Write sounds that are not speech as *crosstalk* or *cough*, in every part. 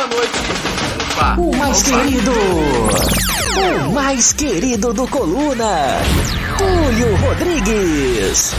Boa noite. Opa. O mais Opa. querido. O mais querido do Coluna. Túlio Rodrigues.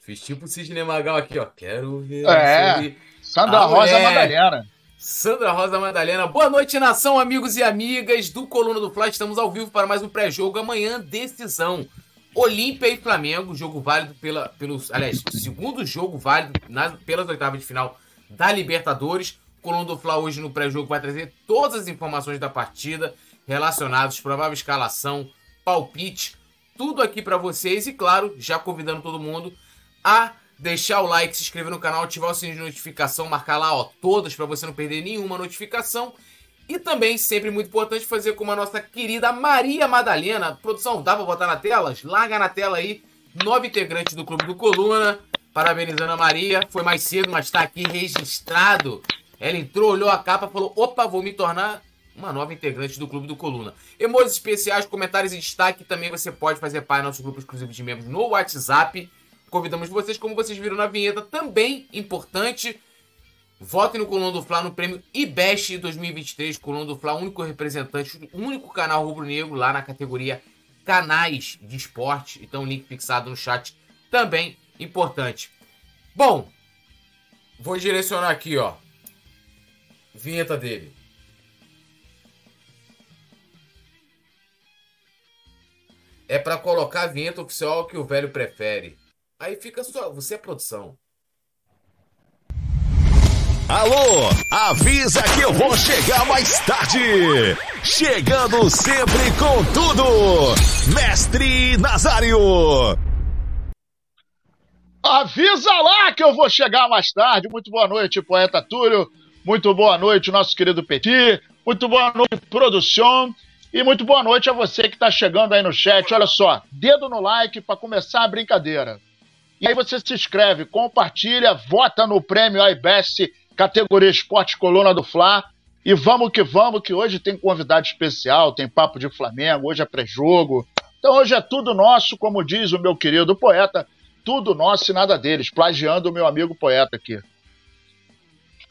Fiz tipo o Sidney Magal aqui, ó. Quero ver. É. sobre Sandra a Rosa mulher. Madalena. Sandra Rosa Madalena. Boa noite, nação, amigos e amigas do Coluna do Fla. Estamos ao vivo para mais um pré-jogo. Amanhã, decisão. Olímpia e Flamengo, jogo válido pela, pelos. Aliás, segundo jogo válido nas, pelas oitavas de final da Libertadores. O Coluna do Fla hoje no pré-jogo vai trazer todas as informações da partida relacionadas, provável escalação, palpite, tudo aqui para vocês. E claro, já convidando todo mundo a deixar o like, se inscrever no canal, ativar o sininho de notificação, marcar lá, ó, todas para você não perder nenhuma notificação. E também, sempre muito importante, fazer como a nossa querida Maria Madalena. Produção, dá pra botar na tela? Larga na tela aí. Nove integrantes do Clube do Coluna. Parabenizando a Maria. Foi mais cedo, mas tá aqui registrado. Ela entrou, olhou a capa, falou: opa, vou me tornar uma nova integrante do Clube do Coluna. Emojis especiais, comentários e destaque. Também você pode fazer parte do nosso grupo exclusivo de membros no WhatsApp. Convidamos vocês, como vocês viram na vinheta, também importante. Votem no Coluna do Fla no prêmio IBEST 2023. Coluna do Fla, único representante, único canal rubro-negro lá na categoria canais de esporte. Então, link fixado no chat também importante. Bom, vou direcionar aqui, ó. Vinheta dele. É pra colocar a vinheta oficial que o velho prefere. Aí fica só, você é produção. Alô, avisa que eu vou chegar mais tarde. Chegando sempre com tudo. Mestre Nazário. Avisa lá que eu vou chegar mais tarde. Muito boa noite, poeta Túlio. Muito boa noite, nosso querido Petit. Muito boa noite, produção. E muito boa noite a você que está chegando aí no chat. Olha só, dedo no like para começar a brincadeira. E aí você se inscreve, compartilha, vota no prêmio iBest categoria Esporte Coluna do Fla. E vamos que vamos, que hoje tem convidado especial, tem papo de Flamengo, hoje é pré-jogo. Então hoje é tudo nosso, como diz o meu querido poeta, tudo nosso e nada deles, plagiando o meu amigo poeta aqui.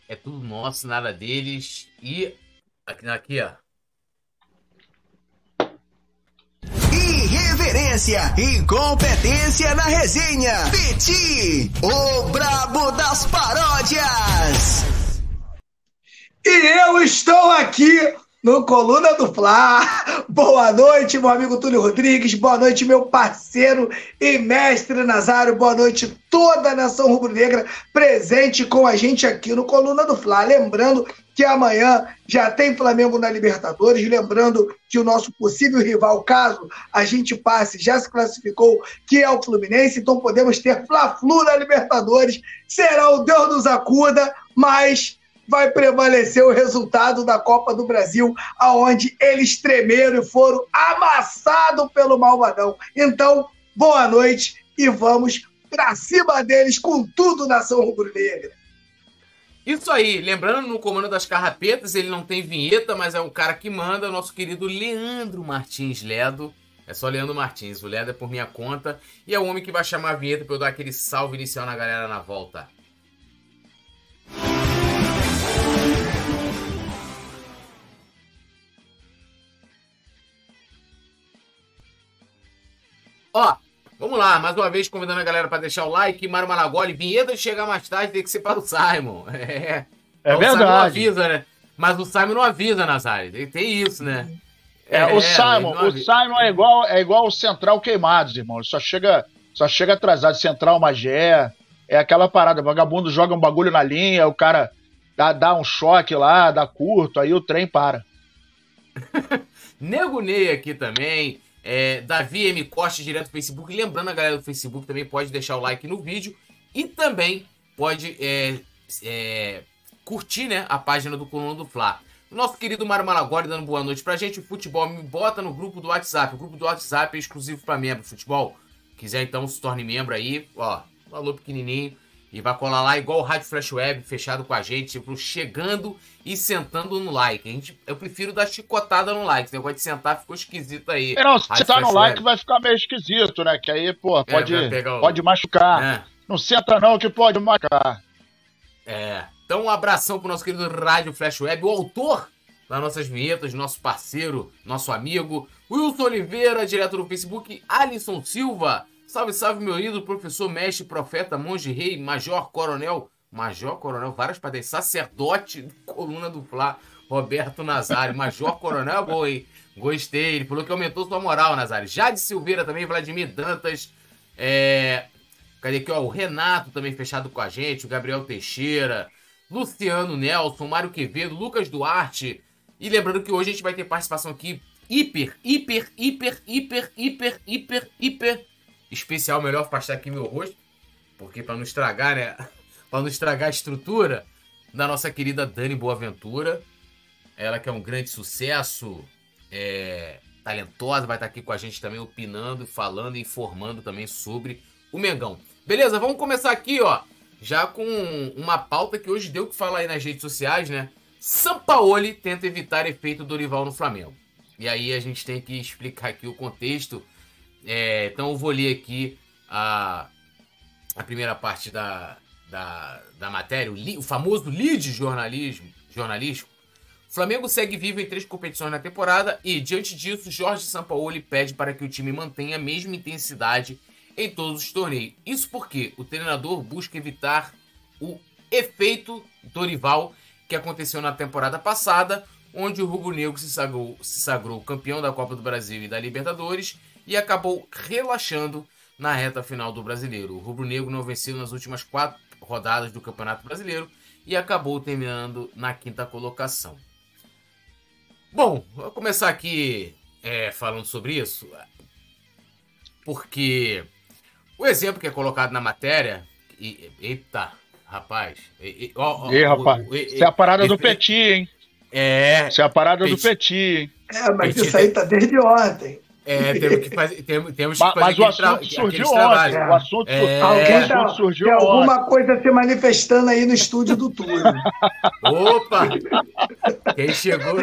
É tudo nosso, nada deles. E aqui, aqui ó. Irreverência e competência na resenha. Petit, o brabo das paródias. E eu estou aqui no Coluna do Fla. Boa noite, meu amigo Túlio Rodrigues. Boa noite, meu parceiro e mestre Nazário. Boa noite, toda a nação rubro-negra presente com a gente aqui no Coluna do Fla. Lembrando que amanhã já tem Flamengo na Libertadores. Lembrando que o nosso possível rival, caso a gente passe, já se classificou, que é o Fluminense. Então podemos ter Fla-Flu na Libertadores. Será o Deus nos acuda, mas vai prevalecer o resultado da Copa do Brasil, aonde eles tremeram e foram amassados pelo Malvadão. Então, boa noite e vamos pra cima deles com tudo, nação rubro-negra. Isso aí, lembrando no comando das carrapetas, ele não tem vinheta, mas é o cara que manda, nosso querido Leandro Martins Ledo. É só Leandro Martins, o Ledo é por minha conta. E é o homem que vai chamar a vinheta pra eu dar aquele salve inicial na galera na volta. Ó, vamos lá, mais uma vez convidando a galera para deixar o like. Mário Malagoli, vinheta de chegar mais tarde tem que ser para o Simon. *laughs* É, É o Simon não verdade. avisa, né? Mas o Simon não avisa, Nazário. Tem, isso, né? É, o ele Simon, o. Simon é igual, é igual o Central Queimados, irmão. Ele só chega, só chega atrasado. Central Magé, é aquela parada. Vagabundo joga um bagulho na linha, o cara dá, dá um choque lá, dá curto, aí o trem para. *laughs* Nego Ney aqui também. É, Davi M. Costa direto do Facebook. Lembrando a galera do Facebook também pode deixar o like no vídeo. E também pode é, é, curtir né, a página do Coluna do Fla. Nosso querido Mário Malagori dando boa noite pra gente. O futebol me bota no grupo do WhatsApp. O grupo do WhatsApp é exclusivo pra membro. Futebol, quiser então se torne membro aí. Ó, valor pequenininho. E vai colar lá igual o Rádio Flash Web, fechado com a gente, tipo, chegando e sentando no like. A gente, eu prefiro dar chicotada no like. Esse negócio de sentar ficou esquisito aí. É, não, se Rádio tá no Flash like Web. vai ficar meio esquisito, né? Que aí, pô, pode, vai pegar o- pode machucar. É. Não senta não que pode marcar. É. Então, um abração pro nosso querido Rádio Flash Web, o autor das nossas vinhetas, nosso parceiro, nosso amigo, Wilson Oliveira, direto do Facebook, Alisson Silva. Salve, salve, meu ídolo, professor, mestre, profeta, monge, rei, major, coronel, major, coronel, várias padres, sacerdote, coluna do Fla, Roberto Nazário, major, coronel, boa, hein? Gostei, ele falou que aumentou sua moral, Nazário. Jade Silveira também, Vladimir Dantas, é... Cadê aqui, ó? O Renato também fechado com a gente, o Gabriel Teixeira, Luciano Nelson, Mário Quevedo, Lucas Duarte. E lembrando que hoje a gente vai ter participação aqui hiper, hiper, hiper, hiper, hiper, hiper, hiper especial. Melhor afastar aqui meu rosto, porque para não estragar, né? *laughs* para não estragar a estrutura da nossa querida Dani Boaventura. Ela que é um grande sucesso, é, talentosa, vai estar aqui com a gente também opinando, falando informando também sobre o Mengão. Beleza? Vamos começar aqui, ó, já com uma pauta que hoje deu que falar aí nas redes sociais, né? Sampaoli tenta evitar efeito Dorival no Flamengo. E aí a gente tem que explicar aqui o contexto. É, então eu vou ler aqui a, a primeira parte da, da, da matéria, o, o famoso lead jornalismo, jornalístico. Flamengo segue vivo em três competições na temporada e, diante disso, Jorge Sampaoli pede para que o time mantenha a mesma intensidade em todos os torneios. Isso porque o treinador busca evitar o efeito Dorival que aconteceu na temporada passada, onde o Rubro Negro se sagrou, se sagrou campeão da Copa do Brasil e da Libertadores e acabou relaxando na reta final do Brasileiro. O Rubro Negro não venceu nas últimas quatro rodadas do Campeonato Brasileiro e acabou terminando na quinta colocação. Bom, vou começar aqui é, falando sobre isso, porque o exemplo que é colocado na matéria. E, eita, rapaz. E, ó, ó, Ei, rapaz. O, Isso é a parada do Petit, hein? É. Isso é a parada Petit. do Petit, hein? É, mas Petit isso aí tá desde ontem. É, *laughs* temos que fazer. Temos, temos que fazer mas o assunto surgiu ontem. O assunto, é... Alguém o tá, surgiu tem alguma coisa se manifestando aí no estúdio do Túlio. Opa! Quem chegou?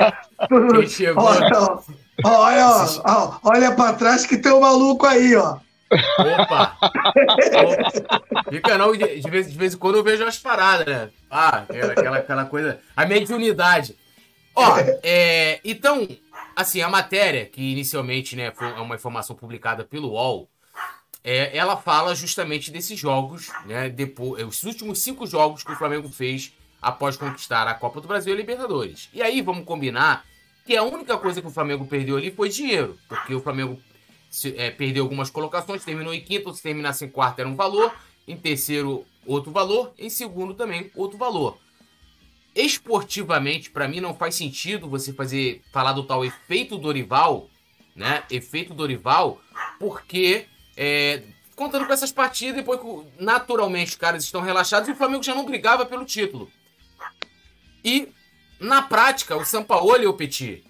Quem chegou? Olha, olha, olha, olha pra trás que tem um maluco aí, ó. *laughs* Opa! Fica não, de, de, vez, de vez em quando eu vejo as paradas, né? Ah, aquela, aquela coisa. A mediunidade. Ó, *laughs* é, então, assim, a matéria, que inicialmente né, foi uma informação publicada pelo UOL, é, ela fala justamente desses jogos, né? Depois, os últimos cinco jogos que o Flamengo fez após conquistar a Copa do Brasil e a Libertadores. E aí, vamos combinar que a única coisa que o Flamengo perdeu ali foi dinheiro, porque o Flamengo se, é, perdeu algumas colocações, terminou em quinto, se terminasse em quarto era um valor, em terceiro outro valor, em segundo também outro valor. Esportivamente, para mim não faz sentido você fazer falar do tal efeito Dorival, né? Efeito Dorival, porque é, contando com essas partidas, depois naturalmente os caras estão relaxados e o Flamengo já não brigava pelo título. E na prática, o Sampaoli e o Petit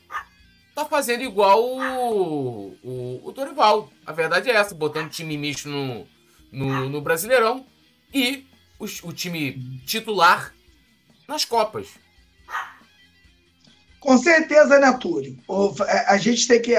tá fazendo igual o, o, o Dorival. A verdade é essa, botando time misto no, no, no Brasileirão e o, o time titular nas Copas. Com certeza? É, a gente tem que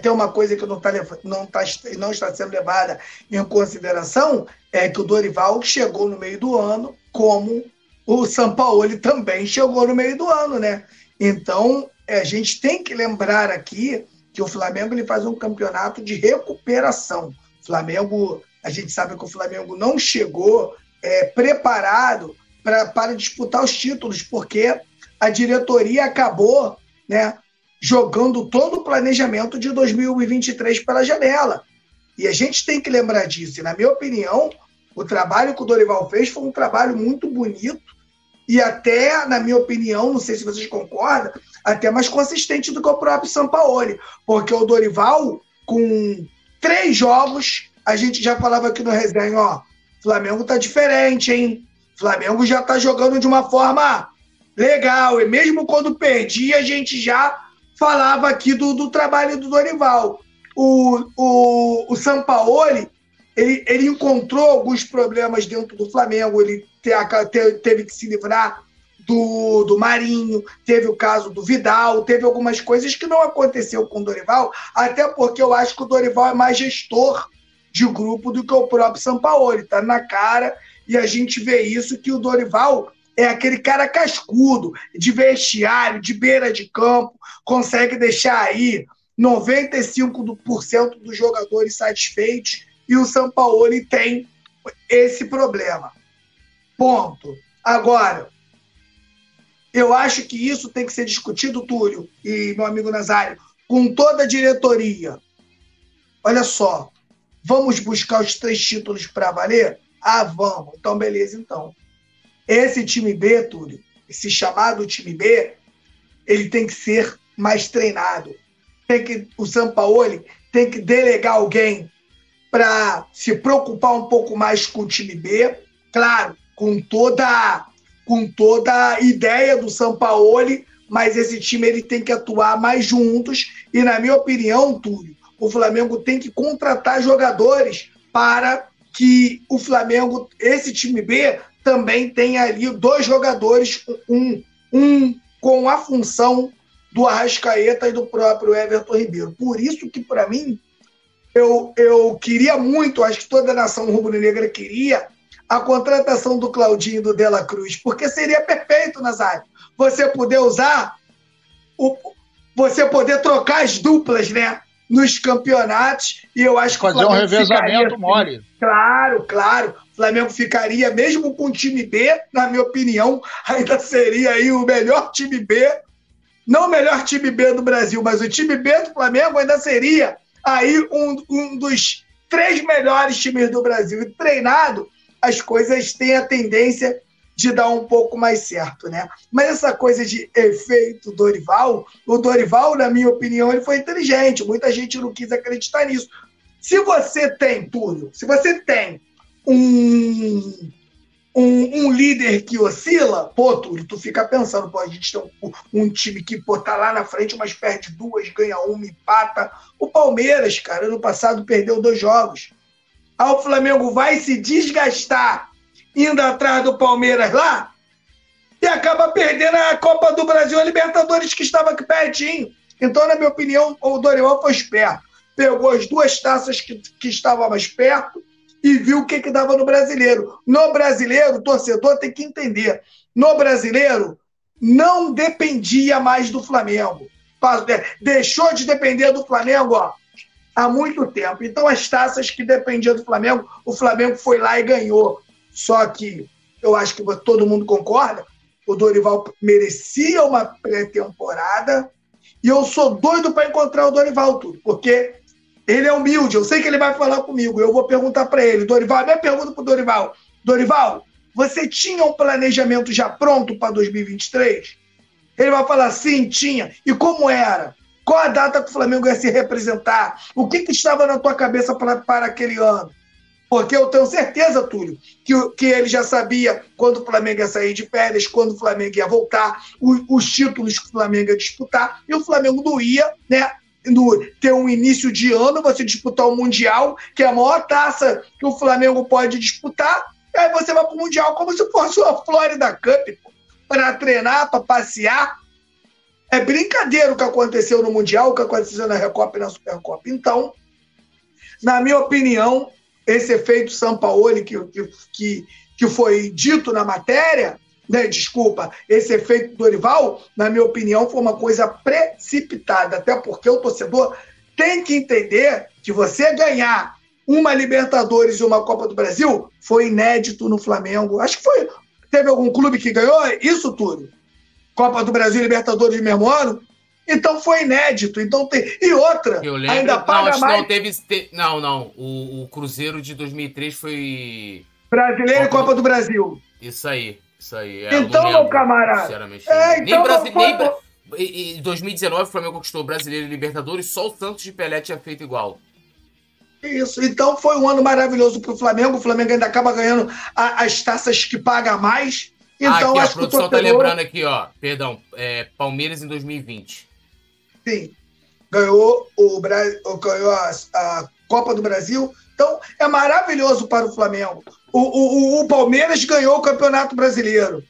ter uma coisa que não, está não, tá, não está sendo levada em consideração, é que o Dorival chegou no meio do ano, como o Sampaoli também chegou no meio do ano, né? Então, é, a gente tem que lembrar aqui que o Flamengo ele faz um campeonato de recuperação. O Flamengo, a gente sabe que o Flamengo não chegou é, preparado pra, para disputar os títulos, porque a diretoria acabou né, jogando todo o planejamento de 2023 pela janela. E a gente tem que lembrar disso. E, na minha opinião, o trabalho que o Dorival fez foi um trabalho muito bonito e até, na minha opinião, não sei se vocês concordam, até mais consistente do que o próprio Sampaoli. Porque o Dorival, com três jogos, a gente já falava aqui no resenha, ó, Flamengo tá diferente, hein? Flamengo já tá jogando de uma forma legal. E mesmo quando perdia, a gente já falava aqui do, do trabalho do Dorival. O, o, o Sampaoli, ele, ele encontrou alguns problemas dentro do Flamengo, ele te, teve que se livrar do, do Marinho, teve o caso do Vidal, teve algumas coisas que não aconteceu com o Dorival, até porque eu acho que o Dorival é mais gestor de grupo do que o próprio Sampaoli. Está na cara e a gente vê isso que o Dorival é aquele cara cascudo, de vestiário, de beira de campo, consegue deixar aí 95% dos jogadores satisfeitos e o Sampaoli tem esse problema. Ponto. Agora, eu acho que isso tem que ser discutido, Túlio e meu amigo Nazário, com toda a diretoria. Olha só, vamos buscar os três títulos para valer? Ah, vamos. Então, beleza, então. Esse time B, Túlio, esse chamado time B, ele tem que ser mais treinado. Tem que, o Sampaoli tem que delegar alguém para se preocupar um pouco mais com o time B, claro, com toda com toda a ideia do Sampaoli, mas esse time ele tem que atuar mais juntos e na minha opinião, Túlio, o Flamengo tem que contratar jogadores para que o Flamengo, esse time B, também tenha ali dois jogadores, um, um com a função do Arrascaeta e do próprio Everton Ribeiro. Por isso que, para mim, eu, eu queria muito, acho que toda a nação rubro-negra queria, a contratação do Claudinho e do Dela Cruz, porque seria perfeito, Nazário. Você poder usar, o, você poder trocar as duplas, né? Nos campeonatos, e eu acho que Fazer um revezamento ficaria, mole. Claro, claro. O Flamengo ficaria, mesmo com o time B, na minha opinião, *laughs* ainda seria aí o melhor time B. Não o melhor time B do Brasil, mas o time B do Flamengo ainda seria aí um, um dos três melhores times do Brasil. E treinado, as coisas têm a tendência de dar um pouco mais certo, né? Mas essa coisa de efeito Dorival, o Dorival, na minha opinião, ele foi inteligente. Muita gente não quis acreditar nisso. Se você tem, Túlio, se você tem um um, um, líder que oscila, pô, tu, tu fica pensando, pô, a gente tem um, um, time que pô, tá lá na frente, mas perde duas, ganha uma, empata. O Palmeiras, cara, ano passado perdeu dois jogos. Aí o Flamengo vai se desgastar indo atrás do Palmeiras lá e acaba perdendo a Copa do Brasil, a Libertadores, que estava aqui pertinho. Então, na minha opinião, o Dorival foi esperto. Pegou as duas taças que, que estavam mais perto e viu o que, que dava no brasileiro. No brasileiro, o torcedor tem que entender: no brasileiro, não dependia mais do Flamengo. Deixou de depender do Flamengo ó, há muito tempo. Então, as taças que dependiam do Flamengo, o Flamengo foi lá e ganhou. Só que eu acho que todo mundo concorda: o Dorival merecia uma pré-temporada. E eu sou doido para encontrar o Dorival, tudo, porque ele é humilde, eu sei que ele vai falar comigo. Eu vou perguntar para ele, Dorival, minha pergunta para Dorival. Dorival, você tinha um planejamento já pronto para 2023? Ele vai falar, sim, tinha. E como era? Qual a data que o Flamengo ia se representar? O que, que estava na tua cabeça pra, para aquele ano? Porque eu tenho certeza, Túlio, que, que ele já sabia quando o Flamengo ia sair de férias, quando o Flamengo ia voltar, os, os títulos que o Flamengo ia disputar, e o Flamengo não ia né, no, ter um início de ano, você disputar o Mundial, que é a maior taça que o Flamengo pode disputar, e aí você vai para o Mundial como se fosse a Florida Cup, para treinar, para passear. É brincadeira o que aconteceu no Mundial, o que aconteceu na Recopa e na Supercopa. Então, na minha opinião, esse efeito Sampaoli que, que, que foi dito na matéria, né, desculpa, esse efeito Dorival, na minha opinião, foi uma coisa precipitada, até porque o torcedor tem que entender que você ganhar uma Libertadores e uma Copa do Brasil foi inédito no Flamengo. Acho que foi. Teve algum clube que ganhou isso tudo? Copa do Brasil e Libertadores no mesmo ano? Então foi inédito. Então tem... E outra, lembro, ainda paga não, mais. Não, teve, te... não, não. O, o, Cruzeiro de 2003 foi. Brasileiro Copa e Copa do... do Brasil. Isso aí. Isso aí. É, então, meu camarada. Sinceramente. É, então, nem Brasi... nem... Em 2019, o Flamengo conquistou o Brasileiro e Libertadores, só o Santos de Pelé tinha feito igual. Isso, então foi um ano maravilhoso para o Flamengo. O Flamengo ainda acaba ganhando a, as taças que paga mais. Então, ah, aqui, a produção tá torcedor... tá lembrando aqui, ó. Perdão, é, Palmeiras em 2020. Sim. Ganhou, o, ganhou a, a Copa do Brasil. Então, é maravilhoso para o Flamengo. O, o, o Palmeiras ganhou o Campeonato Brasileiro.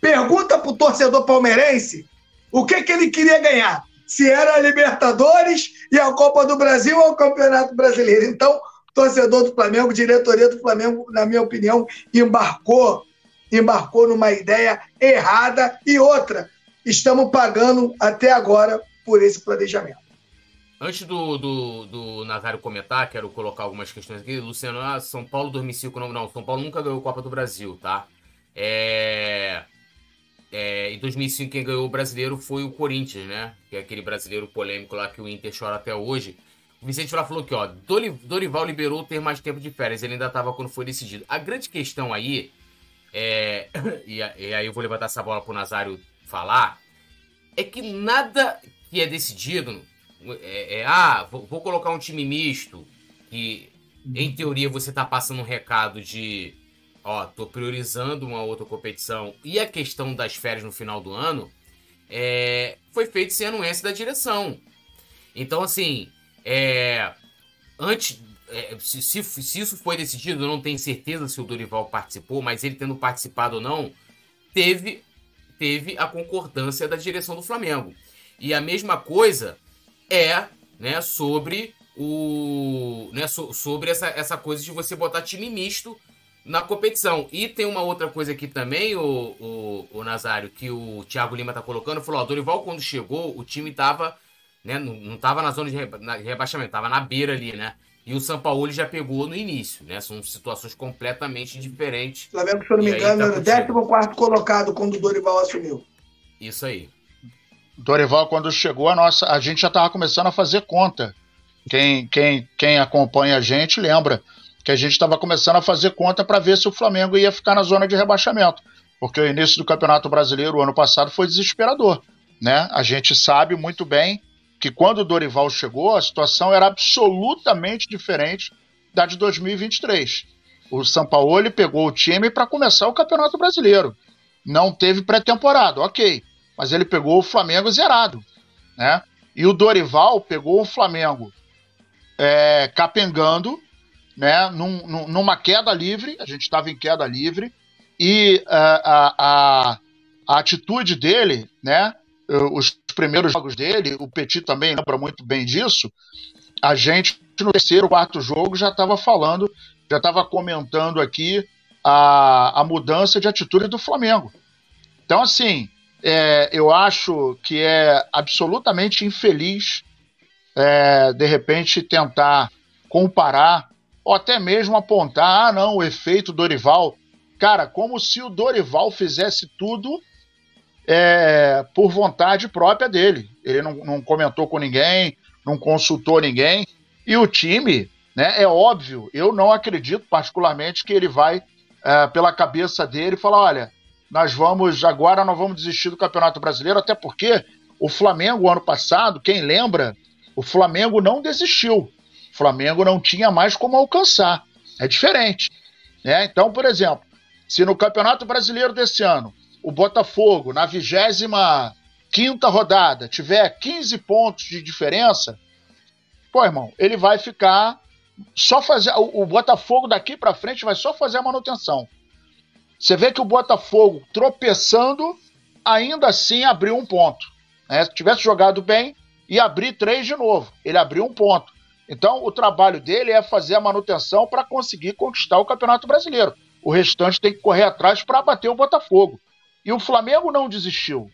Pergunta para o torcedor palmeirense o que, que ele queria ganhar. Se era a Libertadores e a Copa do Brasil ou o Campeonato Brasileiro. Então, torcedor do Flamengo, diretoria do Flamengo, na minha opinião, embarcou, embarcou numa ideia errada e outra. Estamos pagando até agora por esse planejamento. Antes do, do, do Nazário comentar, quero colocar algumas questões aqui. Luciano, ah, São Paulo 2005, não, não, São Paulo nunca ganhou Copa do Brasil, tá? É... É, em 2005, quem ganhou o brasileiro foi o Corinthians, né? Que é aquele brasileiro polêmico lá que o Inter chora até hoje. O Vicente lá falou que, ó, Dorival liberou ter mais tempo de férias. Ele ainda estava quando foi decidido. A grande questão aí, é, *coughs* e, aí eu vou levantar essa bola pro Nazário falar, é que nada que é decidido é, é, ah, vou, vou, colocar um time misto, que em teoria você tá passando um recado de, ó, tô priorizando uma outra competição, e a questão das férias no final do ano, é, foi feito sem anuência da direção. Então, assim, é, antes, é, se, se, se, isso foi decidido, eu não tenho certeza se o Dorival participou, mas ele tendo participado ou não, teve, teve a concordância da direção do Flamengo. E a mesma coisa é né, sobre o. Né, so, sobre essa, essa coisa de você botar time misto na competição. E tem uma outra coisa aqui também, o, o, o Nazário, que o Thiago Lima tá colocando, falou, ó, Dorival quando chegou, o time tava, né, não, não tava na zona de rebaixamento, tava na beira ali, né? E o São Paulo já pegou no início, né? São situações completamente diferentes. O Flamengo, se eu não me engano, tá era o 14 colocado quando o Dorival assumiu. Isso aí. Dorival, quando chegou, a nossa, a gente já estava começando a fazer conta. Quem, quem, quem acompanha a gente lembra que a gente estava começando a fazer conta para ver se o Flamengo ia ficar na zona de rebaixamento. Porque o início do Campeonato Brasileiro, o ano passado, foi desesperador. Né? A gente sabe muito bem que quando o Dorival chegou, a situação era absolutamente diferente da de 2023. O São Paulo pegou o time para começar o Campeonato Brasileiro. Não teve pré-temporada, ok mas ele pegou o Flamengo zerado, né? E o Dorival pegou o Flamengo é, capengando, né? Num, num, numa queda livre, a gente estava em queda livre, e a, a, a, atitude dele, né? Os primeiros jogos dele, o Petit também lembra muito bem disso. A gente no terceiro, quarto jogo já estava falando, já estava comentando aqui a, a mudança de atitude do Flamengo. Então, assim, é, eu acho que é absolutamente infeliz, é, de repente, tentar comparar ou até mesmo apontar, ah, não, o efeito Dorival. Cara, como se o Dorival fizesse tudo é, por vontade própria dele. Ele não, não comentou com ninguém, não consultou ninguém. E o time, né, é óbvio, eu não acredito particularmente que ele vai, é, pela cabeça dele, falar: olha, nós vamos, agora nós vamos desistir do Campeonato Brasileiro, até porque o Flamengo, ano passado, quem lembra, o Flamengo não desistiu. O Flamengo não tinha mais como alcançar. É diferente. Né? Então, por exemplo, se no Campeonato Brasileiro desse ano o Botafogo, na 25 rodada, tiver 15 pontos de diferença, pô, irmão, ele vai ficar só fazer. O, o Botafogo daqui para frente vai só fazer a manutenção. Você vê que o Botafogo, tropeçando, ainda assim abriu um ponto. Né? Se tivesse jogado bem, ia abrir três de novo. Ele abriu um ponto. Então, o trabalho dele é fazer a manutenção para conseguir conquistar o Campeonato Brasileiro. O restante tem que correr atrás para bater o Botafogo. E o Flamengo não desistiu.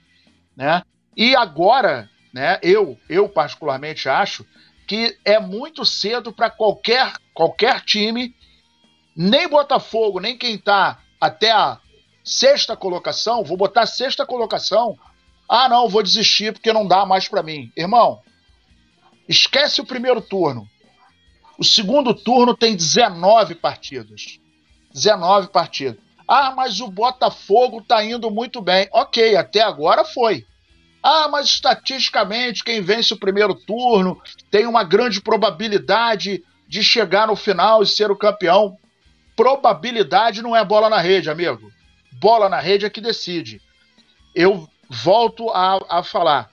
Né? E agora, né, eu, eu particularmente acho que é muito cedo para qualquer, qualquer time, nem Botafogo, nem quem está até a sexta colocação, vou botar sexta colocação. Ah, não, vou desistir porque não dá mais para mim. Irmão, esquece o primeiro turno. O segundo turno tem 19 partidas. 19 partidas. Ah, mas o Botafogo tá indo muito bem. Ok, até agora foi. Ah, mas estatisticamente, quem vence o primeiro turno tem uma grande probabilidade de chegar no final e ser o campeão probabilidade não é bola na rede, amigo. Bola na rede é que decide. Eu volto a, a falar.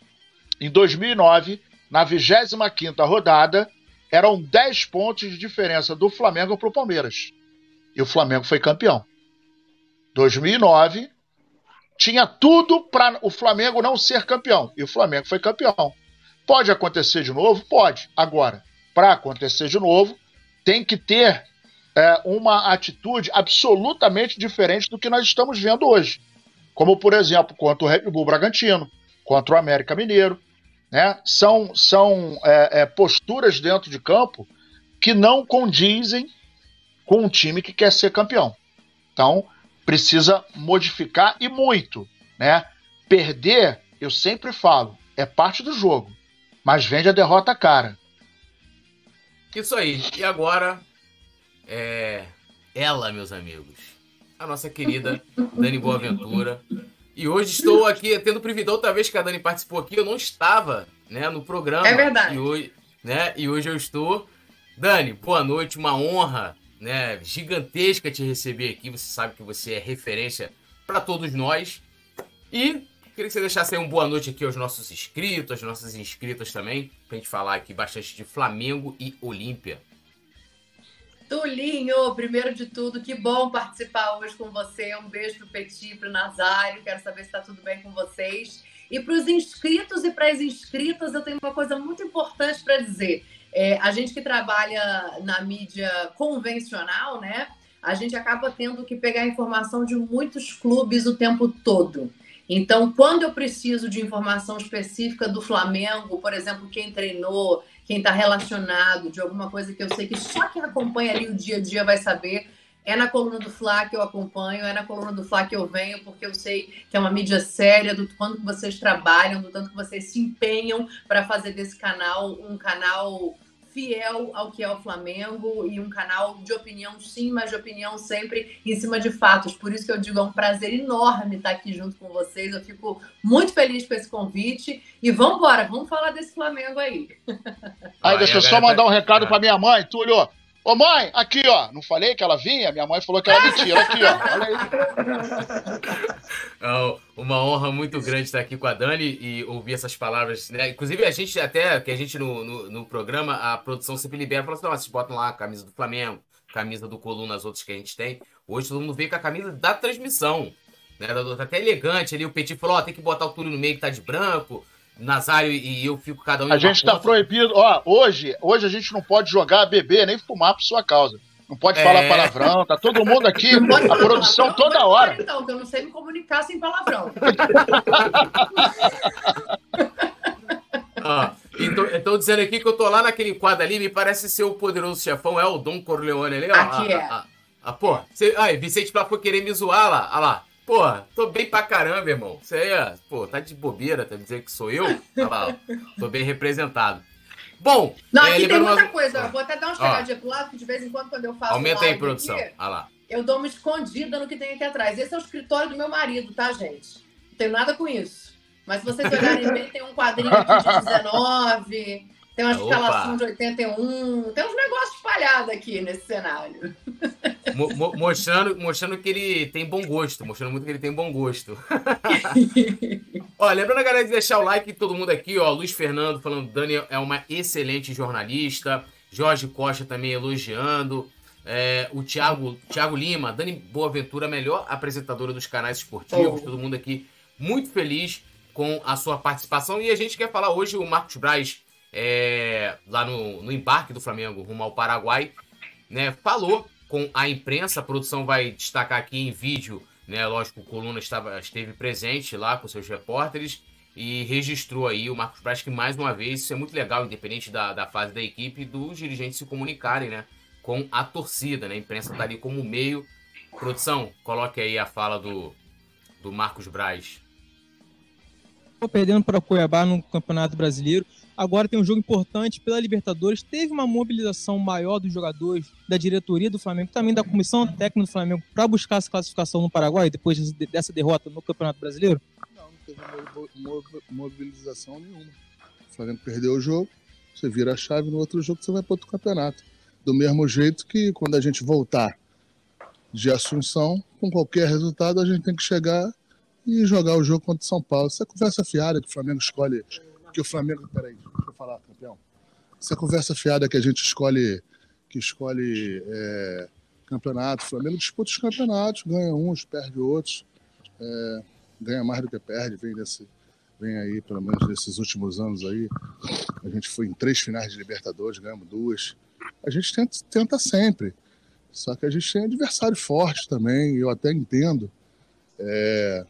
Em 2009, na 25 rodada, eram 10 pontos de diferença do Flamengo para o Palmeiras. E o Flamengo foi campeão. 2009, tinha tudo para o Flamengo não ser campeão. E o Flamengo foi campeão. Pode acontecer de novo? Pode. Agora, para acontecer de novo, tem que ter é, uma atitude absolutamente diferente do que nós estamos vendo hoje. Como, por exemplo, contra o Red Bull Bragantino, contra o América Mineiro. Né? São, são é, é, posturas dentro de campo que não condizem com um time que quer ser campeão. Então, precisa modificar e muito. Né? Perder, eu sempre falo, é parte do jogo, mas vende a derrota cara. Isso aí. E agora, é ela, meus amigos, a nossa querida Dani Boaventura. E hoje estou aqui tendo o privilégio, outra vez que a Dani participou aqui, eu não estava né, no programa. É verdade. E hoje, né, e hoje eu estou. Dani, boa noite, uma honra né, gigantesca te receber aqui. Você sabe que você é referência para todos nós. E queria que você deixasse aí uma boa noite aqui aos nossos inscritos, às nossas inscritas também, pra gente falar aqui bastante de Flamengo e Olímpia. Tulinho, primeiro de tudo, que bom participar hoje com você. Um beijo pro Petit, pro Nazário. Quero saber se está tudo bem com vocês. E para os inscritos e para as inscritas, eu tenho uma coisa muito importante para dizer. É, a gente que trabalha na mídia convencional, né? A gente acaba tendo que pegar informação de muitos clubes o tempo todo. Então, quando eu preciso de informação específica do Flamengo, por exemplo, quem treinou, quem está relacionado, de alguma coisa que eu sei que só quem acompanha ali o dia a dia vai saber, é na coluna do Fla que eu acompanho, é na coluna do Fla que eu venho, porque eu sei que é uma mídia séria, do quanto vocês trabalham, do tanto que vocês se empenham para fazer desse canal um canal fiel ao que é o Flamengo e um canal de opinião, sim, mas de opinião sempre em cima de fatos. Por isso que eu digo, é um prazer enorme estar aqui junto com vocês. Eu fico muito feliz com esse convite. E vamos embora, vamos falar desse Flamengo aí. Aí, deixa eu só mandar um recado para minha mãe, Túlio. Ô mãe, aqui ó, não falei que ela vinha? Minha mãe falou que era mentira, aqui ó, olha aí. uma honra muito grande estar aqui com a Dani e ouvir essas palavras, né? Inclusive a gente até, que a gente no, no, no programa, a produção sempre libera, fala assim, vocês botam lá a camisa do Flamengo, camisa do Coluna, as outras que a gente tem. Hoje todo mundo veio com a camisa da transmissão, né? Tá até elegante ali, o Petit falou, ó, tem que botar o Túlio no meio que tá de branco, Nazário e eu fico cada um A gente está proibido. Ó, hoje, hoje a gente não pode jogar, beber, nem fumar por sua causa. Não pode é... falar palavrão, tá todo mundo aqui, a produção toda hora. Então, que eu não sei me comunicar sem palavrão. *laughs* ah, Estou dizendo aqui que eu tô lá naquele quadro ali, me parece ser o poderoso chefão, é o Dom Corleone ali, ó. Aqui é. Ah, pô, cê, ai, Vicente Plá foi querer me zoar lá, olha lá. Pô, tô bem pra caramba, irmão. Você é, pô, tá de bobeira, tá dizendo que sou eu? Olha lá, tô bem representado. Bom, não, é, aqui tem muita coisa. Eu vou até dar uma pegadinhas pro lado, que de vez em quando, quando eu faço. Aumenta aí, produção. Aqui, Olha lá. Eu dou uma escondida no que tem aqui atrás. Esse é o escritório do meu marido, tá, gente? Não tenho nada com isso. Mas se vocês olharem bem, tem um quadrinho aqui de 19, tem uma escalação de 81, tem uns negócios espalhados aqui nesse cenário. Mo mo mostrando, mostrando que ele tem bom gosto, mostrando muito que ele tem bom gosto. *laughs* ó, lembrando a galera de deixar o like, todo mundo aqui, ó, Luiz Fernando falando, Dani é uma excelente jornalista, Jorge Costa também elogiando, é, o Thiago, Thiago Lima, Dani Boaventura, melhor apresentadora dos canais esportivos, oh. todo mundo aqui muito feliz com a sua participação. E a gente quer falar hoje o Marcos Braz é, lá no, no embarque do Flamengo rumo ao Paraguai, né, falou com a imprensa, a produção vai destacar aqui em vídeo, né, lógico, o Coluna estava, esteve presente lá com seus repórteres e registrou aí o Marcos Braz, que mais uma vez, isso é muito legal, independente da, da fase da equipe, dos dirigentes se comunicarem, né, com a torcida, né, a imprensa está ali como meio. Produção, coloque aí a fala do, do Marcos Braz. Perdendo para o Cuiabá no Campeonato Brasileiro Agora tem um jogo importante pela Libertadores. Teve uma mobilização maior dos jogadores, da diretoria do Flamengo, também da comissão técnica do Flamengo, para buscar essa classificação no Paraguai, depois dessa derrota no Campeonato Brasileiro? Não, não teve mobilização nenhuma. O Flamengo perdeu o jogo, você vira a chave no outro jogo, você vai para outro campeonato. Do mesmo jeito que quando a gente voltar de Assunção, com qualquer resultado, a gente tem que chegar e jogar o jogo contra o São Paulo. Essa é conversa fiada que o Flamengo escolhe que o Flamengo. Peraí, deixa eu falar, campeão. Essa conversa fiada que a gente escolhe, que escolhe é, campeonato, o Flamengo disputa os campeonatos, ganha uns, perde outros, é, ganha mais do que perde, vem desse. Vem aí, pelo menos nesses últimos anos aí. A gente foi em três finais de Libertadores, ganhamos duas. a gente tenta, tenta sempre. Só que a gente tem adversários fortes também, eu até entendo. É,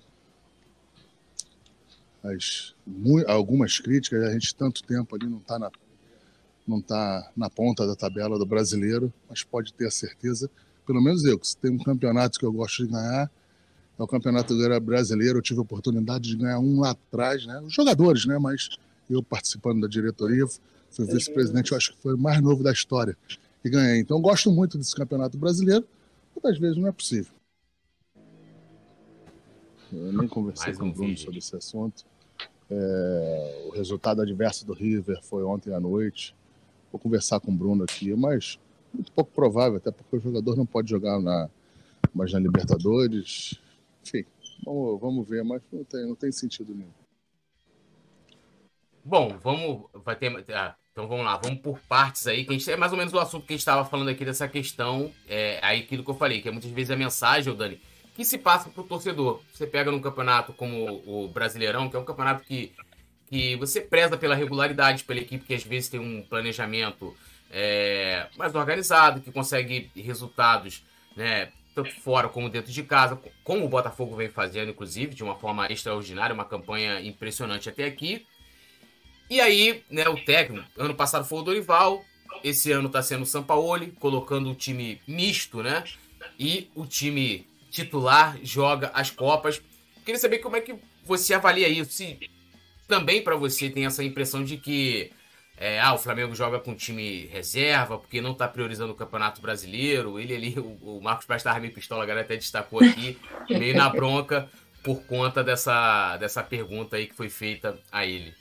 as, algumas críticas, a gente tanto tempo ali não está na, não tá na ponta da tabela do brasileiro, mas pode ter a certeza, pelo menos eu, que se tem um campeonato que eu gosto de ganhar, é o Campeonato Brasileiro. Eu tive a oportunidade de ganhar um lá atrás, né? Os jogadores, né? Mas eu participando da diretoria, fui vice-presidente, eu acho que foi o mais novo da história e ganhei. Então eu gosto muito desse Campeonato Brasileiro, muitas vezes não é possível. Eu nem conversei um com o Bruno vídeo. sobre esse assunto. É, o resultado adverso do River foi ontem à noite. Vou conversar com o Bruno aqui, mas muito pouco provável, até porque o jogador não pode jogar na, mais na Libertadores. Enfim, vamos, vamos ver, mas não tem, não tem sentido nenhum. Bom, vamos. Vai ter. Ah, então vamos lá, vamos por partes aí, que a gente, é mais ou menos o assunto que a gente estava falando aqui dessa questão, é, aí aquilo que eu falei, que é muitas vezes a mensagem, Dani, que se passa para o torcedor. Você pega num campeonato como o Brasileirão, que é um campeonato que, que você preza pela regularidade, pela equipe que às vezes tem um planejamento é, mais organizado, que consegue resultados, né, tanto fora como dentro de casa, como o Botafogo vem fazendo, inclusive, de uma forma extraordinária, uma campanha impressionante até aqui. E aí, né, o técnico, ano passado foi o Dorival, esse ano está sendo o Sampaoli, colocando o time misto, né? E o time titular joga as Copas. Queria saber como é que você avalia isso. Se também para você tem essa impressão de que é, ah, o Flamengo joga com time reserva, porque não está priorizando o Campeonato Brasileiro. Ele ali, o, o Marcos Braz estava meio pistola, a galera até destacou aqui, *laughs* meio na bronca, por conta dessa, dessa pergunta aí que foi feita a ele.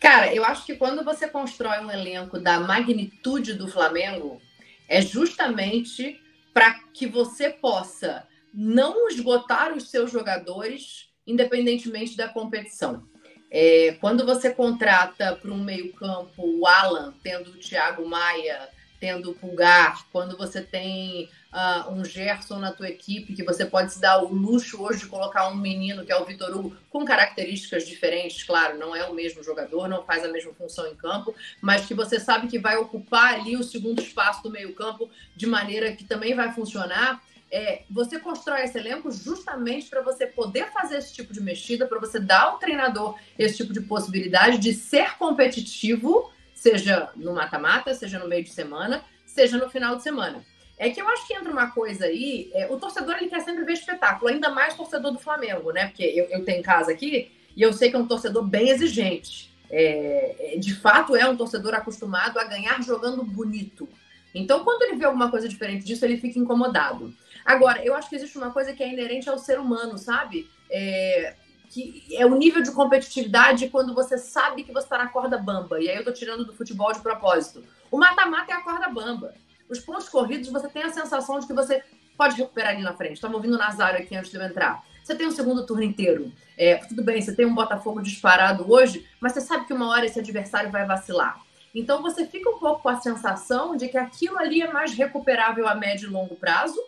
Cara, eu acho que quando você constrói um elenco da magnitude do Flamengo, é justamente para que você possa não esgotar os seus jogadores, independentemente da competição. É, quando você contrata para um meio-campo o Alan, tendo o Thiago Maia, tendo o Pulgar, quando você tem uh, um Gerson na tua equipe, que você pode se dar o luxo hoje de colocar um menino que é o Vitor Hugo, com características diferentes, claro, não é o mesmo jogador, não faz a mesma função em campo, mas que você sabe que vai ocupar ali o segundo espaço do meio-campo de maneira que também vai funcionar. É, você constrói esse elenco justamente para você poder fazer esse tipo de mexida, para você dar ao treinador esse tipo de possibilidade de ser competitivo, seja no mata-mata, seja no meio de semana, seja no final de semana. É que eu acho que entra uma coisa aí, é, o torcedor ele quer sempre ver espetáculo, ainda mais torcedor do Flamengo, né? Porque eu, eu tenho casa aqui e eu sei que é um torcedor bem exigente. É, é, de fato, é um torcedor acostumado a ganhar jogando bonito. Então, quando ele vê alguma coisa diferente disso, ele fica incomodado. Agora, eu acho que existe uma coisa que é inerente ao ser humano, sabe? É, que é o nível de competitividade quando você sabe que você está na corda bamba. E aí eu tô tirando do futebol de propósito. O mata-mata é a corda bamba. Os pontos corridos, você tem a sensação de que você pode recuperar ali na frente. Estava ouvindo o Nazário aqui antes de eu entrar. Você tem um segundo turno inteiro. É, tudo bem, você tem um Botafogo disparado hoje, mas você sabe que uma hora esse adversário vai vacilar. Então você fica um pouco com a sensação de que aquilo ali é mais recuperável a médio e longo prazo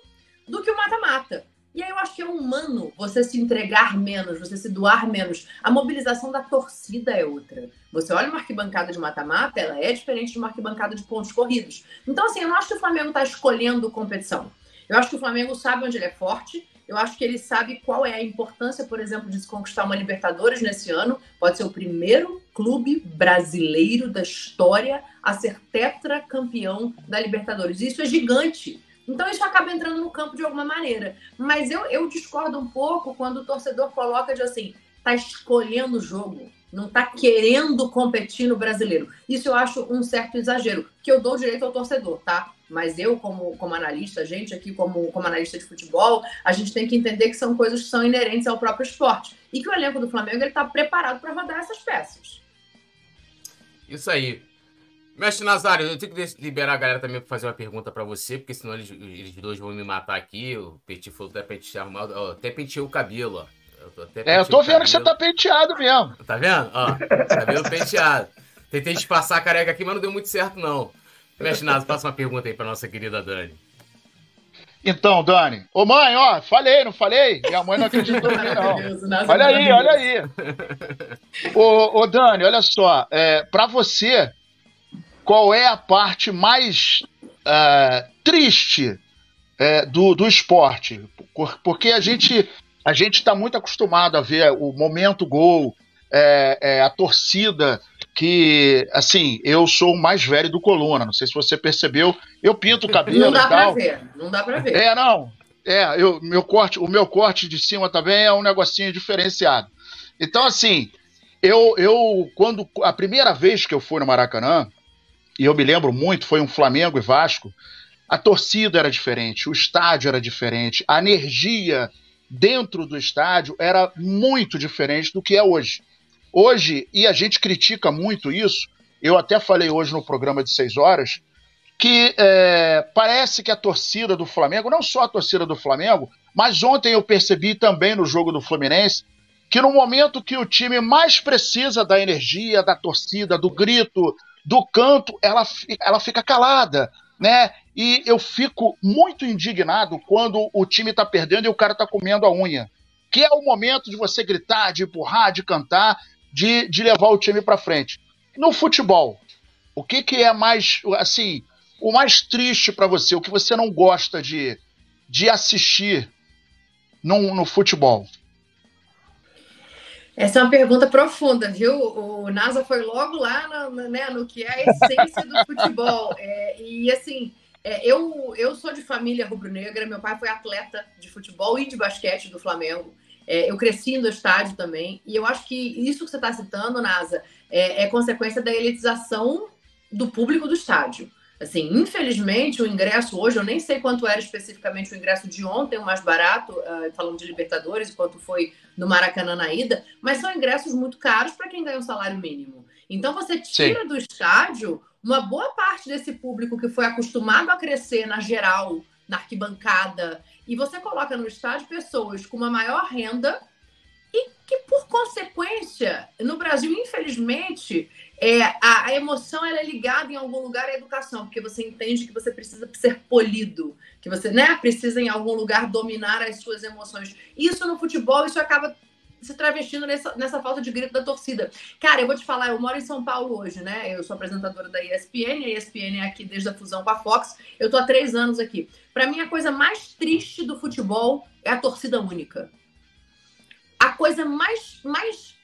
do que o mata-mata. E aí eu acho que é humano você se entregar menos, você se doar menos. A mobilização da torcida é outra. Você olha uma arquibancada de mata-mata, ela é diferente de uma arquibancada de pontos corridos. Então, assim, eu não acho que o Flamengo está escolhendo competição. Eu acho que o Flamengo sabe onde ele é forte. Eu acho que ele sabe qual é a importância, por exemplo, de se conquistar uma Libertadores nesse ano. Pode ser o primeiro clube brasileiro da história a ser tetracampeão da Libertadores. Isso é gigante. Então isso acaba entrando no campo de alguma maneira. Mas eu, eu discordo um pouco quando o torcedor coloca de assim, tá escolhendo o jogo, não tá querendo competir no brasileiro. Isso eu acho um certo exagero, que eu dou direito ao torcedor, tá? Mas eu, como, como analista, a gente aqui, como, como analista de futebol, a gente tem que entender que são coisas que são inerentes ao próprio esporte. E que o elenco do Flamengo ele tá preparado para rodar essas peças. Isso aí. Mestre Nazário, eu tenho que liberar a galera também para fazer uma pergunta para você, porque senão eles, eles dois vão me matar aqui. O Petit falou até pentear mal, ó, até penteou o cabelo, ó. Eu é, eu tô vendo que você tá penteado mesmo. Tá vendo? Ó, cabelo penteado. Tentei disfarçar a careca aqui, mas não deu muito certo, não. Mestre Nazário, passa uma pergunta aí para nossa querida Dani. Então, Dani. Ô mãe, ó, falei, não falei? Minha mãe não acreditou em mim, não. *laughs* Olha aí, olha aí. Ô, ô Dani, olha só. É, para você, qual é a parte mais uh, triste uh, do, do esporte. Porque a gente a gente está muito acostumado a ver o momento gol, é, a torcida que, assim, eu sou o mais velho do Coluna, não sei se você percebeu, eu pinto o cabelo Não dá e tal. pra ver, não dá pra ver. É, não, é, eu, meu corte, o meu corte de cima também é um negocinho diferenciado. Então, assim, eu, eu, quando, a primeira vez que eu fui no Maracanã, e eu me lembro muito, foi um Flamengo e Vasco, a torcida era diferente, o estádio era diferente, a energia dentro do estádio era muito diferente do que é hoje. Hoje, e a gente critica muito isso, eu até falei hoje no programa de seis horas, que é, parece que a torcida do Flamengo, não só a torcida do Flamengo, mas ontem eu percebi também no jogo do Fluminense, que no momento que o time mais precisa da energia, da torcida, do grito, do canto, ela, ela fica calada, né? E eu fico muito indignado quando o time está perdendo e o cara está comendo a unha. Que é o momento de você gritar, de empurrar, de cantar, de, de levar o time para frente. No futebol, o que, que é mais, assim, o mais triste para você, o que você não gosta de, de assistir no, no futebol? Essa é uma pergunta profunda, viu? O NASA foi logo lá no, né, no que é a essência do futebol. *laughs* É, e assim, é, eu, eu sou de família rubro-negra, meu pai foi atleta de futebol e de basquete do Flamengo. É, eu cresci no estádio também, e eu acho que isso que você está citando, Nasa, é, é, consequência da elitização do público do estádio. Assim, infelizmente, o ingresso hoje, eu nem sei quanto era especificamente o ingresso de ontem, o mais barato, uh, falando de Libertadores, quanto foi no Maracanã na ida, mas são ingressos muito caros para quem ganha um salário mínimo. Então, você tira Sim. do estádio uma boa parte desse público que foi acostumado a crescer na geral, na arquibancada, e você coloca no estádio pessoas com uma maior renda e que, por consequência, no Brasil, infelizmente, é, a, a, emoção ela é ligada em algum lugar à educação, porque você entende que você precisa ser polido, que você né, precisa em algum lugar dominar as suas emoções. Isso no futebol, isso acaba se travestindo nessa, nessa falta de grito da torcida. Cara, eu vou te falar, eu moro em São Paulo hoje, né? Eu sou apresentadora da ESPN, a ESPN é aqui desde a fusão com a Fox. Eu tô há três anos aqui. Para mim, a coisa mais triste do futebol é a torcida única. A coisa mais, mais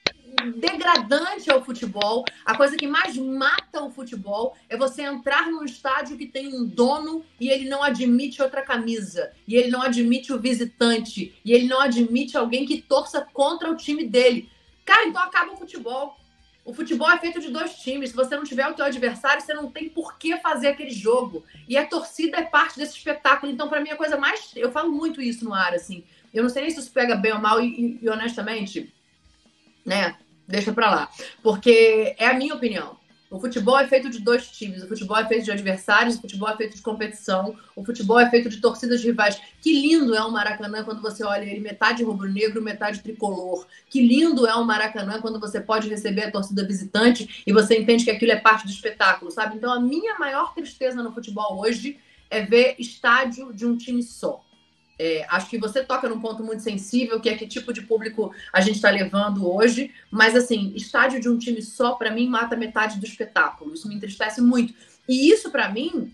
degradante ao futebol, a coisa que mais mata o futebol é você entrar num estádio que tem um dono e ele não admite outra camisa, e ele não admite o visitante, e ele não admite alguém que torça contra o time dele. Cara, então acaba o futebol. O futebol é feito de dois times. Se você não tiver o teu adversário, você não tem por que fazer aquele jogo. E a torcida é parte desse espetáculo. Então, para mim, a coisa mais. Eu falo muito isso no ar, assim. Eu não sei nem se isso pega bem ou mal, e, e honestamente, né? Deixa pra lá. Porque é a minha opinião. O futebol é feito de dois times. O futebol é feito de adversários, o futebol é feito de competição, o futebol é feito de torcidas rivais. Que lindo é um Maracanã quando você olha ele metade rubro-negro, metade tricolor. Que lindo é um Maracanã quando você pode receber a torcida visitante e você entende que aquilo é parte do espetáculo, sabe? Então a minha maior tristeza no futebol hoje é ver estádio de um time só. É, acho que você toca num ponto muito sensível, que é que tipo de público a gente está levando hoje. Mas, assim, estádio de um time só, para mim, mata metade do espetáculo. Isso me entristece muito. E isso, para mim,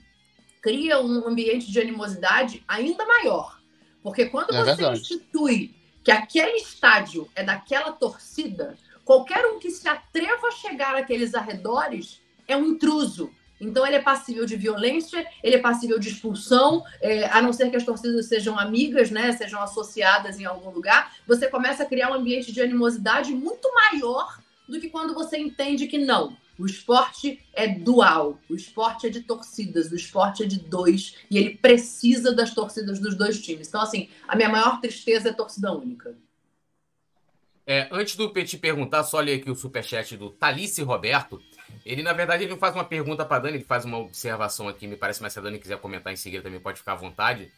cria um ambiente de animosidade ainda maior. Porque quando é você verdade. institui que aquele estádio é daquela torcida, qualquer um que se atreva a chegar àqueles arredores é um intruso. Então ele é passível de violência, ele é passível de expulsão, é, a não ser que as torcidas sejam amigas, né, sejam associadas em algum lugar. Você começa a criar um ambiente de animosidade muito maior do que quando você entende que não. O esporte é dual, o esporte é de torcidas, o esporte é de dois e ele precisa das torcidas dos dois times. Então, assim, a minha maior tristeza é torcida única. É, antes do Petit perguntar, só ler aqui o superchat do Talice Roberto. Ele, na verdade, ele não faz uma pergunta para Dani, ele faz uma observação aqui, me parece, mas se a Dani quiser comentar em seguida também pode ficar à vontade.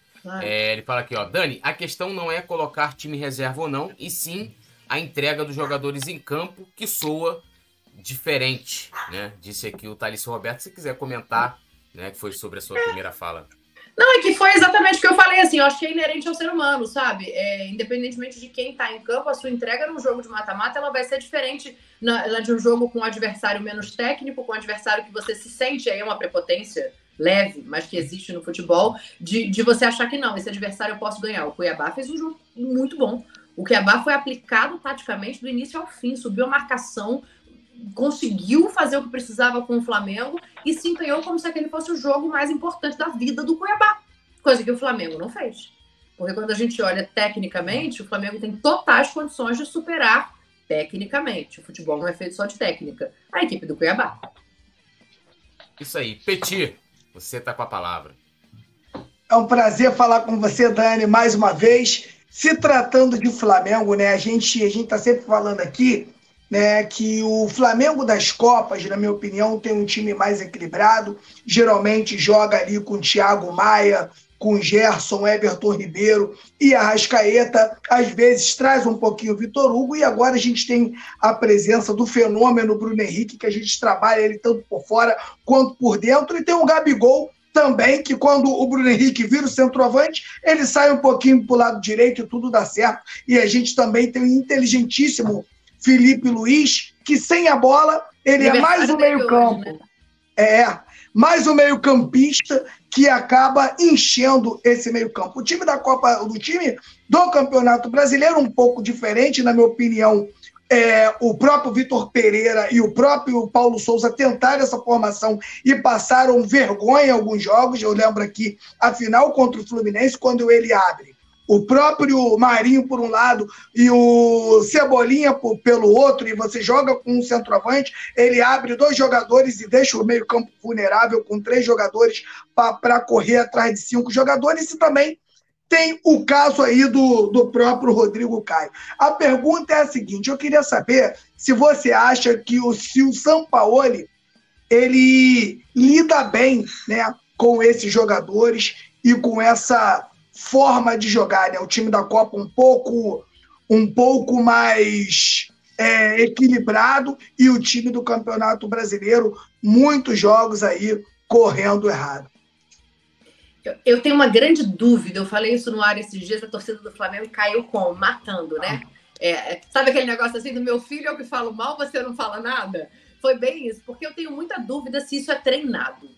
É, ele fala aqui, ó, Dani, a questão não é colocar time reserva ou não, e sim a entrega dos jogadores em campo, que soa diferente, né? Disse aqui o Thalys Roberto, se quiser comentar, né, que foi sobre a sua primeira fala. Não, é que foi exatamente o que eu falei, assim, eu acho que é inerente ao ser humano, sabe? É, independentemente de quem tá em campo, a sua entrega num jogo de mata-mata, ela vai ser diferente na, na, de um jogo com um adversário menos técnico, com um adversário que você se sente, aí é uma prepotência leve, mas que existe no futebol, de, de você achar que não, esse adversário eu posso ganhar. O Cuiabá fez um jogo muito bom. O Cuiabá foi aplicado taticamente do início ao fim, subiu a marcação, conseguiu fazer o que precisava com o Flamengo e se empenhou como se aquele fosse o jogo mais importante da vida do Cuiabá, coisa que o Flamengo não fez. Porque quando a gente olha tecnicamente, o Flamengo tem totais condições de superar tecnicamente. O futebol não é feito só de técnica. A equipe do Cuiabá. Isso aí. Petit, você está com a palavra. É um prazer falar com você, Dani, mais uma vez. Se tratando de Flamengo, né? A gente a gente está sempre falando aqui né, que o Flamengo das Copas, na minha opinião, tem um time mais equilibrado. Geralmente joga ali com Thiago Maia, com Gerson, Everton Ribeiro e a Rascaeta. Às vezes traz um pouquinho o Vitor Hugo e agora a gente tem a presença do fenômeno Bruno Henrique, que a gente trabalha ele tanto por fora quanto por dentro. E tem o Gabigol também, que quando o Bruno Henrique vira o centroavante, ele sai um pouquinho para o lado direito e tudo dá certo. E a gente também tem um inteligentíssimo Felipe Luiz, que sem a bola, ele é mais um meio-campo. Né? É, mais um meio-campista que acaba enchendo esse meio-campo. O time da Copa, do time do Campeonato Brasileiro, um pouco diferente, na minha opinião. É, o próprio Vitor Pereira e o próprio Paulo Souza tentaram essa formação e passaram vergonha em alguns jogos. Eu lembro aqui a final contra o Fluminense, quando ele abre o próprio Marinho por um lado e o Cebolinha por, pelo outro, e você joga com um centroavante, ele abre dois jogadores e deixa o meio-campo vulnerável com três jogadores para correr atrás de cinco jogadores, e também tem o caso aí do, do próprio Rodrigo Caio. A pergunta é a seguinte: eu queria saber se você acha que o, se o Sampaoli ele lida bem né, com esses jogadores e com essa forma de jogar, né? O time da Copa um pouco, um pouco mais é, equilibrado e o time do Campeonato Brasileiro, muitos jogos aí correndo errado. Eu tenho uma grande dúvida, eu falei isso no ar esses dias, a torcida do Flamengo caiu com matando, né? É, é, sabe aquele negócio assim do meu filho, eu que falo mal, você não fala nada? Foi bem isso, porque eu tenho muita dúvida se isso é treinado.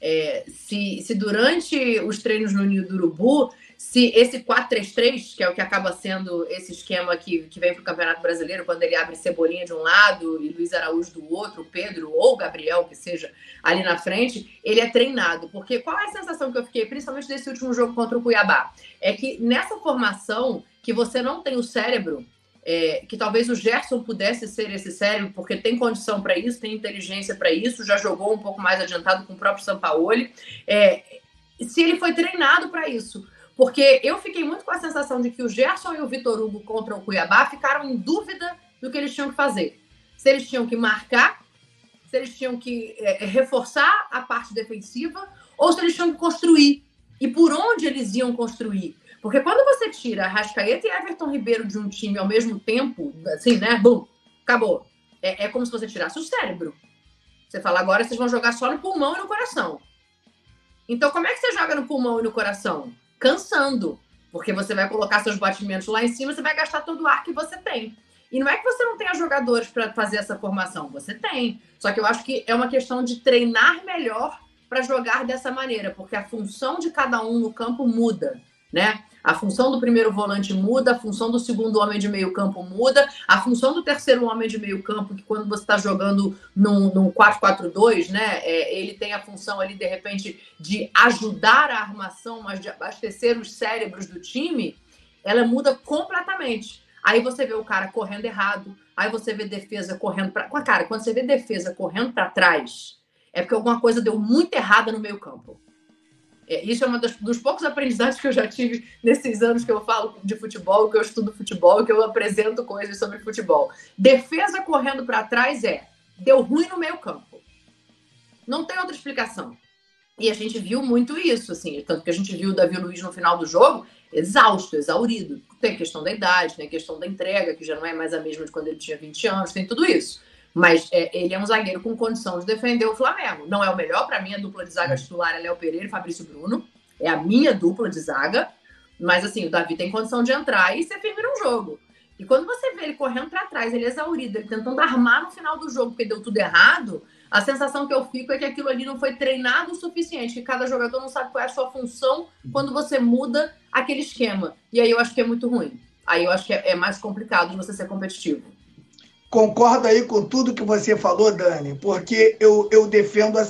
É, se, se durante os treinos no Ninho do Urubu se esse 4-3-3, que é o que acaba sendo esse esquema que, que vem para o Campeonato Brasileiro, quando ele abre Cebolinha de um lado e Luiz Araújo do outro, Pedro ou Gabriel, que seja, ali na frente, ele é treinado. Porque qual é a sensação que eu fiquei, principalmente desse último jogo contra o Cuiabá? É que nessa formação, que você não tem o cérebro, é, que talvez o Gerson pudesse ser esse cérebro, porque tem condição para isso, tem inteligência para isso, já jogou um pouco mais adiantado com o próprio Sampaoli. É, se ele foi treinado para isso. Porque eu fiquei muito com a sensação de que o Gerson e o Vitor Hugo contra o Cuiabá ficaram em dúvida do que eles tinham que fazer. Se eles tinham que marcar, se eles tinham que é, é reforçar a parte defensiva ou se eles tinham que construir. E por onde eles iam construir? Porque quando você tira Rascaeta e Everton Ribeiro de um time ao mesmo tempo, assim, né? Bum, acabou. É, é como se você tirasse o cérebro. Você fala, agora vocês vão jogar só no pulmão e no coração. Então, como é que você joga no pulmão e no coração? Cansando, porque você vai colocar seus batimentos lá em cima, você vai gastar todo o ar que você tem. E não é que você não tenha jogadores para fazer essa formação, você tem. Só que eu acho que é uma questão de treinar melhor para jogar dessa maneira, porque a função de cada um no campo muda, né? A função do primeiro volante muda, a função do segundo homem de meio campo muda, a função do terceiro homem de meio campo, que quando você está jogando num, num 4-4-2, né, é, ele tem a função ali, de repente, de ajudar a armação, mas de abastecer os cérebros do time, ela muda completamente. Aí você vê o cara correndo errado, aí você vê defesa correndo para. Cara, quando você vê defesa correndo para trás, é porque alguma coisa deu muito errada no meio campo. É, isso é um dos poucos aprendizados que eu já tive nesses anos que eu falo de futebol, que eu estudo futebol, que eu apresento coisas sobre futebol. Defesa correndo para trás é deu ruim no meio campo. Não tem outra explicação. E a gente viu muito isso, assim, tanto que a gente viu o Davi Luiz no final do jogo exausto, exaurido. Tem a questão da idade, tem a questão da entrega, que já não é mais a mesma de quando ele tinha 20 anos, tem tudo isso. Mas é, ele é um zagueiro com condição de defender o Flamengo. Não é o melhor, para mim, a dupla de zaga titular é Léo Pereira e Fabrício Bruno. é a minha dupla de zaga, mas assim, o Davi tem condição de entrar e ser firme no jogo. E quando você vê ele correndo para trás, ele é exaurido, ele tentando armar no final do jogo, porque deu tudo errado, a sensação que eu fico é que aquilo ali não foi treinado o suficiente, que cada jogador não sabe qual é a sua função quando você muda aquele esquema. E aí eu acho que é muito ruim. Aí eu acho que é, é mais complicado de você ser competitivo. Concordo aí com tudo que você falou, Dani, porque eu, eu defendo a,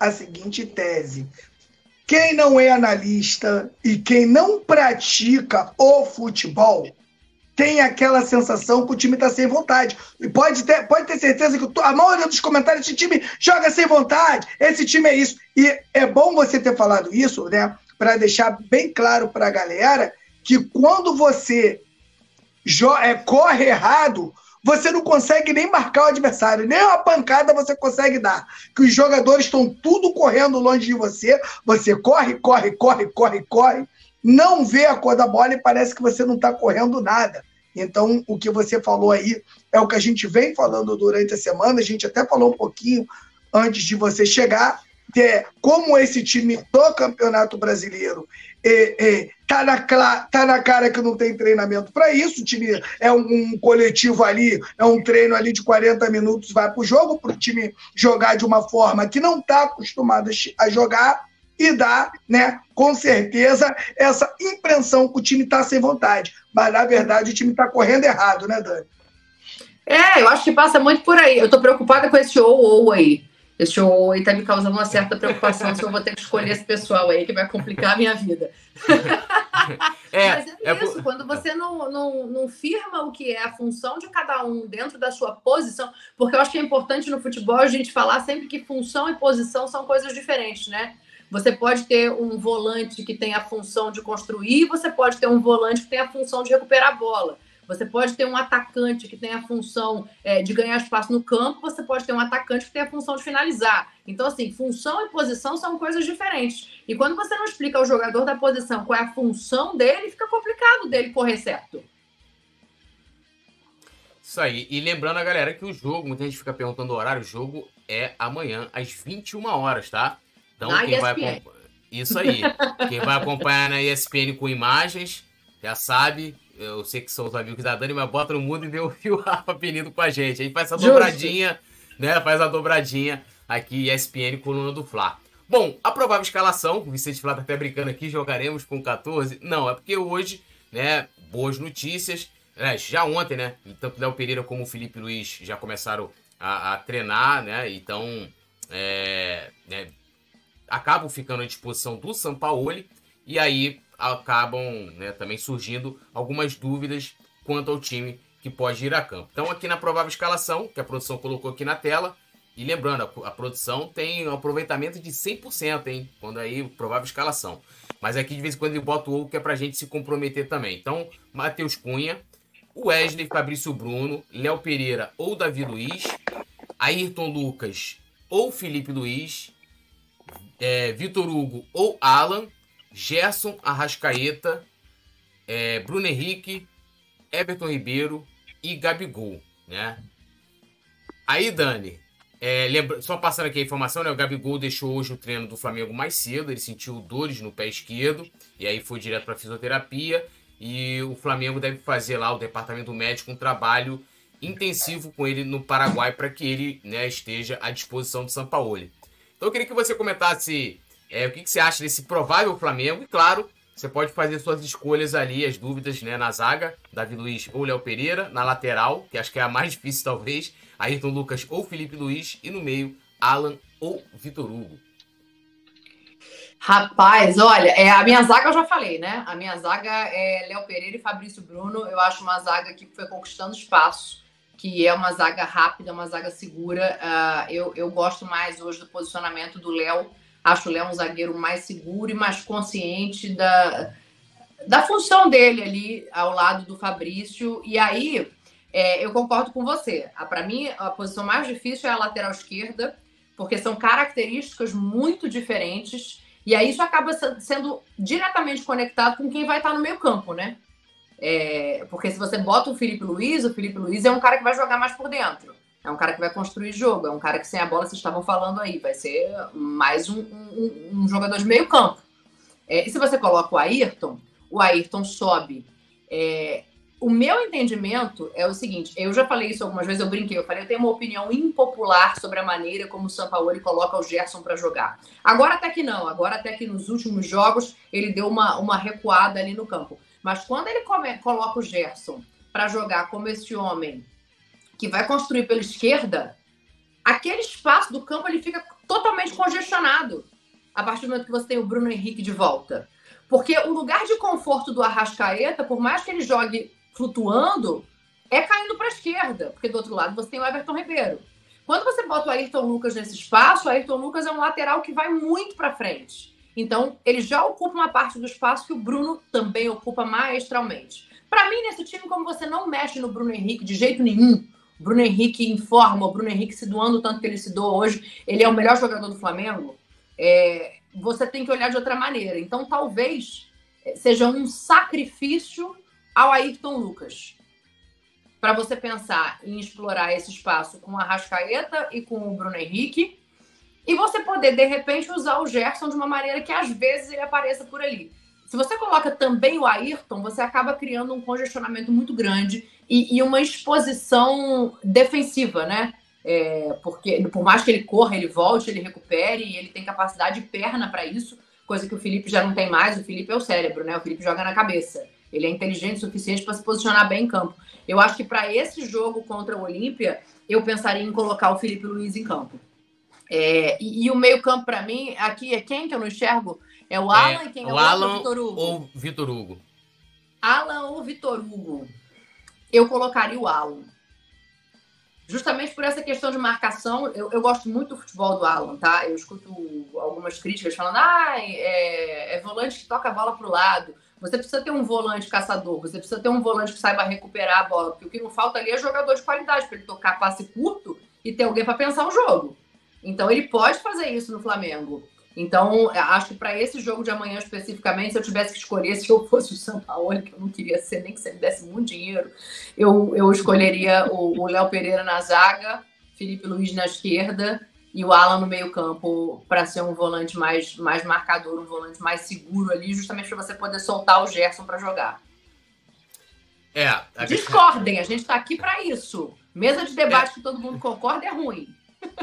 a seguinte tese. Quem não é analista e quem não pratica o futebol tem aquela sensação que o time está sem vontade. E pode ter, pode ter certeza que a maioria dos comentários esse time joga sem vontade, esse time é isso. E é bom você ter falado isso, né? Para deixar bem claro para a galera que quando você é, corre errado, você não consegue nem marcar o adversário, nem uma pancada você consegue dar. Que os jogadores estão tudo correndo longe de você, você corre, corre, corre, corre, corre, não vê a cor da bola e parece que você não está correndo nada. Então, o que você falou aí é o que a gente vem falando durante a semana, a gente até falou um pouquinho antes de você chegar, é como esse time do Campeonato Brasileiro é, é, tá, na, tá na cara que não tem treinamento para isso. O time é um, um, coletivo ali, é um treino ali de 40 minutos, vai para o jogo, para o time jogar de uma forma que não está acostumado a jogar e dá, né, com certeza, essa impressão que o time está sem vontade. Mas, na verdade, o time está correndo errado, né, Dani? É, eu acho que passa muito por aí. Eu estou preocupada com esse ou ou aí. Esse ou aí está me causando uma certa preocupação se eu vou ter que escolher esse pessoal aí que vai complicar a minha vida. *laughs* é, Mas é, é isso, quando você não, não, não firma o que é a função de cada um dentro da sua posição, porque eu acho que é importante no futebol a gente falar sempre que função e posição são coisas diferentes, né? Você pode ter um volante que tem a função de construir, você pode ter um volante que tem a função de recuperar a bola. Você pode ter um atacante que tem a função é, de ganhar espaço no campo, você pode ter um atacante que tem a função de finalizar. Então, assim, função e posição são coisas diferentes. E quando você não explica ao jogador da posição qual é a função dele, fica complicado dele correr certo. Isso aí. E lembrando a galera que o jogo, muita gente fica perguntando o horário, o jogo é amanhã, às 21 horas, tá? Então, na quem ESPN. vai Isso aí. quem vai acompanhar na ESPN com imagens, já sabe. Eu sei que são os amigos da Dani, mas bota no mundo e vê o, *laughs* o Rafa Penido com a gente. Aí faz essa dobradinha, né? Faz a dobradinha aqui, ESPN, coluna do Fla. Bom, a provável escalação, o Vicente Flá tá até brincando aqui, jogaremos com 14. Não, é porque hoje, né, boas notícias. É, já ontem, né? Tanto o Léo Pereira como o Felipe Luiz já começaram a, a treinar, né? Então, é, né, acabam ficando à disposição do Sampaoli e aí acabam né, também surgindo algumas dúvidas quanto ao time que pode ir a campo. Então, aqui na provável escalação, que a produção colocou aqui na tela, e lembrando, a, a produção tem um aproveitamento de 100%, hein? Quando aí, provável escalação. Mas aqui de vez em quando ele bota o que é pra gente se comprometer também. Então, Matheus Cunha, Wesley, Fabrício Bruno, Léo Pereira ou Davi Luiz, Ayrton Lucas ou Felipe Luiz, é, Vitor Hugo ou Alan, Gerson Arrascaeta, é, Bruno Henrique, Everton Ribeiro e Gabigol, né? Aí, Dani, é, lembra, só passando aqui a informação, né? O Gabigol deixou hoje o treino do Flamengo mais cedo, ele sentiu dores no pé esquerdo e aí foi direto para fisioterapia e o Flamengo deve fazer lá o departamento médico um trabalho intensivo com ele no Paraguai para que ele né, esteja à disposição do Sampaoli. Então eu queria que você comentasse é, o que, que, você acha desse provável Flamengo. E claro, você pode fazer suas escolhas ali, as dúvidas né, na zaga, Davi Luiz ou Léo Pereira, na lateral, que acho que é a mais *laughs* difícil talvez, Ayrton Lucas ou Felipe Luiz, e no meio, Alan ou Vitor Hugo. Rapaz, olha, é, a minha zaga eu já falei, né? A minha zaga é Léo Pereira e Fabrício Bruno. Eu acho uma zaga que foi conquistando espaço que é uma zaga rápida, uma zaga segura. Uh, eu, eu gosto mais hoje do posicionamento do Léo. Acho o Léo um zagueiro mais seguro e mais consciente da, da função dele ali ao lado do Fabrício. E aí, é, eu concordo com você. Para mim, a posição mais difícil é a lateral esquerda, porque são características muito diferentes. E aí isso acaba sendo diretamente conectado com quem vai estar no meio campo, né? É, porque se você bota o Felipe Luiz, o Felipe Luiz é um cara que vai jogar mais por dentro. É um cara que vai construir jogo, é um cara que sem a bola, vocês estavam falando aí, vai ser mais um, um, um jogador de meio campo. É, e se você coloca o Ayrton, o Ayrton sobe. É, o meu entendimento é o seguinte: eu já falei isso algumas vezes, eu brinquei, eu falei, eu tenho uma opinião impopular sobre a maneira como o Sampaoli coloca o Gerson para jogar. Agora até que não, agora até que nos últimos jogos ele deu uma, uma recuada ali no campo. Mas quando ele come, coloca o Gerson para jogar como esse homem que vai construir pela esquerda, aquele espaço do campo ele fica totalmente congestionado a partir do momento que você tem o Bruno Henrique de volta. Porque o lugar de conforto do Arrascaeta, por mais que ele jogue flutuando, é caindo para a esquerda, porque do outro lado você tem o Everton Ribeiro. Quando você bota o Ayrton Lucas nesse espaço, o Ayrton Lucas é um lateral que vai muito para frente. Então, ele já ocupa uma parte do espaço que o Bruno também ocupa maestralmente. Para mim, nesse time, como você não mexe no Bruno Henrique de jeito nenhum, Bruno Henrique informa, o Bruno Henrique se doando tanto que ele se doa hoje, ele é o melhor jogador do Flamengo, é, você tem que olhar de outra maneira. Então, talvez é, seja um sacrifício ao Ayrton Lucas. Para você pensar em explorar esse espaço com a Rascaeta e com o Bruno Henrique. E você poder, de repente, usar o Gerson de uma maneira que às vezes ele apareça por ali. Se você coloca também o Ayrton, você acaba criando um congestionamento muito grande e, e uma exposição defensiva, né? É, porque por mais que ele corra, ele volte, ele recupere, ele tem capacidade de perna para isso, coisa que o Felipe já não tem mais. O Felipe é o cérebro, né? O Felipe joga na cabeça. Ele é inteligente o suficiente para se posicionar bem em campo. Eu acho que para esse jogo contra o Olímpia, eu pensaria em colocar o Felipe Luiz em campo. É, e, e, o meio-campo, para mim, aqui é quem que eu não enxergo? É o Alan é, e quem é o, o Alan Vitor Hugo? ou Vitor Hugo? Alan ou Vitor Hugo? Eu colocaria o Alan. Justamente por essa questão de marcação, eu, eu gosto muito do futebol do Alan, tá? Eu escuto algumas críticas falando, ah, é, é volante que toca a bola para o lado. Você precisa ter um volante caçador, você precisa ter um volante que saiba recuperar a bola, porque o que não falta ali é jogador de qualidade para ele tocar passe curto e ter alguém para pensar o jogo. Então ele pode fazer isso no Flamengo. Então, acho que para esse jogo de amanhã especificamente, se eu tivesse que escolher, *laughs* se eu fosse o São Paulo, que eu não queria ser, nem que você me desse muito dinheiro, eu, eu escolheria o Léo Pereira na zaga, Felipe Luiz na esquerda e o Alan no meio-campo para ser um volante mais, mais marcador, um volante mais seguro ali, justamente para você poder soltar o Gerson para jogar. É. A... Discordem, a gente está aqui para isso. Mesa de debate é. que todo mundo concorda é ruim.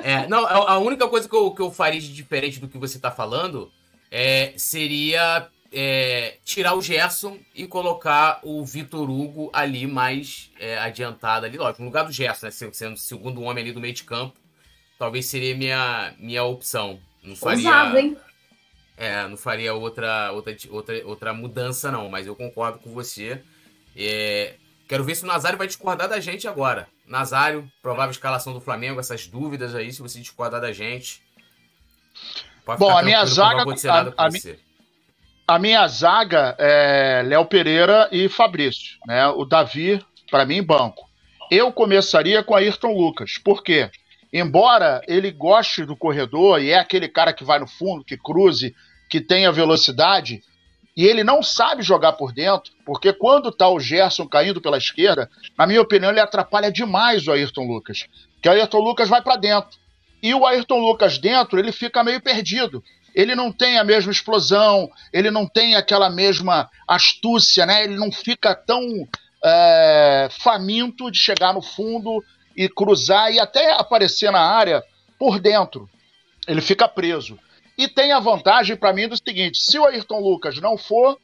É, não, a única coisa que eu, que eu faria de diferente do que você está falando é, seria é, tirar o Gerson e colocar o Vitor Hugo ali mais é, adiantado ali, lógico, no lugar do Gerson, né, sendo o segundo homem ali do meio de campo talvez seria minha, minha opção. Não faria. Ousado, hein? É, não faria outra, outra, outra, outra mudança, não, mas eu concordo com você. É, quero ver se o Nazário vai discordar da gente agora. Nazário, provável escalação do Flamengo, essas dúvidas aí, se você discordar da gente. Bom, a minha zaga. A, a, mi, a, minha zaga é Léo Pereira e Fabrício. Né? O Davi, para mim, banco. Eu começaria com Ayrton Lucas. Por quê? embora ele goste do corredor e é aquele cara que vai no fundo, que cruze, que tenha velocidade, e ele não sabe jogar por dentro, porque quando tá o Gerson caindo pela esquerda, na minha opinião, ele atrapalha demais o Ayrton Lucas. Que o Ayrton Lucas vai para dentro. E o Ayrton Lucas dentro, ele fica meio perdido. Ele não tem a mesma explosão, ele não tem aquela mesma astúcia, né? Ele não fica tão é, faminto de chegar no fundo e cruzar e até aparecer na área por dentro. Ele fica preso. E tem a vantagem para mim do seguinte: se o Ayrton Lucas não for,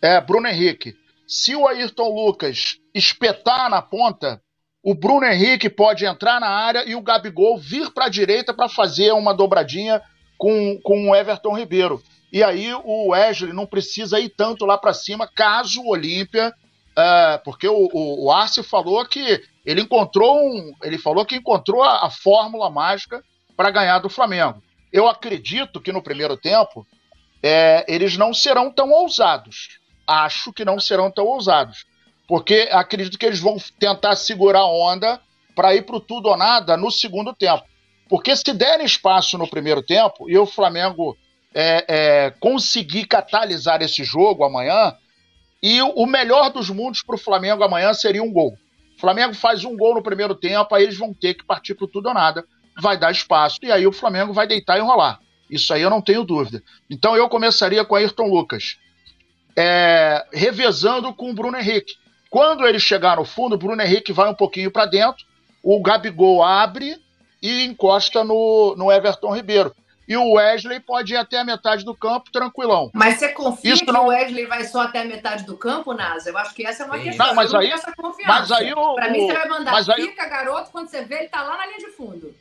é Bruno Henrique. Se o Ayrton Lucas espetar na ponta, o Bruno Henrique pode entrar na área e o Gabigol vir para a direita para fazer uma dobradinha com, com o Everton Ribeiro. E aí o Wesley não precisa ir tanto lá para cima, caso o Olímpia. Uh, porque o, o, o Arce falou que ele encontrou um, ele falou que encontrou a, a fórmula mágica para ganhar do Flamengo. Eu acredito que no primeiro tempo é, eles não serão tão ousados. Acho que não serão tão ousados, porque acredito que eles vão tentar segurar a onda para ir para tudo ou nada no segundo tempo. Porque se derem espaço no primeiro tempo e o Flamengo é, é, conseguir catalisar esse jogo amanhã, e o melhor dos mundos para o Flamengo amanhã seria um gol. O Flamengo faz um gol no primeiro tempo, aí eles vão ter que partir para tudo ou nada. Vai dar espaço. E aí o Flamengo vai deitar e enrolar. Isso aí eu não tenho dúvida. Então eu começaria com Ayrton Lucas, é, revezando com o Bruno Henrique. Quando ele chegar no fundo, o Bruno Henrique vai um pouquinho para dentro, o Gabigol abre e encosta no, no Everton Ribeiro. E o Wesley pode ir até a metade do campo tranquilão. Mas você confia Isso que não... o Wesley vai só até a metade do campo, Nasa? Eu acho que essa é uma questão. Não, mas aí, mas aí o, Pra mim, você vai mandar mas aí... fica, garoto, quando você vê, ele tá lá na linha de fundo.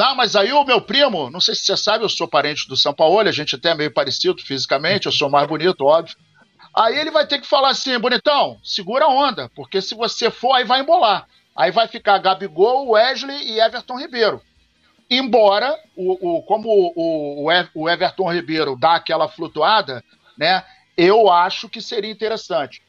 Não, mas aí o meu primo, não sei se você sabe, eu sou parente do São Paulo, a gente até é meio parecido fisicamente, eu sou mais bonito, óbvio. Aí ele vai ter que falar assim, bonitão, segura a onda, porque se você for, aí vai embolar. Aí vai ficar Gabigol, Wesley e Everton Ribeiro. Embora, o, o como o, o Everton Ribeiro dá aquela flutuada, né? Eu acho que seria interessante.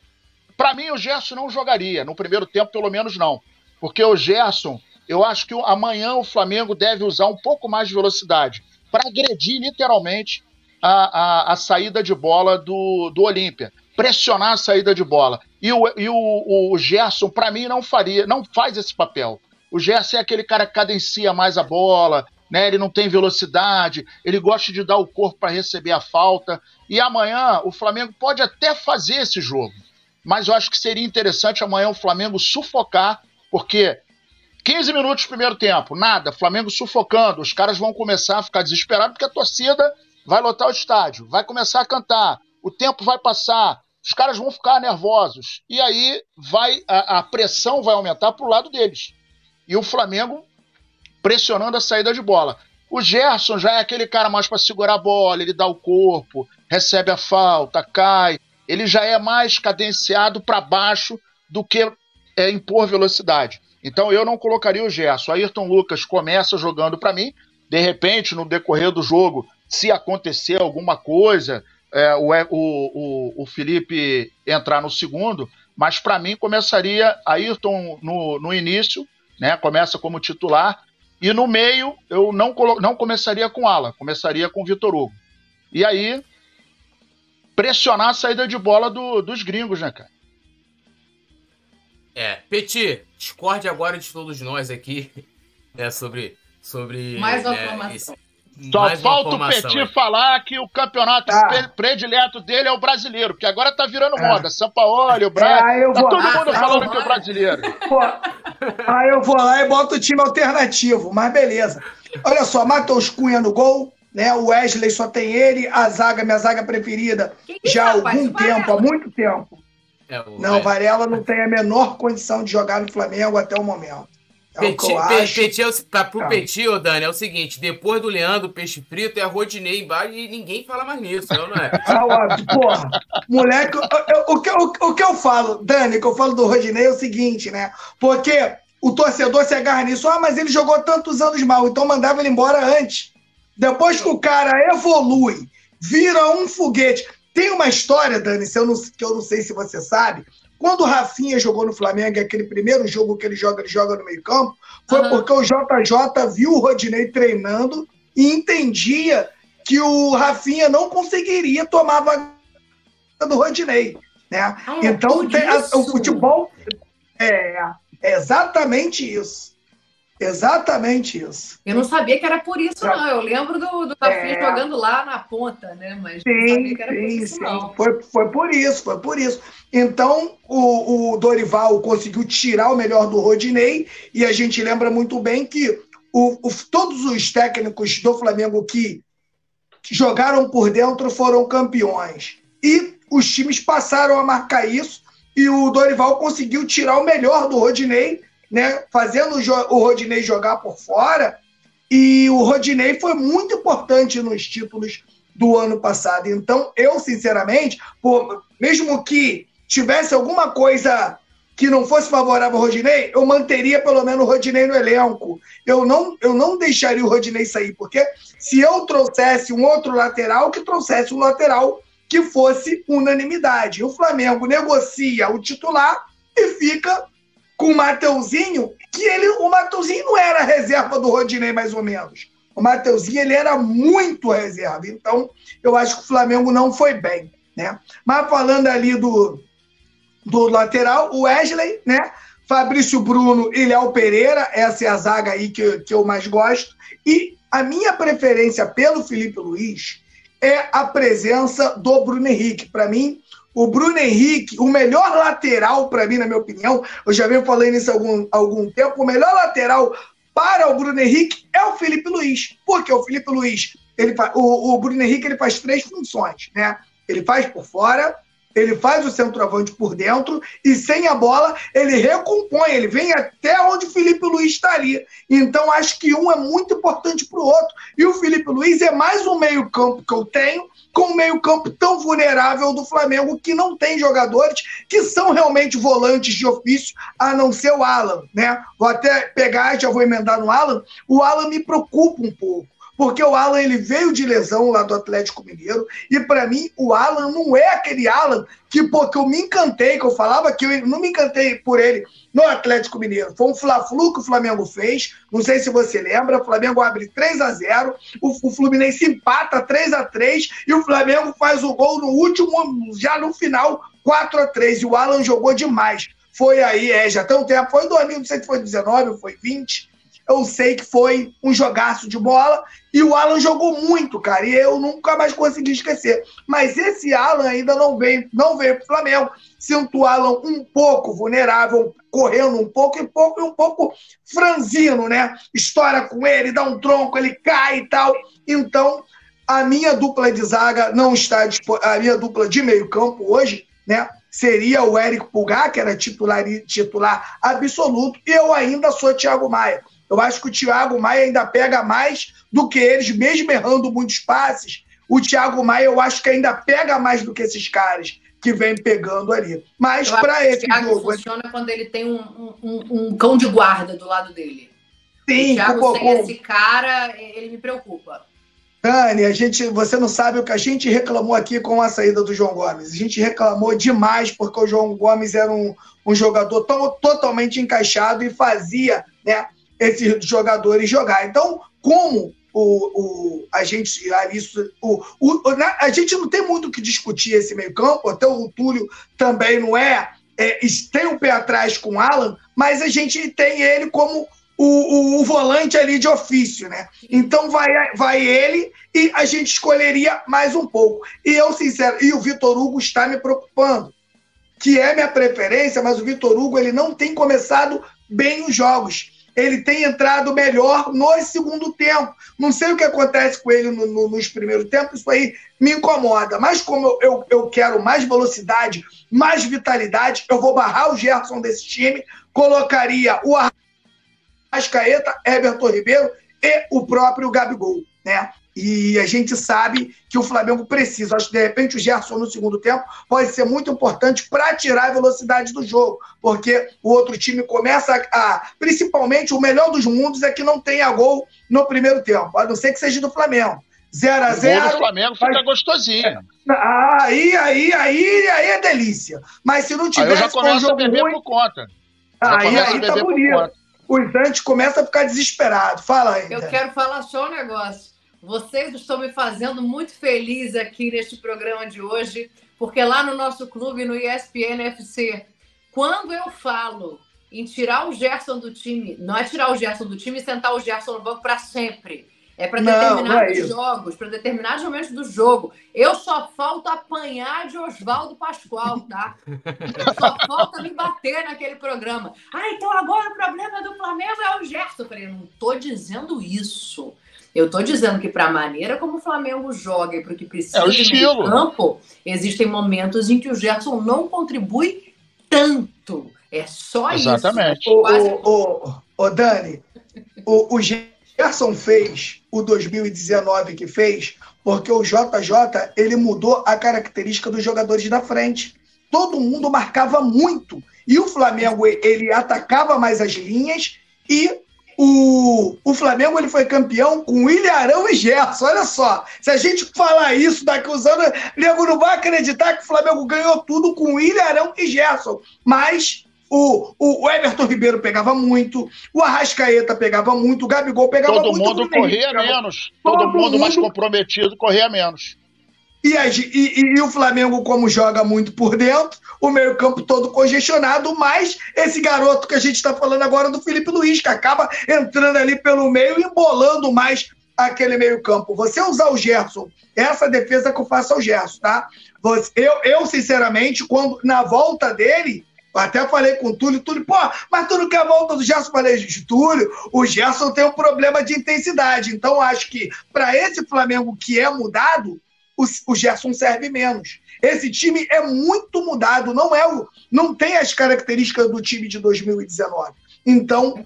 Para mim, o Gerson não jogaria. No primeiro tempo, pelo menos, não. Porque o Gerson, eu acho que amanhã o Flamengo deve usar um pouco mais de velocidade para agredir literalmente a, a, a, saída de bola do, do Olímpia. Pressionar a saída de bola. E o, e o, o Gerson, para mim, não faria, não faz esse papel. O Gerson é aquele cara que cadencia mais a bola, né? Ele não tem velocidade, ele gosta de dar o corpo para receber a falta. E amanhã o Flamengo pode até fazer esse jogo, mas eu acho que seria interessante amanhã o Flamengo sufocar, porque 15 minutos primeiro tempo, nada, Flamengo sufocando, os caras vão começar a ficar desesperados porque a torcida vai lotar o estádio, vai começar a cantar, o tempo vai passar, os caras vão ficar nervosos. E aí vai a, a pressão vai aumentar para o lado deles. E o Flamengo pressionando a saída de bola. O Gerson já é aquele cara mais para segurar a bola, ele dá o corpo, recebe a falta, cai. Ele já é mais cadenciado para baixo do que é, impor velocidade. Então eu não colocaria o Gerson. Ayrton Lucas começa jogando para mim. De repente, no decorrer do jogo, se acontecer alguma coisa, é, o, o, o, Felipe entrar no segundo. Mas para mim começaria Ayrton no, no início né? Começa como titular. E no meio, eu não, não começaria com Ala, começaria com Vitor Hugo. E aí, pressionar a saída de bola do, dos gringos, né, cara? É, Petit, discorde agora de todos nós aqui, *laughs* né, sobre... sobre Mais uma né, esse, só Mais falta o Petit falar que o campeonato ah. predileto dele é o brasileiro, porque agora tá virando ah. moda. São Paulo, o Brasil. É, tá vou... todo mundo ah, falando que é o brasileiro. *laughs* Pô, aí eu vou lá e boto o time alternativo, mas beleza. Olha só, Matheus Cunha no gol, né? O Wesley só tem ele, a zaga, minha zaga preferida, já há algum tempo, há muito tempo. É, não, Varela não tem a menor condição de jogar no Flamengo até o momento. É Petit, Petit, Petit é o, pra, pro. Petit, ô Dani, é o seguinte: depois do Leandro, peixe frito, é a Rodinei embaixo e ninguém fala mais nisso, não, não é? *laughs* Ah, porra, moleque, o, que, o, o que eu falo, Dani, que eu falo do Rodinei é o seguinte, né? Porque o torcedor se agarra nisso, ah, mas ele jogou tantos anos mal, então mandava ele embora antes. Depois que o cara evolui, vira um foguete. Tem uma história, Dani, eu não, que eu não sei se você sabe, quando o Rafinha jogou no Flamengo, aquele primeiro jogo que ele joga, ele joga no meio-campo, foi uhum. porque o JJ viu o Rodinei treinando e entendia que o Rafinha não conseguiria tomar a vaga do Rodinei. Né? Ah, é então, tem, a, o futebol é, é exatamente isso. Exatamente isso. Eu não sabia que era por isso, não. Eu lembro do, do Rafinha é... jogando lá na ponta, né? Mas sim, não sabia que era sim, por isso, sim. não. Foi, foi por isso, foi por isso. Então, o, o Dorival conseguiu tirar o melhor do Rodinei, e a gente lembra muito bem que o, o, todos os técnicos do Flamengo que jogaram por dentro foram campeões. E os times passaram a marcar isso, e o Dorival conseguiu tirar o melhor do Rodinei né, fazendo o Rodinei jogar por fora. E o Rodinei foi muito importante nos títulos do ano passado. Então, eu, sinceramente, por, mesmo que tivesse alguma coisa que não fosse favorável ao Rodinei, eu manteria pelo menos o Rodinei no elenco. Eu não, eu não deixaria o Rodinei sair, porque se eu trouxesse um outro lateral, que trouxesse um lateral que fosse unanimidade. O Flamengo negocia o titular e fica com o Mateuzinho, que ele, o Mateuzinho não era reserva do Rodinei, mais ou menos. O Mateuzinho ele era muito reserva. Então, eu acho que o Flamengo não foi bem. Né? Mas falando ali do, do lateral, o Wesley, né? Fabrício Bruno e Léo Pereira, essa é a zaga aí que, que eu mais gosto. E a minha preferência pelo Felipe Luiz é a presença do Bruno Henrique. Para mim, o Bruno Henrique, o melhor lateral, para mim, na minha opinião, eu já venho falando isso há algum, algum tempo, o melhor lateral para o Bruno Henrique é o Felipe Luiz. Porque o Felipe Luiz, ele o, o Bruno Henrique ele faz três funções, né? Ele faz por fora, ele faz o centroavante por dentro e sem a bola ele recompõe, ele vem até onde o Felipe Luiz está ali. Então acho que um é muito importante para o outro. E o Felipe Luiz é mais um meio-campo que eu tenho, com um meio-campo tão vulnerável do Flamengo, que não tem jogadores que são realmente volantes de ofício, a não ser o Alan. Né? Vou até pegar, já vou emendar no Alan. O Alan me preocupa um pouco porque o Alan ele veio de lesão lá do Atlético Mineiro e para mim o Alan não é aquele Alan que porque eu me encantei, que eu falava que eu não me encantei por ele no Atlético Mineiro. Foi um Fla-Flu que o Flamengo fez, não sei se você lembra, o Flamengo abre 3 a 0, o, o Fluminense empata 3 a 3 e o Flamengo faz o gol no último já no final 4 a 3 e o Alan jogou demais. Foi aí, é, já tem um tempo, foi em 2000, não sei se foi 19, foi 20, eu sei que foi um jogaço de bola e o Alan jogou muito, cara, e eu nunca mais consegui esquecer. Mas esse Alan ainda não veio, não veio para o Flamengo. Sinto o Alan um pouco vulnerável, correndo um pouco e pouco e um pouco franzino, né? Estoura com ele, dá um tronco, ele cai e tal. Então, a minha dupla de zaga não está a minha dupla de meio campo hoje, né? Seria o Eric Pulgar, que era titular, titular absoluto, e eu ainda sou Thiago Maia. Eu acho que o Thiago Maia ainda pega mais do que eles, mesmo errando muitos passes. O Thiago Maia, eu acho que ainda pega mais do que esses caras que vem pegando ali. Mas para esse Thiago jogo. funciona quando ele tem um, um, um, cão de guarda do lado dele. Sim, o Thiago pô, sem esse cara, ele me preocupa. Dani, a gente, você não sabe o que a gente reclamou aqui com a saída do João Gomes. A gente reclamou demais porque o João Gomes era um, um jogador to, totalmente encaixado e fazia né, esses jogadores jogar. Então, como o, o, a gente ali, o, o, a gente não tem muito o que discutir esse meio-campo, até o Túlio também não é, é, tem um pé atrás com o Alan, mas a gente tem ele como o, o, o, volante ali de ofício, né? Então vai, vai ele e a gente escolheria mais um pouco. E eu, sincero, e o Vitor Hugo está me preocupando, que é minha preferência, mas o Vitor Hugo ele não tem começado bem os jogos ele tem entrado melhor no segundo tempo. Não sei o que acontece com ele no, no, nos primeiros tempos, isso aí me incomoda. Mas como eu, eu, quero mais velocidade, mais vitalidade, eu vou barrar o Gerson desse time, colocaria o Arrascaeta, Everton Ribeiro e o próprio Gabigol, né? E a gente sabe que o Flamengo precisa. Acho que, de repente, o Gerson no segundo tempo pode ser muito importante para tirar a velocidade do jogo, porque o outro time começa a. Principalmente, o melhor dos mundos é que não tenha gol no primeiro tempo, a não ser que seja do Flamengo. 0 a 0 O gol do Flamengo fica mas... gostosinho. Aí, aí, aí, aí é delícia. Mas se não tivesse. Aí eu já começo a beber ruim, por conta. Aí, aí tá bonito. Os antes começam a ficar desesperados. Fala aí. Eu quero falar só um negócio. Vocês estão me fazendo muito feliz aqui neste programa de hoje, porque lá no nosso clube, no ESPN FC, quando eu falo em tirar o Gerson do time, não é tirar o Gerson do time e sentar o Gerson no banco para sempre. É para determinados é jogos, para determinados momentos do jogo. Eu só falta apanhar de Oswaldo Pascoal, tá? só falta me bater naquele programa. Ah, então agora o problema do Flamengo é o Gerson. Eu falei, não tô dizendo isso. Eu estou dizendo que para a maneira como o Flamengo joga e para o que precisa é no campo, existem momentos em que o Gerson não contribui tanto. É só Exatamente. isso. Exatamente. O, o, o, Dani, o, o Gerson fez o 2019 que fez porque o JJ ele mudou a característica dos jogadores da frente. Todo mundo marcava muito. E o Flamengo ele atacava mais as linhas e o, o Flamengo ele foi campeão com Ilharão e Gerson. Olha só, se a gente falar isso daqui uns anos, o nego não vai acreditar que o Flamengo ganhou tudo com Ilharão e Gerson. Mas o, o, Everton Ribeiro pegava muito, o Arrascaeta pegava muito, o Gabigol pegava Todo muito. Todo mundo corria menos. Todo, Todo mundo, mundo mais comprometido corria menos. E, e, e, o Flamengo, como joga muito por dentro, o meio-campo todo congestionado, mas esse garoto que a gente está falando agora do Felipe Luiz, que acaba entrando ali pelo meio e embolando mais aquele meio-campo. Você usar o Gerson, essa defesa que eu faço ao Gerson, tá? Eu, eu, sinceramente, quando na volta dele, até falei com o Túlio, Túlio, pô, mas tu não quer a volta do Gerson? Falei, Túlio, o Gerson tem um problema de intensidade. Então, acho que para esse Flamengo que é mudado, o, o Gerson serve menos. Esse time é muito mudado, não é o, não tem as características do time de 2019. Então,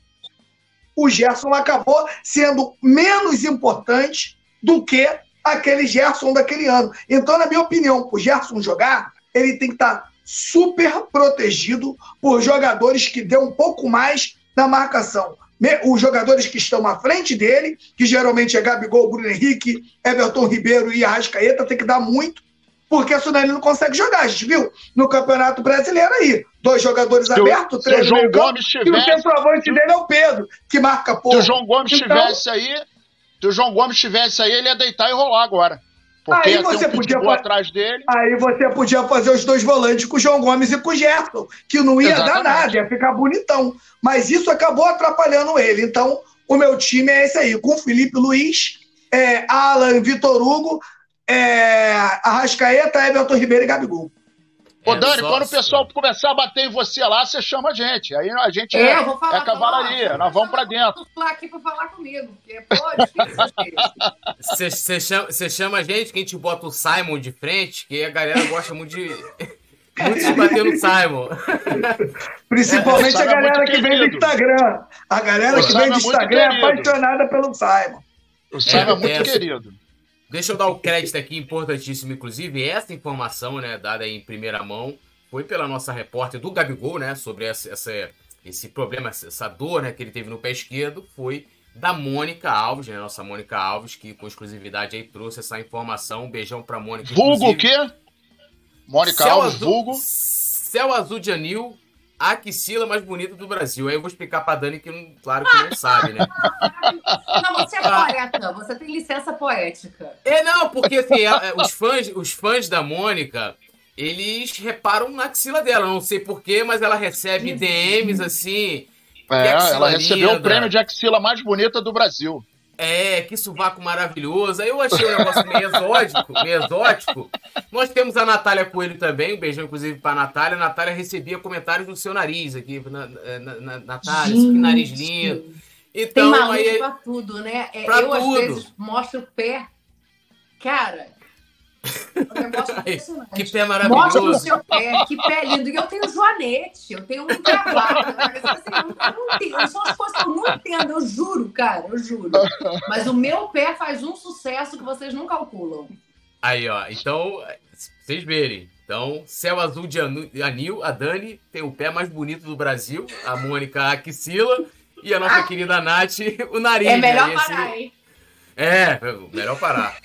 o Gerson acabou sendo menos importante do que aquele Gerson daquele ano. Então, na minha opinião, o Gerson jogar, ele tem que estar super protegido por jogadores que dêem um pouco mais na marcação. Os jogadores que estão à frente dele, que geralmente é Gabigol, Bruno Henrique, Everton Ribeiro e Arrascaeta, tem que dar muito, porque senão ele não consegue jogar. A gente viu no Campeonato Brasileiro aí. Dois jogadores se abertos, três se o João Gomes tivesse, e o centroavante dele é o Pedro, que marca pouco. Se o João Gomes então, tivesse aí, se o João Gomes tivesse aí, ele ia deitar e rolar agora. Porque aí você um podia atrás dele. Aí você podia fazer os dois volantes com o João Gomes e com o Gerson, que não ia Exatamente. dar nada, ia ficar bonitão. Mas isso acabou atrapalhando ele. Então, o meu time é esse aí, com Felipe Luiz, é, Alan, Vitor Hugo, é, Arrascaeta, Everton Ribeiro e Gabigol. Ô, é, Dani, quando o pessoal começar a bater em você lá, você chama a gente. Aí a gente é, é, é cavalaria, nós vamos pra dentro. lá aqui pra falar comigo, porque, pô, Você *laughs* chama, chama a gente, que a gente bota o Simon de frente, que a galera gosta muito de. Muito de bater no Simon. *laughs* Principalmente é, a galera é que vem do Instagram. A galera o que vem do é Instagram é apaixonada pelo Simon. O Simon é, muito querido. Deixa eu dar o crédito aqui, importantíssimo, inclusive, essa informação, né, dada em primeira mão, foi pela nossa repórter do Gabigol, né, sobre essa, essa, esse problema, essa dor, né, que ele teve no pé esquerdo, foi da Mônica Alves, né, nossa Mônica Alves, que com exclusividade aí trouxe essa informação. Um beijão pra Mônica. Vulgo o quê? Mônica Céu Alves, azul, vulgo? Céu Azul de Anil, axila mais bonita do Brasil. Aí eu vou explicar pra Dani que, não, claro, que não sabe, né? *laughs* Não, você é poeta, você tem licença poética. É, não, porque assim, os, fãs, os fãs da Mônica, eles reparam na axila dela. Não sei porquê, mas ela recebe DMs assim. É, ela recebeu linda. o prêmio de axila mais bonita do Brasil. É, que sovaco maravilhoso. Aí eu achei um negócio meio exótico, meio exótico. Nós temos a Natália Coelho também, um beijão inclusive pra Natália. A Natália recebia comentários do seu nariz aqui. Na, na, na Natália, que nariz lindo. Então, Tem maluco aí, pra tudo, né? É, pra eu, tudo. às vezes, mostro o pé. Cara, que pé maravilhoso. Mostra o seu pé, que pé lindo. E eu tenho joanete, eu tenho um cavalo. Assim, eu não São as coisas que eu não entendo, eu juro, cara, eu juro. Mas o meu pé faz um sucesso que vocês não calculam. Aí, ó. Então, vocês verem. Então, céu azul de anil, a Dani tem o pé mais bonito do Brasil, a Mônica a axila e a nossa ah. querida Nath o nariz. É melhor né? parar, hein? É, melhor parar.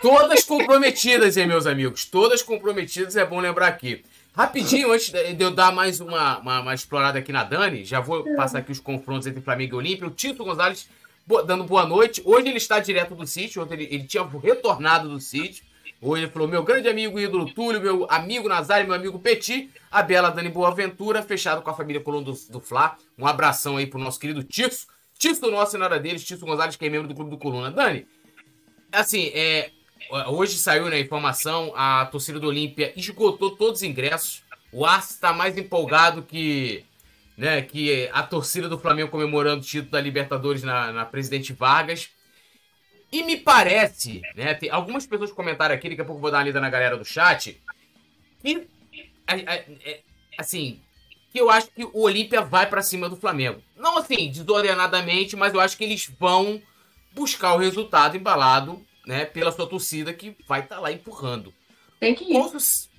Todas comprometidas, hein, meus amigos? Todas comprometidas, é bom lembrar aqui. Rapidinho, antes de eu dar mais uma, uma, uma, explorada aqui na Dani, já vou passar aqui os confrontos entre Flamengo e Olímpia. O Tito Gonzalez dando boa noite. Hoje ele está direto do sítio, ontem ele, ele tinha retornado do sítio. Hoje ele falou: meu grande amigo ídolo Túlio, meu amigo Nazário, meu amigo Petit, a bela Dani Boaventura, fechado com a família Coluna do, do Fla. Um abração aí pro nosso querido Tito. Nosso e nada deles, Tito Gonzalez, que é membro do Clube do Coluna. Dani, assim, é, hoje saiu na né, informação, a torcida do Olímpia esgotou todos os ingressos. O Arce está mais empolgado que, né, que a torcida do Flamengo comemorando o título da Libertadores na, na Presidente Vargas. E me parece, né, tem algumas pessoas comentaram aqui, daqui a pouco vou dar uma lida na galera do chat, que, é, assim, que eu acho que o Olímpia vai para cima do Flamengo. Não assim, desordenadamente, mas eu acho que eles vão buscar o resultado embalado né, pela sua torcida que vai estar tá lá empurrando. Tem que ir. Qual,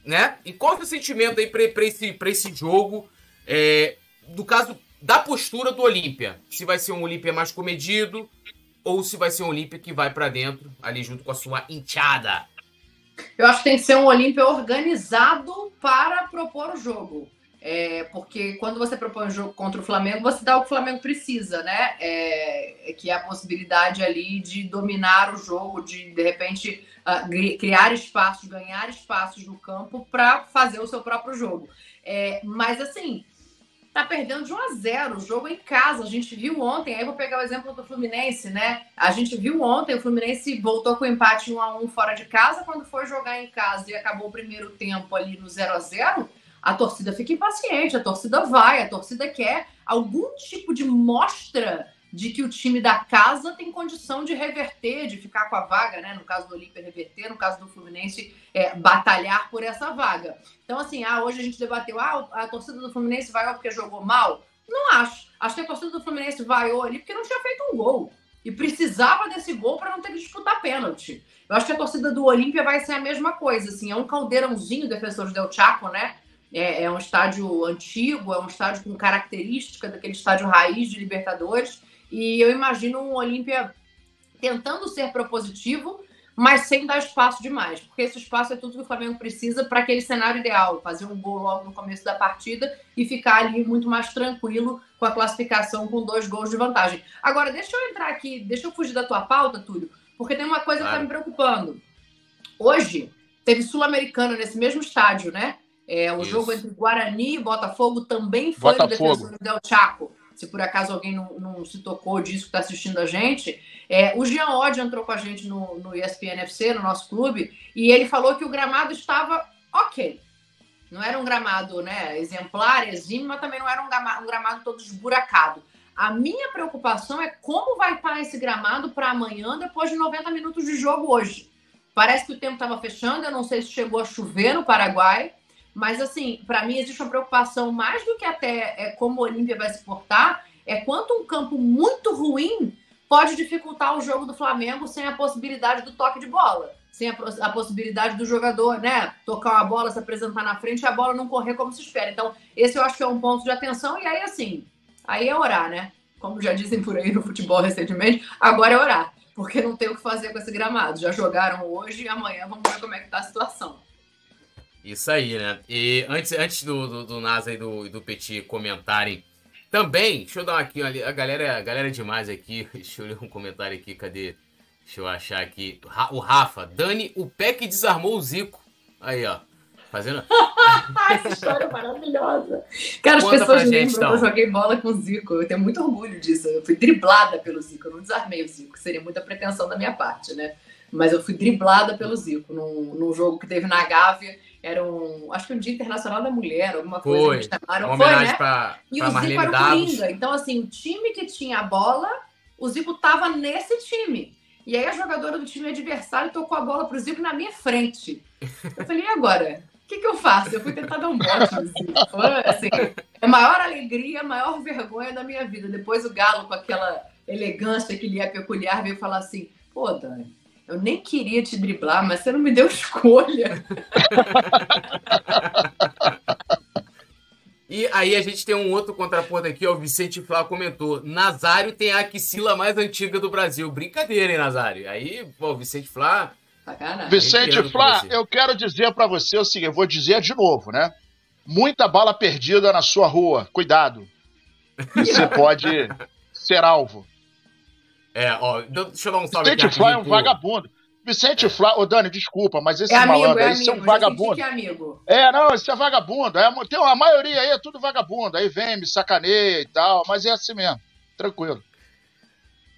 né? E qual é o sentimento aí para esse, esse jogo, é, do caso da postura do Olímpia? Se vai ser um Olímpia mais comedido ou se vai ser um Olímpia que vai para dentro, ali junto com a sua enteada? Eu acho que tem que ser um Olímpia organizado para propor o jogo. É, porque quando você propõe um jogo contra o Flamengo, você dá o que o Flamengo precisa, né? É, que é a possibilidade ali de dominar o jogo, de de repente uh, criar espaços, ganhar espaços no campo para fazer o seu próprio jogo. É, mas assim, tá perdendo de 1 a 0 o jogo é em casa. A gente viu ontem, aí vou pegar o exemplo do Fluminense, né? A gente viu ontem, o Fluminense voltou com empate 1 a 1 fora de casa, quando foi jogar em casa e acabou o primeiro tempo ali no 0 a 0 a torcida fica impaciente, a torcida vai, a torcida quer algum tipo de mostra de que o time da casa tem condição de reverter, de ficar com a vaga, né? No caso do Olímpia, reverter, no caso do Fluminense, é, batalhar por essa vaga. Então, assim, ah, hoje a gente debateu, ah, a torcida do Fluminense vaiou porque jogou mal? Não acho. Acho que a torcida do Fluminense vaiou ali porque não tinha feito um gol. E precisava desse gol para não ter que disputar pênalti. Eu acho que a torcida do Olímpia vai ser a mesma coisa, assim, é um caldeirãozinho defensores del Chaco, né? É, é, um estádio antigo, é um estádio com característica daquele estádio raiz de Libertadores. E eu imagino um Olímpia tentando ser propositivo, mas sem dar espaço demais, porque esse espaço é tudo que o Flamengo precisa para aquele cenário ideal, fazer um gol logo no começo da partida e ficar ali muito mais tranquilo com a classificação com dois gols de vantagem. Agora, deixa eu entrar aqui, deixa eu fugir da tua pauta, Túlio, porque tem uma coisa claro. que está me preocupando. Hoje, teve Sul-Americano nesse mesmo estádio, né? É, o Isso. jogo entre Guarani e Botafogo também foi Botafogo. no Defensor Del Chaco. Se por acaso alguém não, não se tocou disso que está assistindo a gente, é, o Jean Odd entrou com a gente no, no ESPN FC, no nosso clube, e ele falou que o gramado estava ok. Não era um gramado né, exemplar, exímio, mas também não era um gramado, um gramado todo esburacado. A minha preocupação é como vai estar esse gramado para amanhã, depois de 90 minutos de jogo hoje. Parece que o tempo estava fechando, eu não sei se chegou a chover no Paraguai, mas, assim, para mim existe uma preocupação mais do que até é, como o Olímpia vai se portar, é quanto um campo muito ruim pode dificultar o jogo do Flamengo sem a possibilidade do toque de bola, sem a, a possibilidade do jogador, né, tocar uma bola, se apresentar na frente e a bola não correr como se espera. Então, esse eu acho que é um ponto de atenção. E aí, assim, aí é orar, né? Como já dizem por aí no futebol recentemente, agora é orar, porque não tem o que fazer com esse gramado. Já jogaram hoje e amanhã vamos ver como é que tá a situação. Isso aí, né? E antes, antes do, do, do NASA e do, do Petit comentarem também, deixa eu dar uma aqui, a galera, a galera é demais aqui. *laughs* Deixa eu ler um comentário aqui, cadê? Deixa eu achar aqui. O Rafa, Dani, o pé que desarmou o Zico. Aí, ó. Fazendo. *laughs* Essa história é maravilhosa. Cara, as Conta pessoas lembram gente, então. que eu joguei bola com o Zico. Eu tenho muito orgulho disso. Eu fui driblada pelo Zico. Eu não desarmei o Zico. Seria muita pretensão da minha parte, né? Mas eu fui driblada pelo Zico num, num jogo que teve na Gávea era um, acho que um Dia Internacional da Mulher, alguma coisa foi, que chamaram. Uma foi, né? Pra, e pra o Zico era o Coringa. Então, assim, o time que tinha a bola, o Zico tava nesse time. E aí a jogadora do time adversário tocou a bola pro Zico na minha frente. Eu falei, e agora? O que, que eu faço? Eu fui tentar dar um bote no Zico. Foi, assim, a maior alegria, a maior vergonha da minha vida. Depois o Galo, com aquela elegância que lhe é peculiar, veio falar assim, pô, Dani, eu nem queria te driblar, mas você não me deu *laughs* escolha. E aí a gente tem um outro contraponto aqui, ó, o Vicente Flá comentou. Nazário tem a axila mais antiga do Brasil. Brincadeira, hein, Nazário? Aí, pô, o Vicente Flá... Vicente Flá, eu quero dizer para você o seguinte, eu vou dizer de novo, né? Muita bala perdida na sua rua. Cuidado. *laughs* Você pode ser alvo. É, ó, deixa eu dar um salve Vicente aqui. Flá é um vagabundo. Vicente é. Flá, ô Dani, desculpa, mas esse é amigo, malandro é aí, amigo, é um vagabundo. É, amigo. é, não, esse é vagabundo. É, tem, a maioria aí é tudo vagabundo. Aí vem, me sacaneia e tal, mas é assim mesmo. Tranquilo.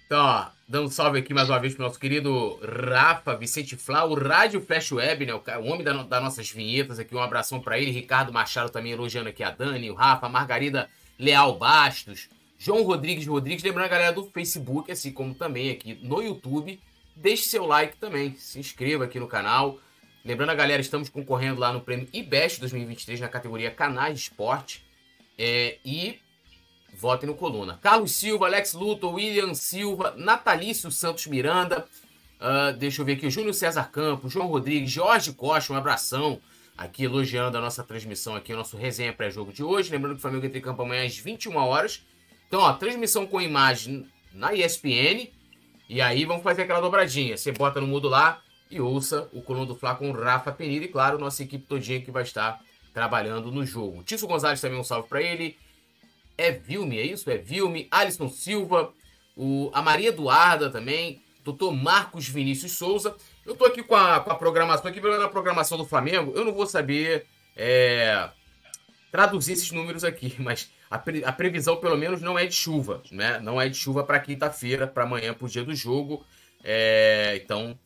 Então, ó, dando um salve aqui mais uma vez pro nosso querido Rafa Vicente Flá, o Rádio Flash Web, né? O, o homem da, das nossas vinhetas aqui. Um abração para ele. Ricardo Machado também elogiando aqui a Dani, o Rafa, a Margarida Leal Bastos. João Rodrigues Rodrigues. Lembrando a galera do Facebook, assim como também aqui no YouTube. Deixe seu like também, se inscreva aqui no canal. Lembrando a galera, estamos concorrendo lá no prêmio IBEST 2023 na categoria Canais Esporte. É, e votem no Coluna. Carlos Silva, Alex Luto, William Silva, Natalício Santos Miranda. Uh, deixa eu ver aqui, Júnior César Campos, João Rodrigues, Jorge Costa, um abração aqui elogiando a nossa transmissão aqui, o nosso resenha pré-jogo de hoje. Lembrando que o Flamengo entra em campo amanhã às 21 horas. Então, ó, transmissão com imagem na ESPN. E aí vamos fazer aquela dobradinha. Você bota no mudo lá e ouça o Coluna do Fla com Rafa Penira e, claro, nossa equipe todinha que vai estar trabalhando no jogo. Tício Gonzalez também um salve para ele. É Vilme, é isso? É Vilme. Alisson Silva. O, a Maria Eduarda também. Doutor Marcos Vinícius Souza. Eu tô aqui com a, com a programação, aqui vendo a programação do Flamengo. Eu não vou saber é, traduzir esses números aqui, *laughs* mas a, pre, a, previsão pelo menos não é de chuva, né? Não é de chuva para quinta-feira, para amanhã, para o dia do jogo. É, então,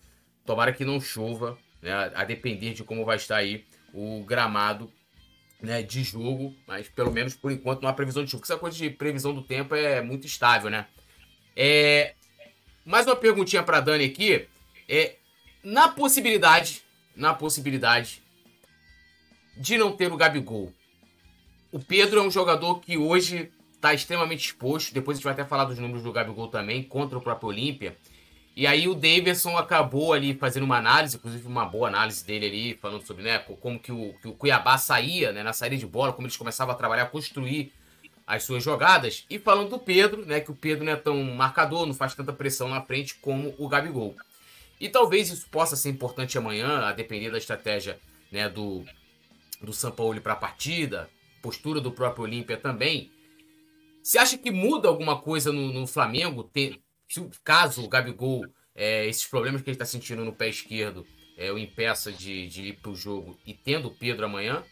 tomara que não chova, né? A depender de como vai estar aí o gramado né, de jogo, mas pelo menos por enquanto não há previsão de chuva. Essa coisa de previsão do tempo é muito estável, né? É, mais uma perguntinha para Dani aqui. É, na possibilidade, na possibilidade de não ter o Gabigol, o Pedro é um jogador que hoje está extremamente exposto. Depois a gente vai até falar dos números do Gabigol também, contra o próprio Olímpia. E aí o Davidson acabou ali fazendo uma análise, inclusive uma boa análise dele ali, falando sobre né, como que o, que o Cuiabá saía né, na saída de bola, como eles começavam a trabalhar, a construir as suas jogadas. E falando do Pedro, né, que o Pedro não é tão marcador, não faz tanta pressão na frente como o Gabigol. E talvez isso possa ser importante amanhã, a depender da estratégia né, do, do São Paulo para a partida, postura do próprio Olímpia também. Você acha que muda alguma coisa no, no Flamengo? Ter, se caso o Gabigol, é, esses problemas que ele está sentindo no pé esquerdo, é, o impeça de, de ir para o jogo e tendo o Pedro amanhã?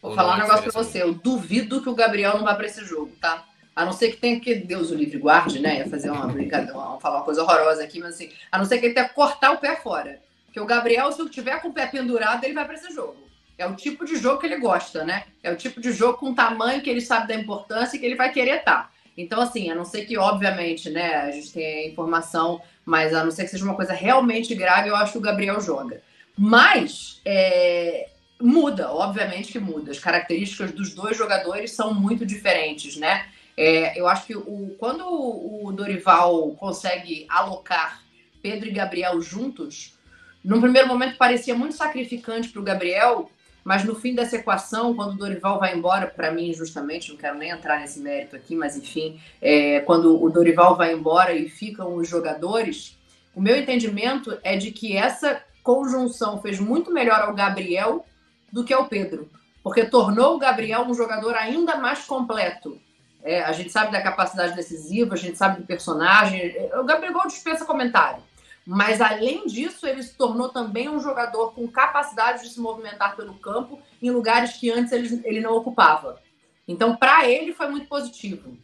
Vou falar um negócio para você. Eu duvido que o Gabriel não vá para esse jogo, tá? A não ser que tenha que, Deus o livre guarde, né? Ia fazer uma brincadeira, uma, falar uma coisa horrorosa aqui, mas assim, a não ser que ele tenha que cortar o pé fora. Porque o Gabriel, se tiver com o pé pendurado, ele vai para esse jogo. É o tipo de jogo que ele gosta, né? É o tipo de jogo com tamanho que ele sabe da importância e que ele vai querer estar. Tá. Então, assim, a não ser que, obviamente, né, a gente tenha informação, mas a não ser que seja uma coisa realmente grave, eu acho que o Gabriel joga. Mas é, muda, obviamente que muda. As características dos dois jogadores são muito diferentes, né? É, eu acho que o, quando o Dorival consegue alocar Pedro e Gabriel juntos, num primeiro momento parecia muito sacrificante para o Gabriel, mas no fim dessa equação, quando o Dorival vai embora, para mim, justamente, não quero nem entrar nesse mérito aqui, mas enfim, é, quando o Dorival vai embora e ficam os jogadores, o meu entendimento é de que essa conjunção fez muito melhor ao Gabriel do que ao Pedro, porque tornou o Gabriel um jogador ainda mais completo. É, a gente sabe da capacidade decisiva, a gente sabe do personagem. O Gabriel dispensa comentário. Mas, além disso, ele se tornou também um jogador com capacidade de se movimentar pelo campo em lugares que antes ele, ele não ocupava. Então, para ele, foi muito positivo.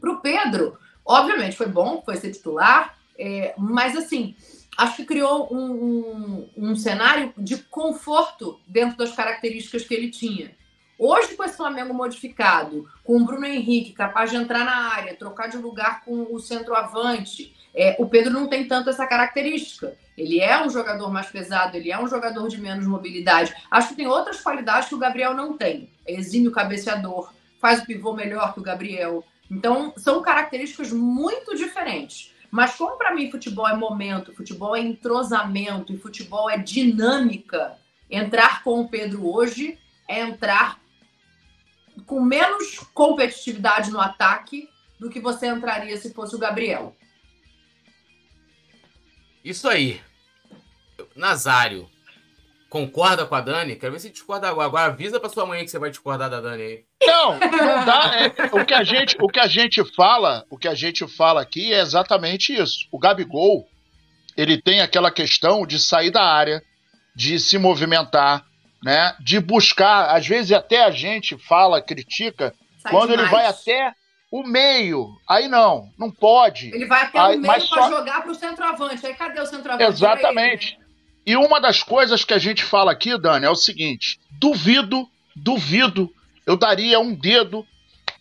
Para o Pedro, obviamente, foi bom, foi ser titular, é, mas, assim, acho que criou um, um, um cenário de conforto dentro das características que ele tinha. Hoje, com esse Flamengo modificado, com o Bruno Henrique capaz de entrar na área, trocar de lugar com o centroavante, é, o Pedro não tem tanto essa característica. Ele é um jogador mais pesado, ele é um jogador de menos mobilidade. Acho que tem outras qualidades que o Gabriel não tem. É exímio cabeceador, faz o pivô melhor que o Gabriel. Então, são características muito diferentes. Mas como para mim futebol é momento, futebol é entrosamento e futebol é dinâmica, entrar com o Pedro hoje é entrar com menos competitividade no ataque do que você entraria se fosse o Gabriel. Isso aí. Nazário, concorda com a Dani? Quero ver se discorda agora. Agora avisa pra sua mãe que você vai discordar da Dani aí. Não, não dá. É, o, que a gente, o que a gente fala, o que a gente fala aqui é exatamente isso. O Gabigol, ele tem aquela questão de sair da área, de se movimentar, né? De buscar, às vezes até a gente fala, critica, Sai quando demais. ele vai até o meio, aí não, não pode. Ele vai até aí, o meio para só... jogar para o centroavante. Aí cadê o centroavante? Exatamente. Ele, né? E uma das coisas que a gente fala aqui, Dani, é o seguinte: duvido, duvido, eu daria um dedo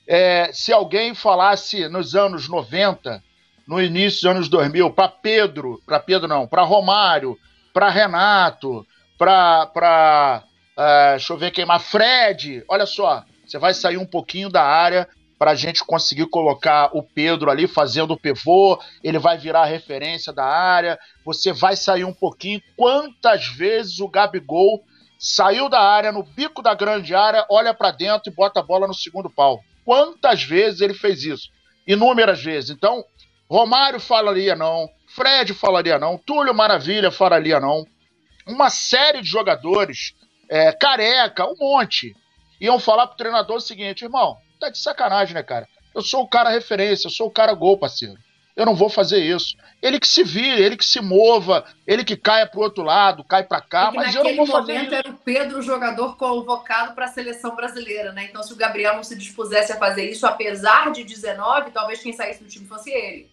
é, se alguém falasse nos anos 90, no início dos anos 2000, para Pedro, para Pedro não, para Romário, para Renato, para. Uh, deixa eu ver quem mais. Fred, olha só, você vai sair um pouquinho da área para a gente conseguir colocar o Pedro ali fazendo o pivô, ele vai virar referência da área, você vai sair um pouquinho. Quantas vezes o Gabigol saiu da área, no bico da grande área, olha para dentro e bota a bola no segundo pau? Quantas vezes ele fez isso? Inúmeras vezes. Então, Romário falaria não, Fred falaria não, Túlio Maravilha falaria não. Uma série de jogadores é, Careca, um monte. Iam falar pro treinador o seguinte, irmão, tá de sacanagem, né, cara? Eu sou o cara referência, eu sou o cara gol, parceiro. Eu não vou fazer isso. Ele que se vire, ele que se mova, ele que caia pro outro lado, cai para cá, mas eu não vou fazer momento isso. era o Pedro o jogador convocado para a seleção brasileira, né? Então se o Gabriel não se dispusesse a fazer isso, apesar de 19, talvez quem saísse do time fosse ele.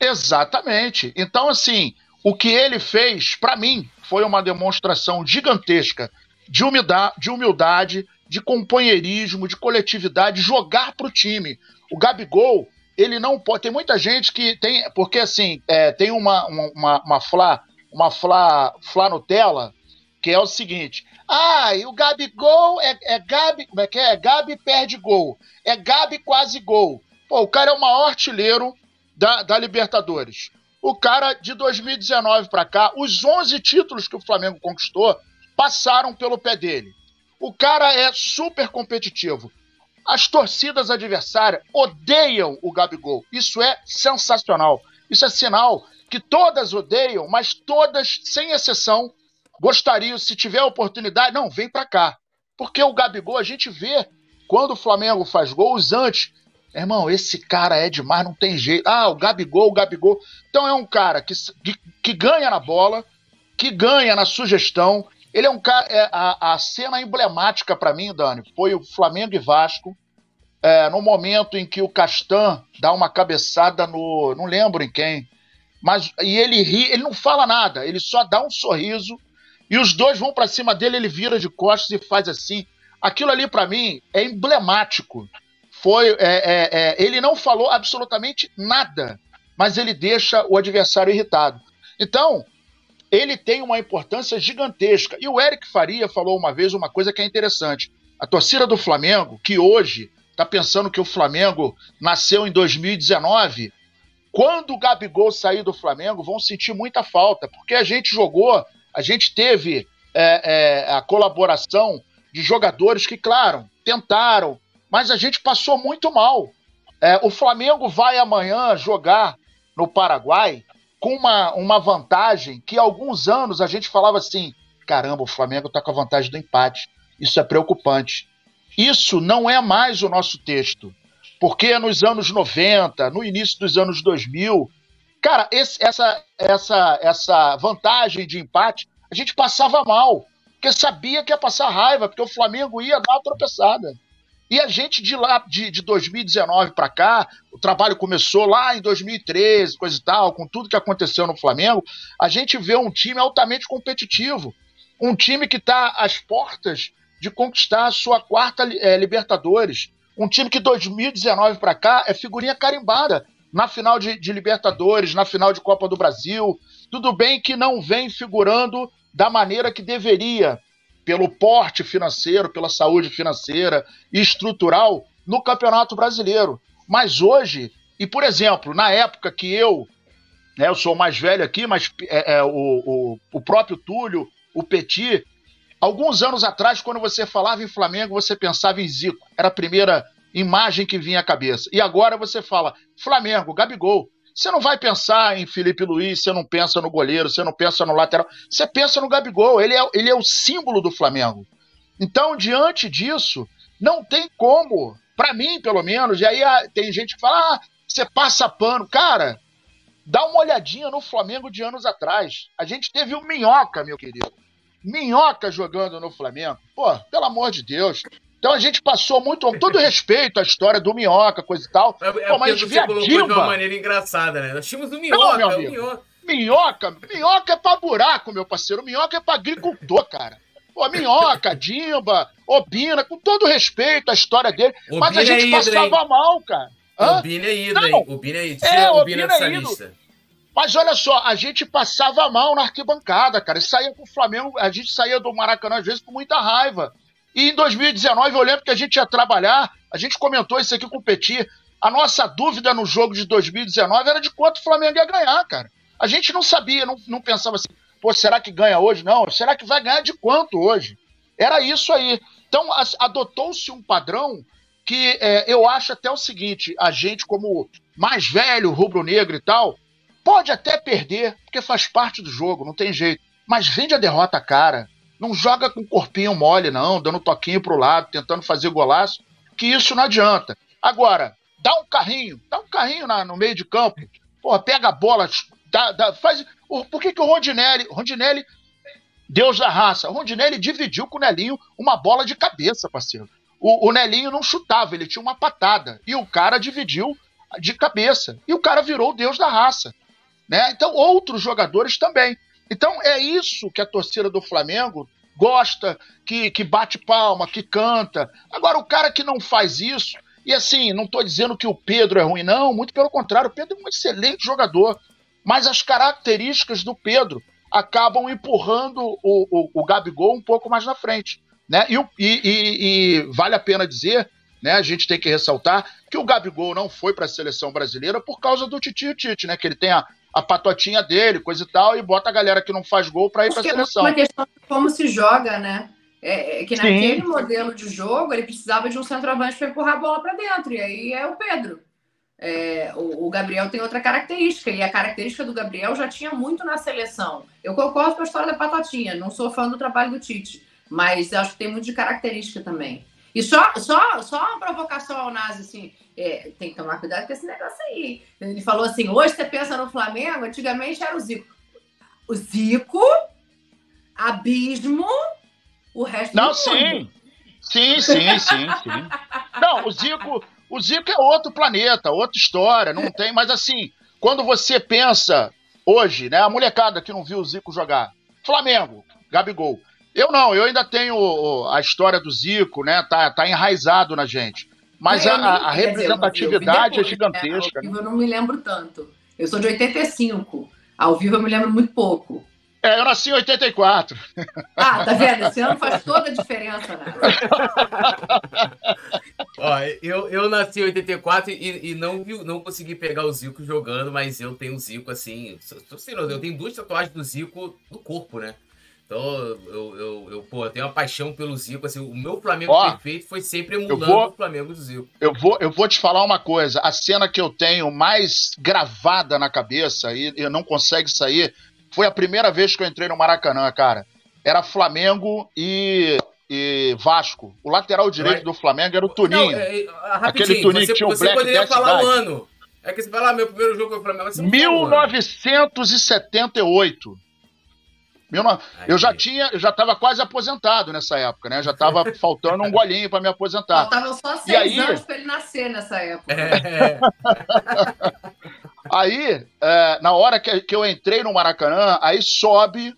Exatamente. Então, assim, o que ele fez, para mim, foi uma demonstração gigantesca de humildade, de, humildade, de companheirismo, de coletividade, jogar pro time. O Gabigol, ele não pode. Tem muita gente que tem. Porque, assim, é, tem uma, uma, uma Flá, uma Flá, Flá Nutella, que é o seguinte. Ah, e o Gabigol é, é Gabi. Como é que é? Gabi perde gol. É Gabi quase gol. Pô, o cara é o maior artilheiro da, da Libertadores. O cara, de 2019 para cá, os 11 títulos que o Flamengo conquistou passaram pelo pé dele. O cara é super competitivo. As torcidas adversárias odeiam o Gabigol. Isso é sensacional. Isso é sinal que todas odeiam, mas todas, sem exceção, gostariam, se tiver oportunidade, não, vem para cá. Porque o Gabigol, a gente vê quando o Flamengo faz gols antes. Irmão, esse cara é demais, não tem jeito. Ah, o Gabigol, o Gabigol. Então é um cara que, que, que ganha na bola, que ganha na sugestão. Ele é um cara. É, a, a cena emblemática para mim, Dani, foi o Flamengo e Vasco. É, no momento em que o Castan dá uma cabeçada no. Não lembro em quem. Mas, e ele ri, ele não fala nada, ele só dá um sorriso. E os dois vão para cima dele, ele vira de costas e faz assim. Aquilo ali, para mim, é emblemático. Foi, é, é, é, ele não falou absolutamente nada, mas ele deixa o adversário irritado. Então, ele tem uma importância gigantesca. E o Eric Faria falou uma vez uma coisa que é interessante. A torcida do Flamengo, que hoje está pensando que o Flamengo nasceu em 2019, quando o Gabigol sair do Flamengo, vão sentir muita falta, porque a gente jogou, a gente teve é, é, a colaboração de jogadores que, claro, tentaram, mas a gente passou muito mal. É, o Flamengo vai amanhã jogar no Paraguai com uma, uma vantagem que há alguns anos a gente falava assim: caramba, o Flamengo está com a vantagem do empate. Isso é preocupante. Isso não é mais o nosso texto. Porque nos anos 90, no início dos anos 2000, cara, esse, essa, essa, essa vantagem de empate, a gente passava mal. Porque sabia que ia passar raiva, porque o Flamengo ia dar uma tropeçada. E a gente de lá, de, de 2019 para cá, o trabalho começou lá em 2013, coisa e tal, com tudo que aconteceu no Flamengo, a gente vê um time altamente competitivo. Um time que está às portas de conquistar a sua quarta é, Libertadores. Um time que 2019 para cá é figurinha carimbada na final de, de, Libertadores, na final de Copa do Brasil. Tudo bem que não vem figurando da maneira que deveria, pelo porte financeiro, pela saúde financeira e estrutural no Campeonato Brasileiro. Mas hoje, e por exemplo, na época que eu, né, eu sou mais velho aqui, mas é, é, o, o, o próprio Túlio, o Petit, Alguns anos atrás, quando você falava em Flamengo, você pensava em Zico. Era a primeira imagem que vinha à cabeça. E agora você fala Flamengo, Gabigol. Você não vai pensar em Felipe Luiz, você não pensa no goleiro, você não pensa no lateral. Você pensa no Gabigol. Ele é, ele é o símbolo do Flamengo. Então, diante disso, não tem como, para mim, pelo menos, e aí ah, tem gente que fala, ah, você passa pano. Cara, dá uma olhadinha no Flamengo de anos atrás. A gente teve o Minhoca, meu querido. Minhoca jogando no Flamengo. Pô, pelo amor de Deus. Então a gente passou muito, com todo respeito à história do Minhoca, coisa e tal. É, Pô, mas a gente vê a Dilma... de uma maneira engraçada, né? Nós tínhamos o Minhoca, Não, o Minhoca. Minhoca, minhoca é pra buraco, meu parceiro. Minhoca é pra agricultor, cara. Pô, Minhoca, Dimba, Obina, com todo respeito à história dele. Obina mas a gente é passava mal, cara. Hã? Obina é ídolo, hein? Obina é ídolo. É, Obina, Obina é ídolo. Mas olha só, a gente passava mal na arquibancada, cara. E saía com o Flamengo, a gente saía do Maracanã às vezes com muita raiva. E em 2019, eu lembro que a gente ia trabalhar, a gente comentou isso aqui com o Petit. A nossa dúvida no jogo de 2019 era de quanto o Flamengo ia ganhar, cara. A gente não sabia, não, não pensava assim, pô, será que ganha hoje? Não, será que vai ganhar de quanto hoje? Era isso aí. Então, adotou-se um padrão que é, eu acho até o seguinte: a gente, como mais velho, rubro-negro e tal, Pode até perder, porque faz parte do jogo, não tem jeito. Mas vende a derrota cara. Não joga com corpinho mole, não, dando toquinho pro lado, tentando fazer golaço, que isso não adianta. Agora, dá um carrinho, dá um carrinho na, no meio de campo, porra, pega a bola, dá, dá, faz. Por que, que o Rondinelli, Rondinelli, Deus da raça, o Rondinelli dividiu com o Nelinho uma bola de cabeça, parceiro. O, o Nelinho não chutava, ele tinha uma patada. E o cara dividiu de cabeça. E o cara virou o Deus da raça. Né? Então, outros jogadores também. Então, é isso que a torcida do Flamengo gosta, que, que bate palma, que canta. Agora, o cara que não faz isso, e assim, não estou dizendo que o Pedro é ruim, não, muito pelo contrário, o Pedro é um excelente jogador. Mas as características do Pedro acabam empurrando o, o, o Gabigol um pouco mais na frente. Né? E, e, e, e vale a pena dizer, né, a gente tem que ressaltar, que o Gabigol não foi para a seleção brasileira por causa do Titi Tite, né? Que ele tem a, a patotinha dele, coisa e tal, e bota a galera que não faz gol para ir para a seleção. É uma questão de como se joga, né? É, é que naquele Sim. modelo de jogo ele precisava de um centroavante para empurrar a bola para dentro, e aí é o Pedro. É, o, o, Gabriel tem outra característica, e a característica do Gabriel já tinha muito na seleção. Eu concordo com a história da Patotinha, não sou fã do trabalho do Tite, mas acho que tem muito de característica também. E só, só, só uma provocação ao Nazi, assim, é, tem que tomar cuidado com esse negócio aí. Ele falou assim: hoje você pensa no Flamengo, antigamente era o Zico. O Zico, Abismo, o resto Não, sim. Sim, sim, sim, sim. Não, o Zico, o Zico é outro planeta, outra história, não tem, mas assim, quando você pensa hoje, né, a molecada que não viu o Zico jogar, Flamengo, Gabigol. Eu não, eu ainda tenho a história do Zico, né? Tá, tá enraizado na gente. Mas a, a, representatividade depois, é gigantesca. Né? Ao vivo eu não me lembro tanto. Eu sou de 85. Ao vivo eu me lembro muito pouco. É, eu nasci em 84. Ah, tá vendo? Esse ano faz toda a diferença, né? *laughs* Ó, eu, eu nasci em 84 e, e não, não consegui pegar o Zico jogando, mas eu tenho o Zico assim. Eu tenho duas tatuagens do Zico no corpo, né? Então, eu, eu, eu, pô, eu tenho uma paixão pelo Zico. Assim, o meu Flamengo Ó, perfeito foi sempre emulando vou, o Flamengo do Zico. Eu vou, eu vou te falar uma coisa. A cena que eu tenho mais gravada na cabeça e eu não consegue sair foi a primeira vez que eu entrei no Maracanã, cara. Era Flamengo e, e Vasco. O lateral direito do Flamengo era o Tuninho. Não, é, é aquele Tuninho você, que tinha o Black poderia falar o ano. É que você fala, ah, meu primeiro jogo foi o Flamengo. 1978. Eu já tinha, eu já estava quase aposentado nessa época, né? Já estava *laughs* faltando um golinho para me aposentar. Faltavam só seis aí... anos para ele nascer nessa época. É. *laughs* aí, é, na hora que, que eu entrei no Maracanã, aí sobe,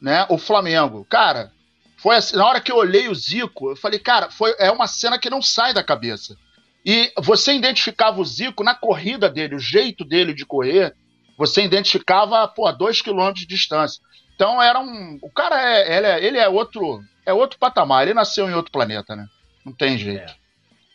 né, o Flamengo. Cara, foi assim, na hora que eu olhei o Zico, eu falei, cara, foi, é uma cena que não sai da cabeça. E você identificava o Zico na corrida dele, o jeito dele de correr, você identificava, pô, a dois quilômetros de distância. Então era um. O cara é. Ele é, ele é outro. É outro patamar. Ele nasceu em outro planeta, né? Não tem jeito. É.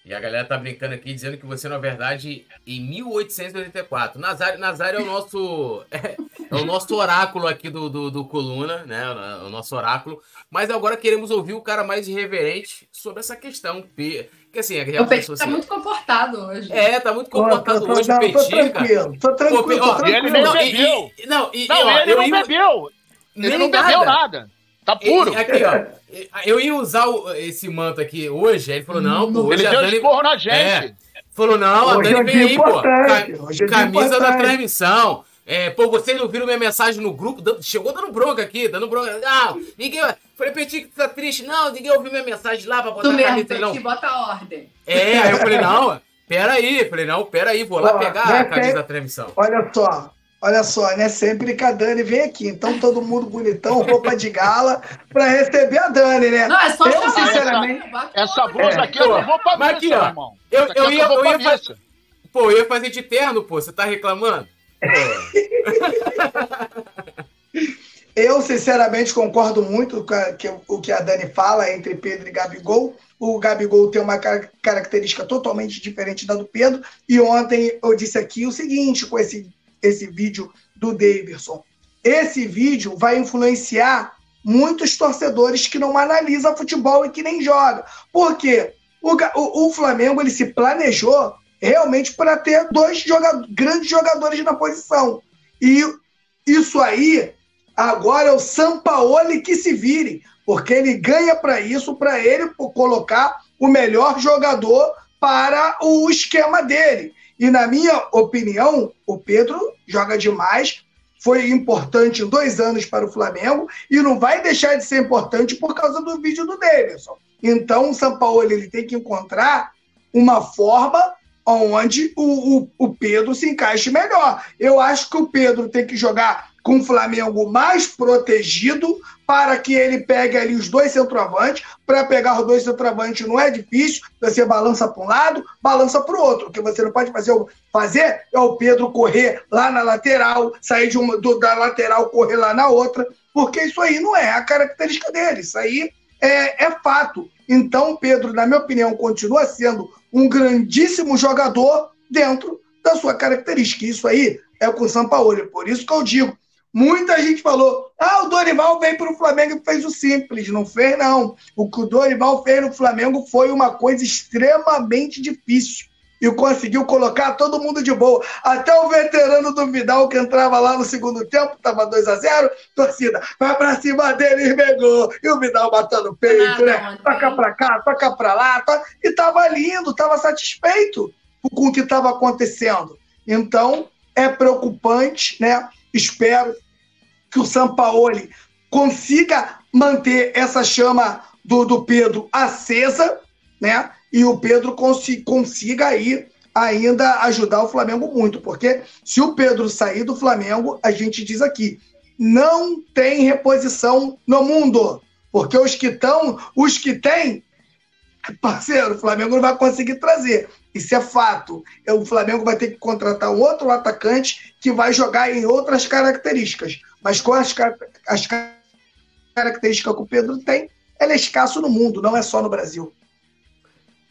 E a galera tá brincando aqui dizendo que você, na verdade, em 1884. Nazário, Nazário é o nosso. É, *laughs* é, o nosso oráculo aqui do, do, do, Coluna, né? O nosso oráculo. Mas agora queremos ouvir o cara mais irreverente sobre essa questão. Que assim, a o Petit tá assim, muito comportado hoje. É, tá muito comportado Pô, tô, hoje, tô, o Petit, tô tranquilo, Tô tranquilo, Pô, tô tranquilo. Ele não bebeu. não, e, não, ó, ele não bebeu. Ele não bebeu nada. Tá puro. E, aqui, ó. Eu ia usar esse manto aqui hoje, aí ele falou, não, pô, ele deu Dani... esporro na gente. É, falou, não, hoje a Dani é vem aí, pô. É camisa da transmissão. É, pô, vocês não viram minha mensagem no grupo? Chegou dando bronca aqui, dando bronca. Não, ninguém. Falei, Petit, que tá triste. Não, ninguém ouviu minha mensagem lá pra botar tu mesmo, Petit, não. bota a ordem. É, aí eu falei, *laughs* não, peraí. Falei, não, peraí, vou lá Ó, pegar a camisa da transmissão. Olha só, Olha só, né? Sempre que a Dani vem aqui. Então, todo mundo bonitão, roupa de gala, para receber a Dani, né? Não, é só eu, sinceramente. Essa, essa blusa é, aqui eu vou pra Mas aqui, ó, irmão. Eu, eu, eu ia, eu, ia fazer, pô, eu ia fazer de terno, pô. Você tá reclamando? eu, sinceramente, concordo muito com o que a Dani fala entre Pedro e Gabigol. O Gabigol tem uma característica totalmente diferente da do Pedro. E ontem eu disse aqui o seguinte, com esse esse vídeo do Davidson. Esse vídeo vai influenciar muitos torcedores que não analisam futebol e que nem jogam. Por quê? O, o, o Flamengo ele se planejou realmente para ter dois grandes jogadores na posição. E isso aí, agora é o Sampaoli que se vire. porque ele ganha para isso, para ele colocar o melhor jogador para o esquema dele. E na minha opinião, o Pedro joga demais, foi importante dois anos para o Flamengo e não vai deixar de ser importante por causa do vídeo do Davidson. Então, o São Paulo ele tem que encontrar uma forma onde o, o, o Pedro se encaixe melhor. Eu acho que o Pedro tem que jogar com o Flamengo mais protegido para que ele pegue ali os dois centroavantes. Para pegar os dois centroavantes não é difícil, você balança para um lado, balança para o outro. O que você não pode fazer, fazer é o Pedro correr lá na lateral, sair de uma, do, da lateral, correr lá na outra, porque isso aí não é a característica dele. Isso aí é, é fato. Então, Pedro, na minha opinião, continua sendo um grandíssimo jogador dentro da sua característica. Isso aí é com o Sampaoli. Por isso que eu digo, muita gente falou, ah, o Dorival veio para o Flamengo e fez o simples. Não fez, não. O que o Dorival fez no Flamengo foi uma coisa extremamente difícil e conseguiu colocar todo mundo de boa. Até o veterano do Vidal, que entrava lá no segundo tempo, estava 2 a 0 torcida, vai para cima dele e pegou. E o Vidal batendo o peito, né? Toca para cá, toca para lá. Toca... E estava lindo, estava satisfeito com o que estava acontecendo. Então, é preocupante, né? Espero que o Sampaoli consiga manter essa chama do, do Pedro acesa, né? e o Pedro consiga aí ainda ajudar o Flamengo muito, porque se o Pedro sair do Flamengo, a gente diz aqui, não tem reposição no mundo, porque os que estão, os que têm, parceiro, o Flamengo não vai conseguir trazer. Isso é fato. O Flamengo vai ter que contratar um outro atacante que vai jogar em outras características. Mas com as, as características que o Pedro tem, ele é escasso no mundo, não é só no Brasil.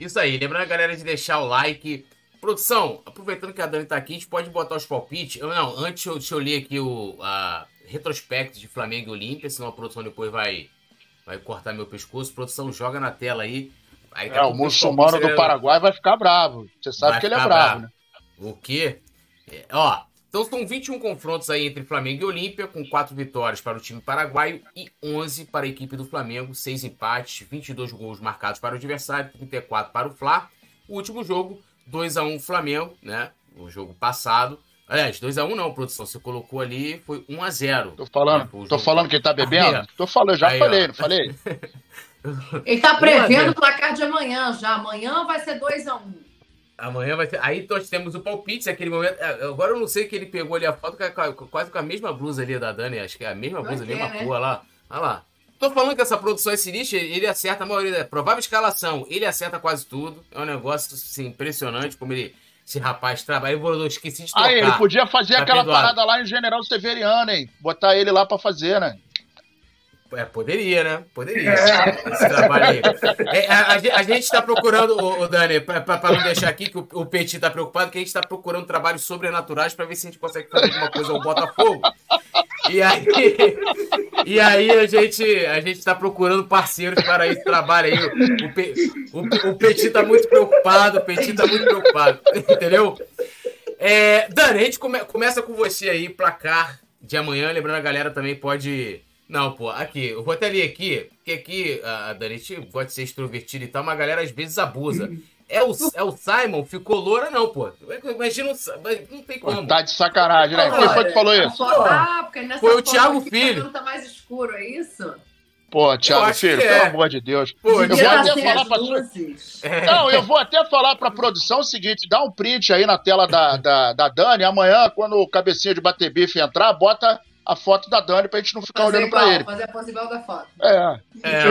Isso aí, lembrando a galera de deixar o like. Produção, aproveitando que a Dani tá aqui, a gente pode botar os palpites. Eu, não, antes eu, deixa eu ler aqui o a, retrospecto de Flamengo e Olímpia, senão a produção depois vai, vai cortar meu pescoço. Produção, joga na tela aí. aí é, o muçulmano do Paraguai vai ficar bravo. Você sabe que ele é bravo, bravo, né? O quê? É, ó, então são 21 confrontos aí entre Flamengo e Olímpia, com 4 vitórias para o time paraguaio e 11 para a equipe do Flamengo, 6 empates, 22 gols marcados para o adversário, 34 para o Fla. O último jogo, 2 a 1 Flamengo, né? O jogo passado. Aliás, 2x1 não, produção. Você colocou ali, foi 1x0. Tô falando, né? tô falando que ele tá bebendo? Ah, tô falando, já aí, falei, ó. não falei? *laughs* ele tá prevendo o placar de amanhã já. Amanhã vai ser 2x1. Amanhã vai ter. Aí nós temos o palpite, aquele momento. É, agora eu não sei que ele pegou ali a foto quase com a mesma blusa ali da Dani, acho que é a mesma blusa, a mesma né? lá. Olha lá. Tô falando que essa produção é sinistra, ele acerta a maioria. Provável escalação, ele acerta quase tudo. É um negócio assim, impressionante como ele. Esse rapaz trabalha. Eu, eu esqueci de trocar. Ah, ele podia fazer aquela parada lá em General Severiano, hein? Botar ele lá pra fazer, né? É, poderia, né? Poderia. Esse trabalho aí. É, a, a, gente está procurando, o, o Dani, para não deixar aqui que o, o Petit está preocupado, que a gente está procurando trabalhos sobrenaturais para ver se a gente consegue fazer alguma coisa ao Botafogo. E aí, e aí a gente a gente está procurando parceiros para esse trabalho aí. O, o, o Petit está muito preocupado, o Petit está muito preocupado, entendeu? É, Dani, a gente come, começa com você aí, placar de amanhã. Lembrando, a galera também pode não, pô, aqui, eu vou até ler aqui, porque aqui a Dani pode ser extrovertida e tal, mas a galera às vezes abusa. É o, é o Simon, ficou loura, não, pô. Imagina, não tem como. Tá de sacanagem, né? Quem foi que falou isso? Ah, foi o Thiago Filho. Tá mais escuro, é isso? Pô, Thiago Filho, é. pelo amor de Deus. Pô, eu vou até falar pra é. Não, eu vou até falar pra produção o seguinte: dá um print aí na tela da, da, da Dani. Amanhã, quando o cabecinha de bater bife entrar, bota a foto da Dani pra gente não ficar fazer olhando igual, pra ele. Fazer a pose igual da foto. É. é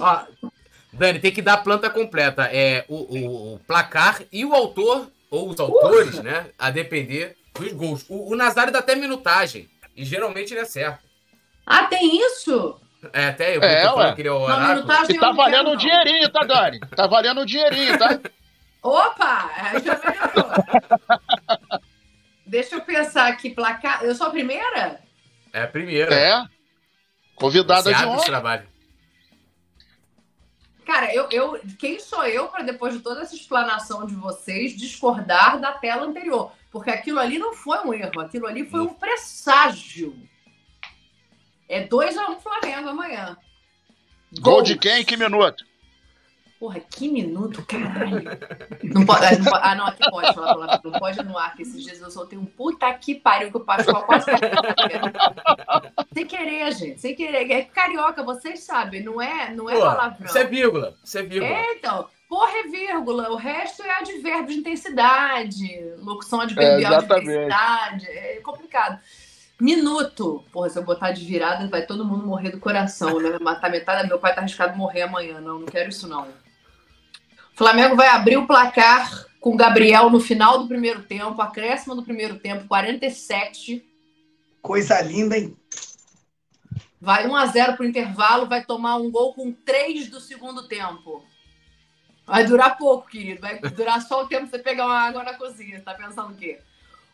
ó, *laughs* ó. Dani, tem que dar a planta completa. É o, o, o, placar e o autor, ou os autores, né? A depender dos gols. O, o Nazário dá até minutagem. E geralmente ele acerta. Ah, tem isso? É, até eu é, ué. que ele é o oráculo. Não, e tá valendo um dinheirinho, tá, Dani? Tá valendo um dinheirinho, tá? Opa! Já melhorou. *laughs* Deixa eu pensar aqui, placar. Eu sou a primeira? É a primeira. É. Convidada de honra. trabalho. Cara, eu, eu, quem sou eu para depois de toda essa explanação de vocês discordar da tela anterior? Porque aquilo ali não foi um erro, aquilo ali foi um presságio. É 2x1 Flamengo amanhã. Gol de quem? Que minuto? Porra, que minuto, caralho. Não pode, ah, não pode- ah, não, aqui pode falar palavrão. Não pode no ar, que esses dias eu soltei um puta que pariu que o Pascoal quase Sem querer, gente, sem querer. É carioca, vocês sabem, não é, não é Pô, palavrão. isso é vírgula. Isso é vírgula. É, então. Porra é vírgula, o resto é advérbio de intensidade, locução adverbial É, de intensidade, é complicado. Minuto. Porra, se eu botar de virada, vai todo mundo morrer do coração, né? Matar metade, meu pai tá arriscado morrer amanhã, não, não quero isso não. O Flamengo vai abrir o placar com o Gabriel no final do primeiro tempo, acréscimo do primeiro tempo, 47. Coisa linda, hein? Vai 1 a 0 pro intervalo, vai tomar um gol com 3 do segundo tempo. Vai durar pouco, querido. Vai durar só o tempo que você pegar uma água na cozinha. Você tá pensando o quê?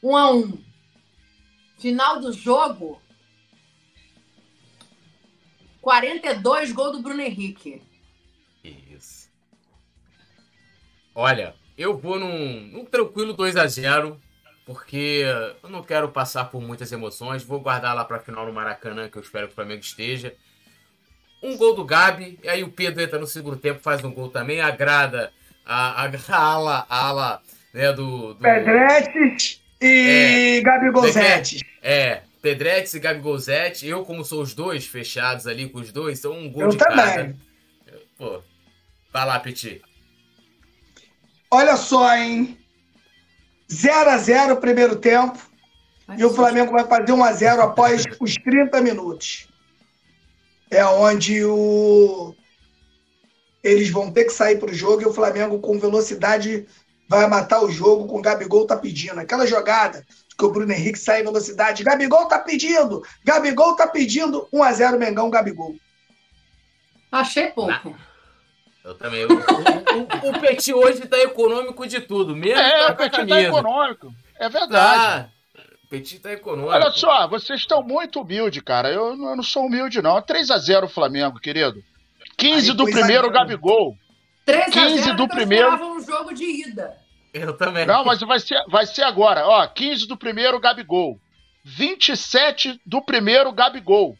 1 a 1 Final do jogo. 42 gol do Bruno Henrique. Olha, eu vou num, num tranquilo 2x0, porque eu não quero passar por muitas emoções. Vou guardar lá pra final no Maracanã, que eu espero que o Flamengo esteja. Um gol do Gabi, e aí o Pedro entra no segundo tempo, faz um gol também, agrada a, a, a ala, a ala né, do, do, Pedretes e Gabigolzetes. É, Pedretes e Gabi Golzete. Eu, como sou os dois fechados ali com os dois, então um gol Eu de também. cada. Pô, vai lá, Petit. Olha só, hein? 0 a 0 o primeiro tempo. E o Flamengo vai fazer 1 a 0 após os 30 minutos. É onde o... eles vão ter que sair para o jogo e o Flamengo, com velocidade, vai matar o jogo com o Gabigol tá pedindo. Aquela jogada que o Bruno Henrique sai em velocidade. Gabigol tá pedindo! Gabigol tá pedindo 1 a 0 Mengão, Gabigol. Achei pouco. Eu também. O, o, o, o Petit hoje tá econômico de tudo, mesmo É, tá o Petit tá econômico. É verdade. Tá. O Petit tá econômico. Olha só, vocês estão muito humildes, cara. Eu, eu não sou humilde, não. 3x0 Flamengo, querido. 15 Aí, do primeiro linda. Gabigol. 3 a 15 0 do eu primeiro. um jogo de ida. Eu também. Não, mas vai ser, vai ser agora. Ó, 15 do primeiro Gabigol. 27 do primeiro Gabigol.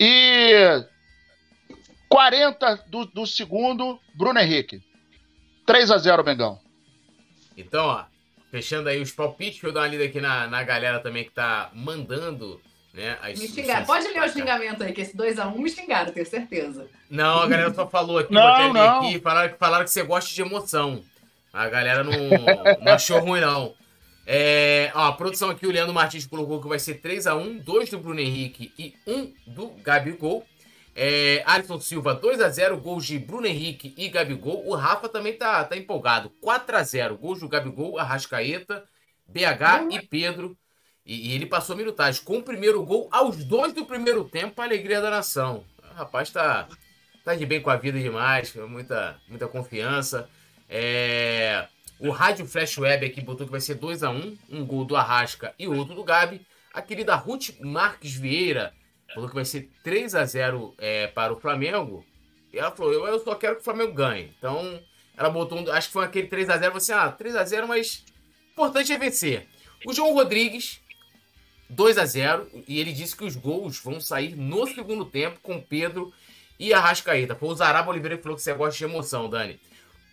E 40 do, do segundo Bruno Henrique. 3x0, Mengão. Então, ó, fechando aí os palpites, eu dar uma lida aqui na, na galera também que tá mandando, né? As, Me xingaram. Pode ler o xingamento aí, que esse 2x1 me xingaram, tenho certeza. Não, a galera só falou aqui, Não, vou até ler não. aqui, falaram, que- falaram que você gosta de emoção. A galera não, *laughs* não achou ruim, não. É, ó, a produção aqui, o Leandro Martins colocou que vai ser 3x1, 2 do Bruno Henrique e 1 do Gabigol. É, Alisson Silva, 2x0, gols de Bruno Henrique e Gabigol. O Rafa também tá, tá empolgado. 4x0, gols do Gabigol, Arrascaeta, BH e Pedro. E, e ele passou a minutagem com o primeiro gol aos dois do primeiro tempo, a alegria da nação. O rapaz tá, tá de bem com a vida demais, muita, muita confiança. É, o Rádio Flash Web aqui botou que vai ser 2x1, um gol do Arrasca e outro do Gabi. A querida Ruth Marques Vieira falou que vai ser 3x0 é, para o Flamengo. E ela falou, eu, eu só quero que o Flamengo ganhe. Então, ela botou, um- acho que foi aquele 3x0, você, ah, 3x0, mas o importante é vencer. O João Rodrigues, 2 a 0 e ele disse que os gols vão sair no segundo tempo com Pedro e Arrascaeta. Foi o Zaraba Oliveira que falou que você gosta de emoção, Dani.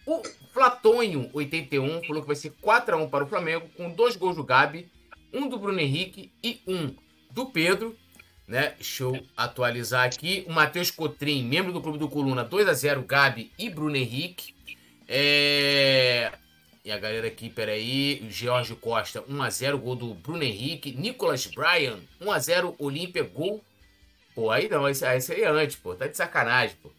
O Flatonho, 81, falou que vai ser 4 a 1 para o Flamengo, com dois gols do Gabi, um do Bruno Henrique e um do Pedro. Né? Deixa eu atualizar aqui. O Matheus Cotrim, membro do Clube do Coluna, 2 a 0 Gabi e Bruno Henrique. É... E a galera aqui, peraí. George Costa, 1x0, gol do Bruno Henrique. Nicolas Bryan, 1x0, Olímpia, gol. Pô, aí não, esse aí é antes, pô. Tá de sacanagem, pô.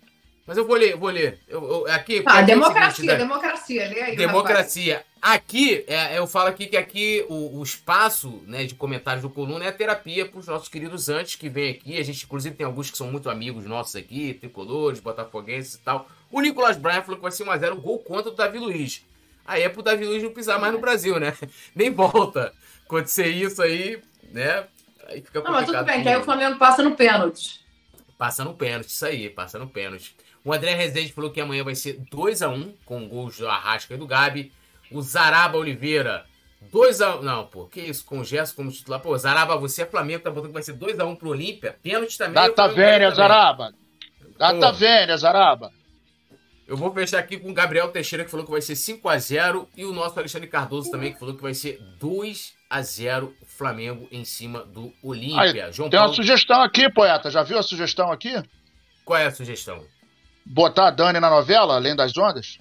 Mas eu vou ler, vou ler. Eu, eu- aqui, Ah, aqui é democracia, seguinte, né? democracia. Lê aí, rapaz. Democracia. Aqui, é, eu falo aqui que aqui o, o espaço né, de comentários do Coluna é a terapia para os nossos queridos antes que vêm aqui. A gente, inclusive, tem alguns que são muito amigos nossos aqui, tricolores, botafoguenses e tal. O Nicolas Bryan falou que vai ser 1x0 gol contra o Davi Luiz. Aí é pro Davi Luiz não pisar mais no Brasil, né? *laughs* Nem volta. Acontecer isso aí, né? Aí fica Não, mas tudo complicado bem, que aí o Flamengo passa no pênalti. Passa no pênalti, isso aí, passa no pênalti. O André Rezende falou que amanhã vai ser 2x1, com gols do Arrasca e do Gabi. O Zaraba Oliveira, 2x1. Não, pô, que isso? Com o Gerson como titular. Pô, Zaraba, você é Flamengo, tá botando que vai ser 2x1 pro Olímpia. Pênalti também. Data também. Zaraba. Data vênia, Zaraba. Eu vou fechar aqui com o Gabriel Teixeira, que falou que vai ser 5x0. E o nosso Alexandre Cardoso também, que falou que vai ser 2x0 Flamengo em cima do Olímpia. Aí, João tem uma Paulo, sugestão aqui, poeta. Já viu a sugestão aqui? qual é a sugestão? Botar a Dani na novela, Além das Ondas?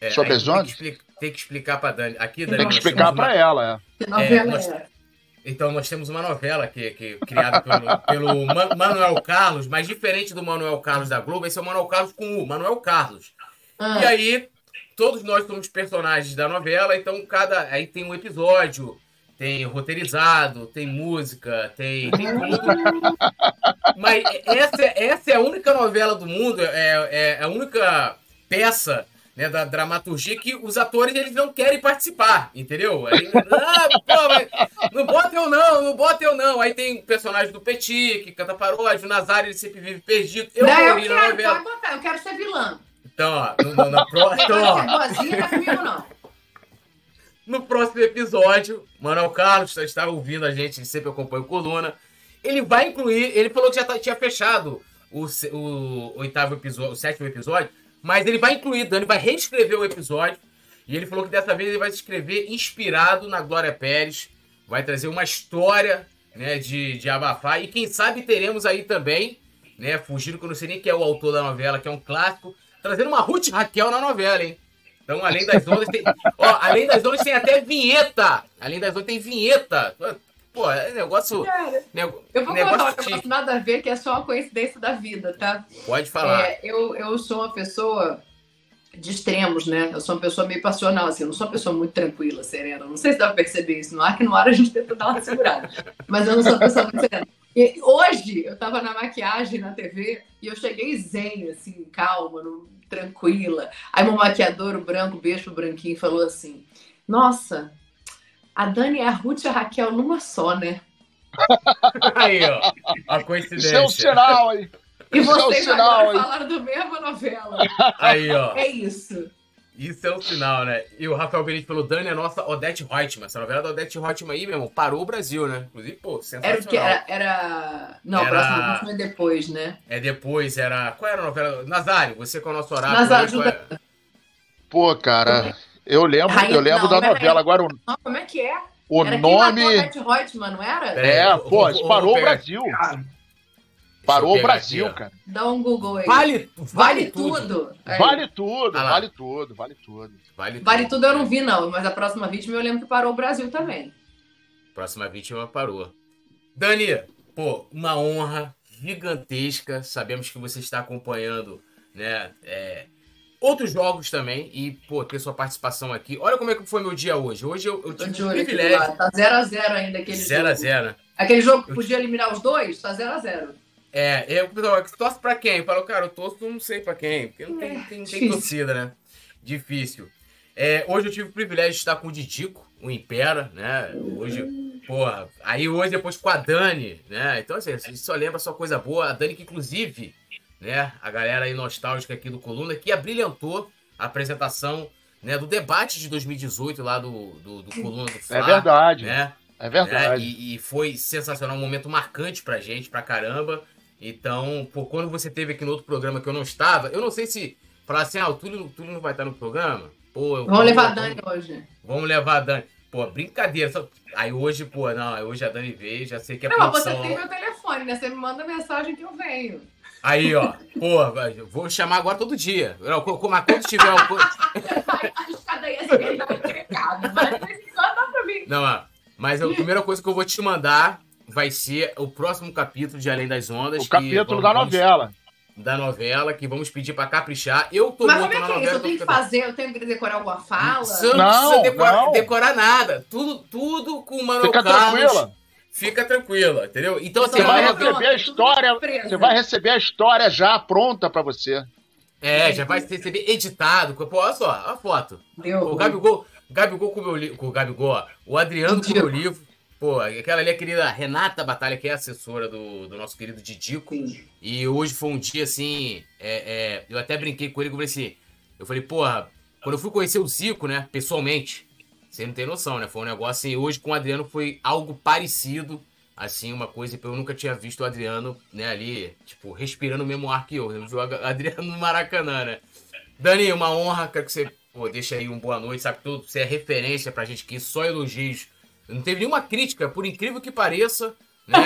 É, Sobre as tem que ondas? Tem que explicar pra Dani. Aqui, Dani, Tem que explicar temos uma- pra ela, é. Que novela nós- é? Então, nós temos uma novela que, que criada pelo, pelo Ma- Manuel Carlos, mas diferente do Manuel Carlos da Globo, esse é o Manuel Carlos com o Manuel Carlos. Ah, E aí, todos nós somos personagens da novela, então cada. Aí tem um episódio, tem roteirizado, tem música, tem, tem tudo. Mas essa, é- essa é a única novela do mundo, é, é a única peça né, da dramaturgia que os atores eles não querem participar, entendeu? Aí, ah, pô, mas não bota eu não, não bota eu não. Aí tem o personagem do Petit, que canta paródia, o Nazário ele sempre vive perdido. Eu não, eu quero, novela. pode botar, eu quero ser vilã. Então, ó, no, no, na pro- então, ó, boazinha não é comigo, não. No próximo episódio, Manuel Carlos está ouvindo a gente, ele sempre acompanha o Coluna. Ele vai incluir, ele falou que já tá- tinha fechado o, o oitavo episódio, o sétimo episódio, mas ele vai incluir, Dani vai reescrever o episódio. E ele falou que dessa vez ele vai se escrever inspirado na Glória Pérez. Vai trazer uma história né, de, de abafar. E quem sabe teremos aí também, né? Fugindo, que eu não sei nem quem é o autor da novela, que é um clássico, trazendo uma Ruth Raquel na novela, hein? Então, além das ondas, tem. Ó, além das ondas tem até vinheta! Além das ondas tem vinheta! Pô, é negócio. Cara, nego- eu vou negócio contar um negócio nada a ver, que é só uma coincidência da vida, tá? Pode falar. É, eu, eu sou uma pessoa de extremos, né? Eu sou uma pessoa meio passional, assim. Eu não sou uma pessoa muito tranquila, serena. Não sei se dá pra perceber isso no ar, que no ar a gente tenta dar uma segurada. Mas eu não sou uma pessoa muito serena. E hoje eu tava na maquiagem na TV e eu cheguei zen, assim, calma, no- tranquila. Aí meu maquiador, o branco, beijo pro branquinho, falou assim: Nossa, a Dani é a Ruth e a Raquel numa só, né? *laughs* Aí, ó. A Isso coincidência. é um sinal, hein? E Isso é um vocês sinal, agora hein? falaram do mesma novela. Aí, ó. É isso. Isso é um sinal, né? E o Rafael Benite falou: Dani é a nossa Odete Reutemann. Essa novela da Odete Reutemann aí, meu irmão, parou o Brasil, né? Inclusive, pô, sensacional. Era o que? Era. era... Não, Era- o próximo vídeo é depois, né? É depois, era. Qual era a novela? Nazário, você com o nosso horário. Nazário, qual é? Pô, cara, eu lembro, Rainha- eu lembro não, da era novela. Agora, o, Não, como é que é? o era nome. quem matou a Beth Reutemann, não era? É, É, pô, isso vou- parou o pegar Brasil. Parou o pegar Brasil, aqui, cara. Dá um Google aí. Vale, Vale tudo. Aí. Vale tudo, Ah vale tudo, vale tudo. Vale, Vale tudo eu não vi, não. Mas a próxima vítima eu lembro que parou o Brasil também. Próxima vítima parou. Dani, pô, uma honra gigantesca. Sabemos que você está acompanhando, né? é, outros jogos também. E, pô, ter sua participação aqui. Olha como é que foi meu dia hoje. Hoje eu, eu tive de o olho aqui do privilégio. Tá 0x0 ainda aquele 0 a jogo. 0 Aquele jogo que podia eliminar os dois, tá 0x0. É, eu, pessoal, torce pra quem? Eu falo, cara, eu torço, não sei pra quem, porque não tem, É, tem, tem torcida, né? Difícil. É, hoje eu tive o privilégio de estar com o Didico, o Impera, né? Hoje, porra, aí hoje depois com a Dani, né? Então, assim, isso só lembra só coisa boa. A Dani que, inclusive, né, a galera aí nostálgica aqui do Coluna, que abrilhantou a apresentação né, do debate de 2018 lá do, do, do Coluna do Fla, É verdade, né? é verdade. né? E, e foi sensacional, um momento marcante pra gente, pra caramba. Então, pô, quando você teve aqui no outro programa que eu não estava, eu não sei se falar assim, ah, o Túlio, o Túlio não vai estar no programa. Pô, eu- Vamos levar a vamos- Dani hoje. Vamos levar a Dani. Pô, brincadeira. só- Aí hoje, pô, não, hoje a Dani veio, já sei que é Não, mas você produção. tem meu telefone, né? Você me manda mensagem que eu venho. Aí, ó, pô, vou chamar agora todo dia. Não, Mas quando tiver. *laughs* Não, ó, mas a primeira coisa que eu vou te mandar vai ser o próximo capítulo de Além das Ondas. O capítulo que, da vamos- novela. da novela, que vamos pedir pra caprichar. Eu tô Mas como é que é novela. isso? Eu tenho que fazer, eu tenho que decorar alguma fala? Você não, Não, precisa decorar, não. decorar nada. Tudo, tudo com o Manuel Fica Carlos. tranquila. Fica tranquila, entendeu? Então, assim, Você Só vai receber a história. Você vai receber a história já pronta pra você. É, já vai receber editado. Pô, olha só, a foto. Deu. O Gabigol, Gabigol com o meu livro. Com o Gabigol, ó, o Adriano com o meu livro. Pô, aquela ali é a querida Renata Batalha, que é assessora do, do nosso querido Didico. Sim. E hoje foi um dia assim. é, é, eu até brinquei com ele falei assim. Eu falei, porra, quando eu fui conhecer o Zico, né, pessoalmente, você não tem noção, né? Foi um negócio assim, hoje com o Adriano foi algo parecido, assim, uma coisa que eu nunca tinha visto o Adriano, né, ali, tipo, respirando o mesmo ar que eu. Eu jogo *laughs* Adriano no Maracanã, né? Dani, uma honra, quero que você pô, deixe aí um boa noite, sabe tudo, você é referência pra gente aqui, só elogios. Não teve nenhuma crítica, por incrível que pareça, né?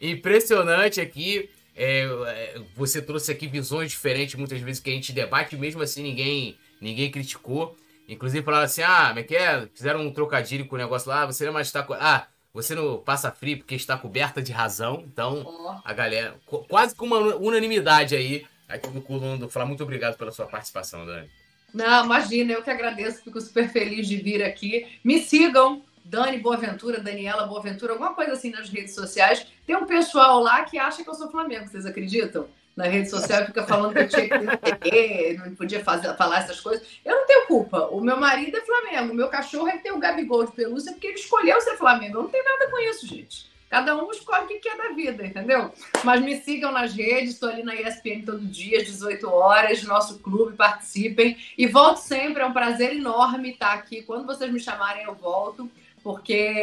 É impressionante aqui. É, é, você trouxe aqui visões diferentes muitas vezes que a gente debate, mesmo assim ninguém, ninguém criticou. Inclusive falaram assim: ah, como é que é? Fizeram um trocadilho com o negócio lá, você não mais está. Ah, você não passa frio porque está coberta de razão. Então, a galera, quase com uma unanimidade aí, aqui no Coluna do Flá. Muito obrigado pela sua participação, Dani. Não, imagina, eu que agradeço, fico super feliz de vir aqui. Me sigam, Dani Boaventura, Daniela Boaventura, alguma coisa assim nas redes sociais. Tem um pessoal lá que acha que eu sou Flamengo, vocês acreditam? Na rede social fica falando que eu tinha que ter, não podia fazer, falar essas coisas. Eu não tenho culpa. O meu marido é Flamengo, o meu cachorro é que tem o Gabigol de pelúcia porque ele escolheu ser Flamengo. Eu não tenho nada com isso, gente. Cada um escolhe o que quer da vida, entendeu? Mas me sigam nas redes, estou ali na ESPN todo dia, às 18 horas, nosso clube, participem. E volto sempre, é um prazer enorme estar aqui. Quando vocês me chamarem, eu volto porque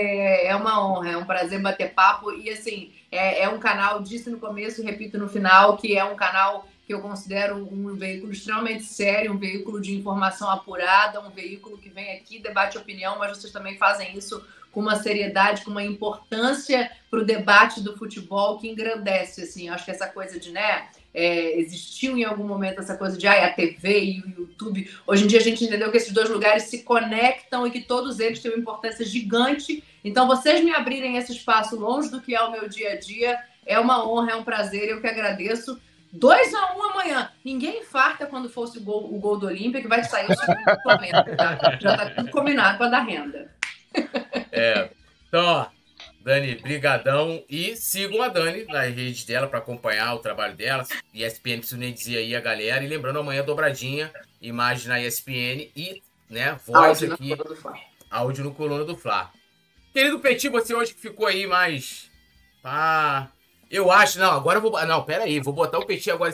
é uma honra, é um prazer bater papo e assim é, é, um canal, disse no começo e repito no final, que é um canal que eu considero um veículo extremamente sério, um veículo de informação apurada, um veículo que vem aqui, debate opinião, mas vocês também fazem isso com uma seriedade, com uma importância para o debate do futebol que engrandece, assim, acho que essa coisa de, né, é, existiu em algum momento essa coisa de ah, a TV e o YouTube. Hoje em dia a gente entendeu que esses dois lugares se conectam e que todos eles têm uma importância gigante. Então, vocês me abrirem esse espaço longe do que é o meu dia a dia é uma honra, é um prazer, eu que agradeço. 2 a 1 um amanhã. Ninguém infarta quando fosse o gol, o gol do Olímpia, que vai sair o segundo do Flamengo. Tá? Já está tudo combinado para dar renda. *laughs* É. Então, ó, Dani, brigadão. E sigam a Dani nas redes dela para acompanhar o trabalho dela. ESPN preciso nem dizer aí a galera. E lembrando, amanhã dobradinha, imagem na ESPN e, né, voz áudio aqui. Áudio no Coluna do Fla. Querido Petit, você hoje que ficou aí mais... Ah, eu acho... Não, agora eu vou... Não, pera aí. Vou botar o Petit agora...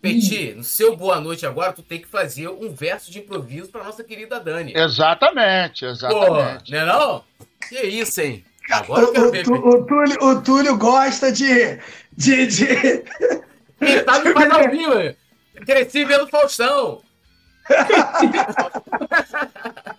Petit, no seu boa noite agora, tu tem que fazer um verso de improviso para nossa querida Dani. Exatamente, exatamente. Pô, não é não? Que isso, hein? Agora eu quero ver. O, o, Túlio, o Túlio gosta de. de, de... *laughs* Quem sabe faz ao vivo. Cresci vendo Faustão. *laughs*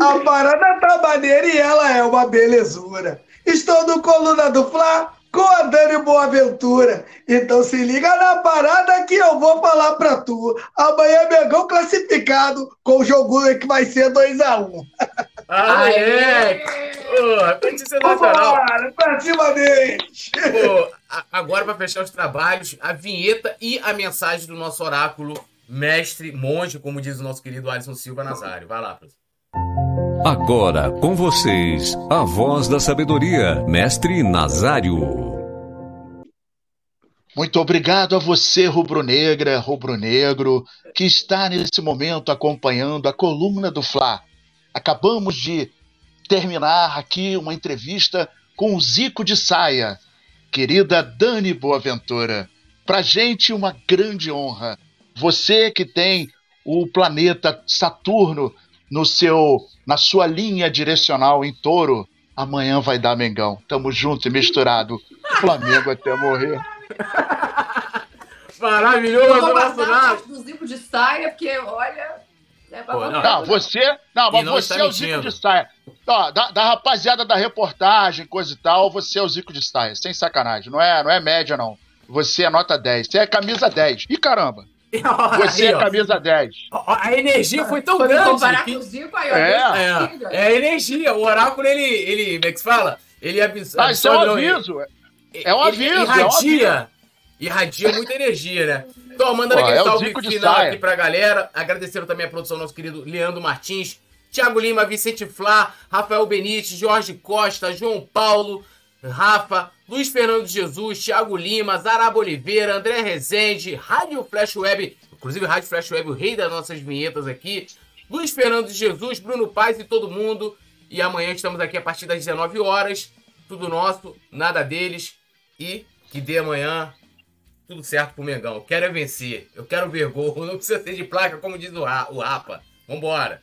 A parada tá maneira e ela é uma belezura. Estou no Coluna do Fla com a Dani Boaventura. Então se liga na parada que eu vou falar pra tu. Amanhã é Mengão classificado com o jogo que vai ser 2x1. Um. Ah, é! Pô, sensacional. Pra cima deles! Pô, agora para fechar os trabalhos, a vinheta e a mensagem do nosso oráculo, mestre, monge, como diz o nosso querido Alisson Silva Nazário. Vai lá, professor. Agora com vocês, a voz da sabedoria, Mestre Nazário. Muito obrigado a você, rubro-negra, rubro-negro, que está nesse momento acompanhando a coluna do Fla. Acabamos de terminar aqui uma entrevista com o Zico de Saia, querida Dani Boaventura. Pra gente, uma grande honra. Você que tem o planeta Saturno no seu na sua linha direcional em touro, amanhã vai dar Mengão. Tamo junto e misturado. Flamengo até morrer. Maravilhoso, Eu vou guardar do zico de saia, porque, olha... É Pô, não, não, você. Não, mas não você é o Zico de saia. Ó, da, da, rapaziada da reportagem, coisa e tal, você é o Zico de saia. Sem sacanagem. Não é, não é média, não. Você é nota 10. Você é camisa 10. Ih, caramba! Você é camisa 10. A energia foi tão grande. Comparar que... com o Zico, aí, é, é, é a energia. O oráculo, ele, ele. Como é que se fala? Ele absorve. Ah, isso é um aviso. É um aviso. Irradia. É um irradia muita energia, né? Tô mandando Pô, aquele é salve final aqui pra galera. Agradecendo também a produção do nosso querido Leandro Martins, Thiago Lima, Vicente Flá, Rafael Benite, Jorge Costa, João Paulo, Rafa, Luiz Fernando Jesus, Thiago Lima, Zaraba Oliveira, André Rezende, Rádio Flash Web, inclusive Rádio Flash Web, o rei das nossas vinhetas aqui, Luiz Fernando Jesus, Bruno Paz e todo mundo. E amanhã estamos aqui a partir das 19 horas. Tudo nosso, nada deles. E que dê amanhã tudo certo pro Mengão. Eu quero é vencer. Eu quero ver gol. *laughs* Não precisa ser de placa, como diz o, o Rapa. Vambora.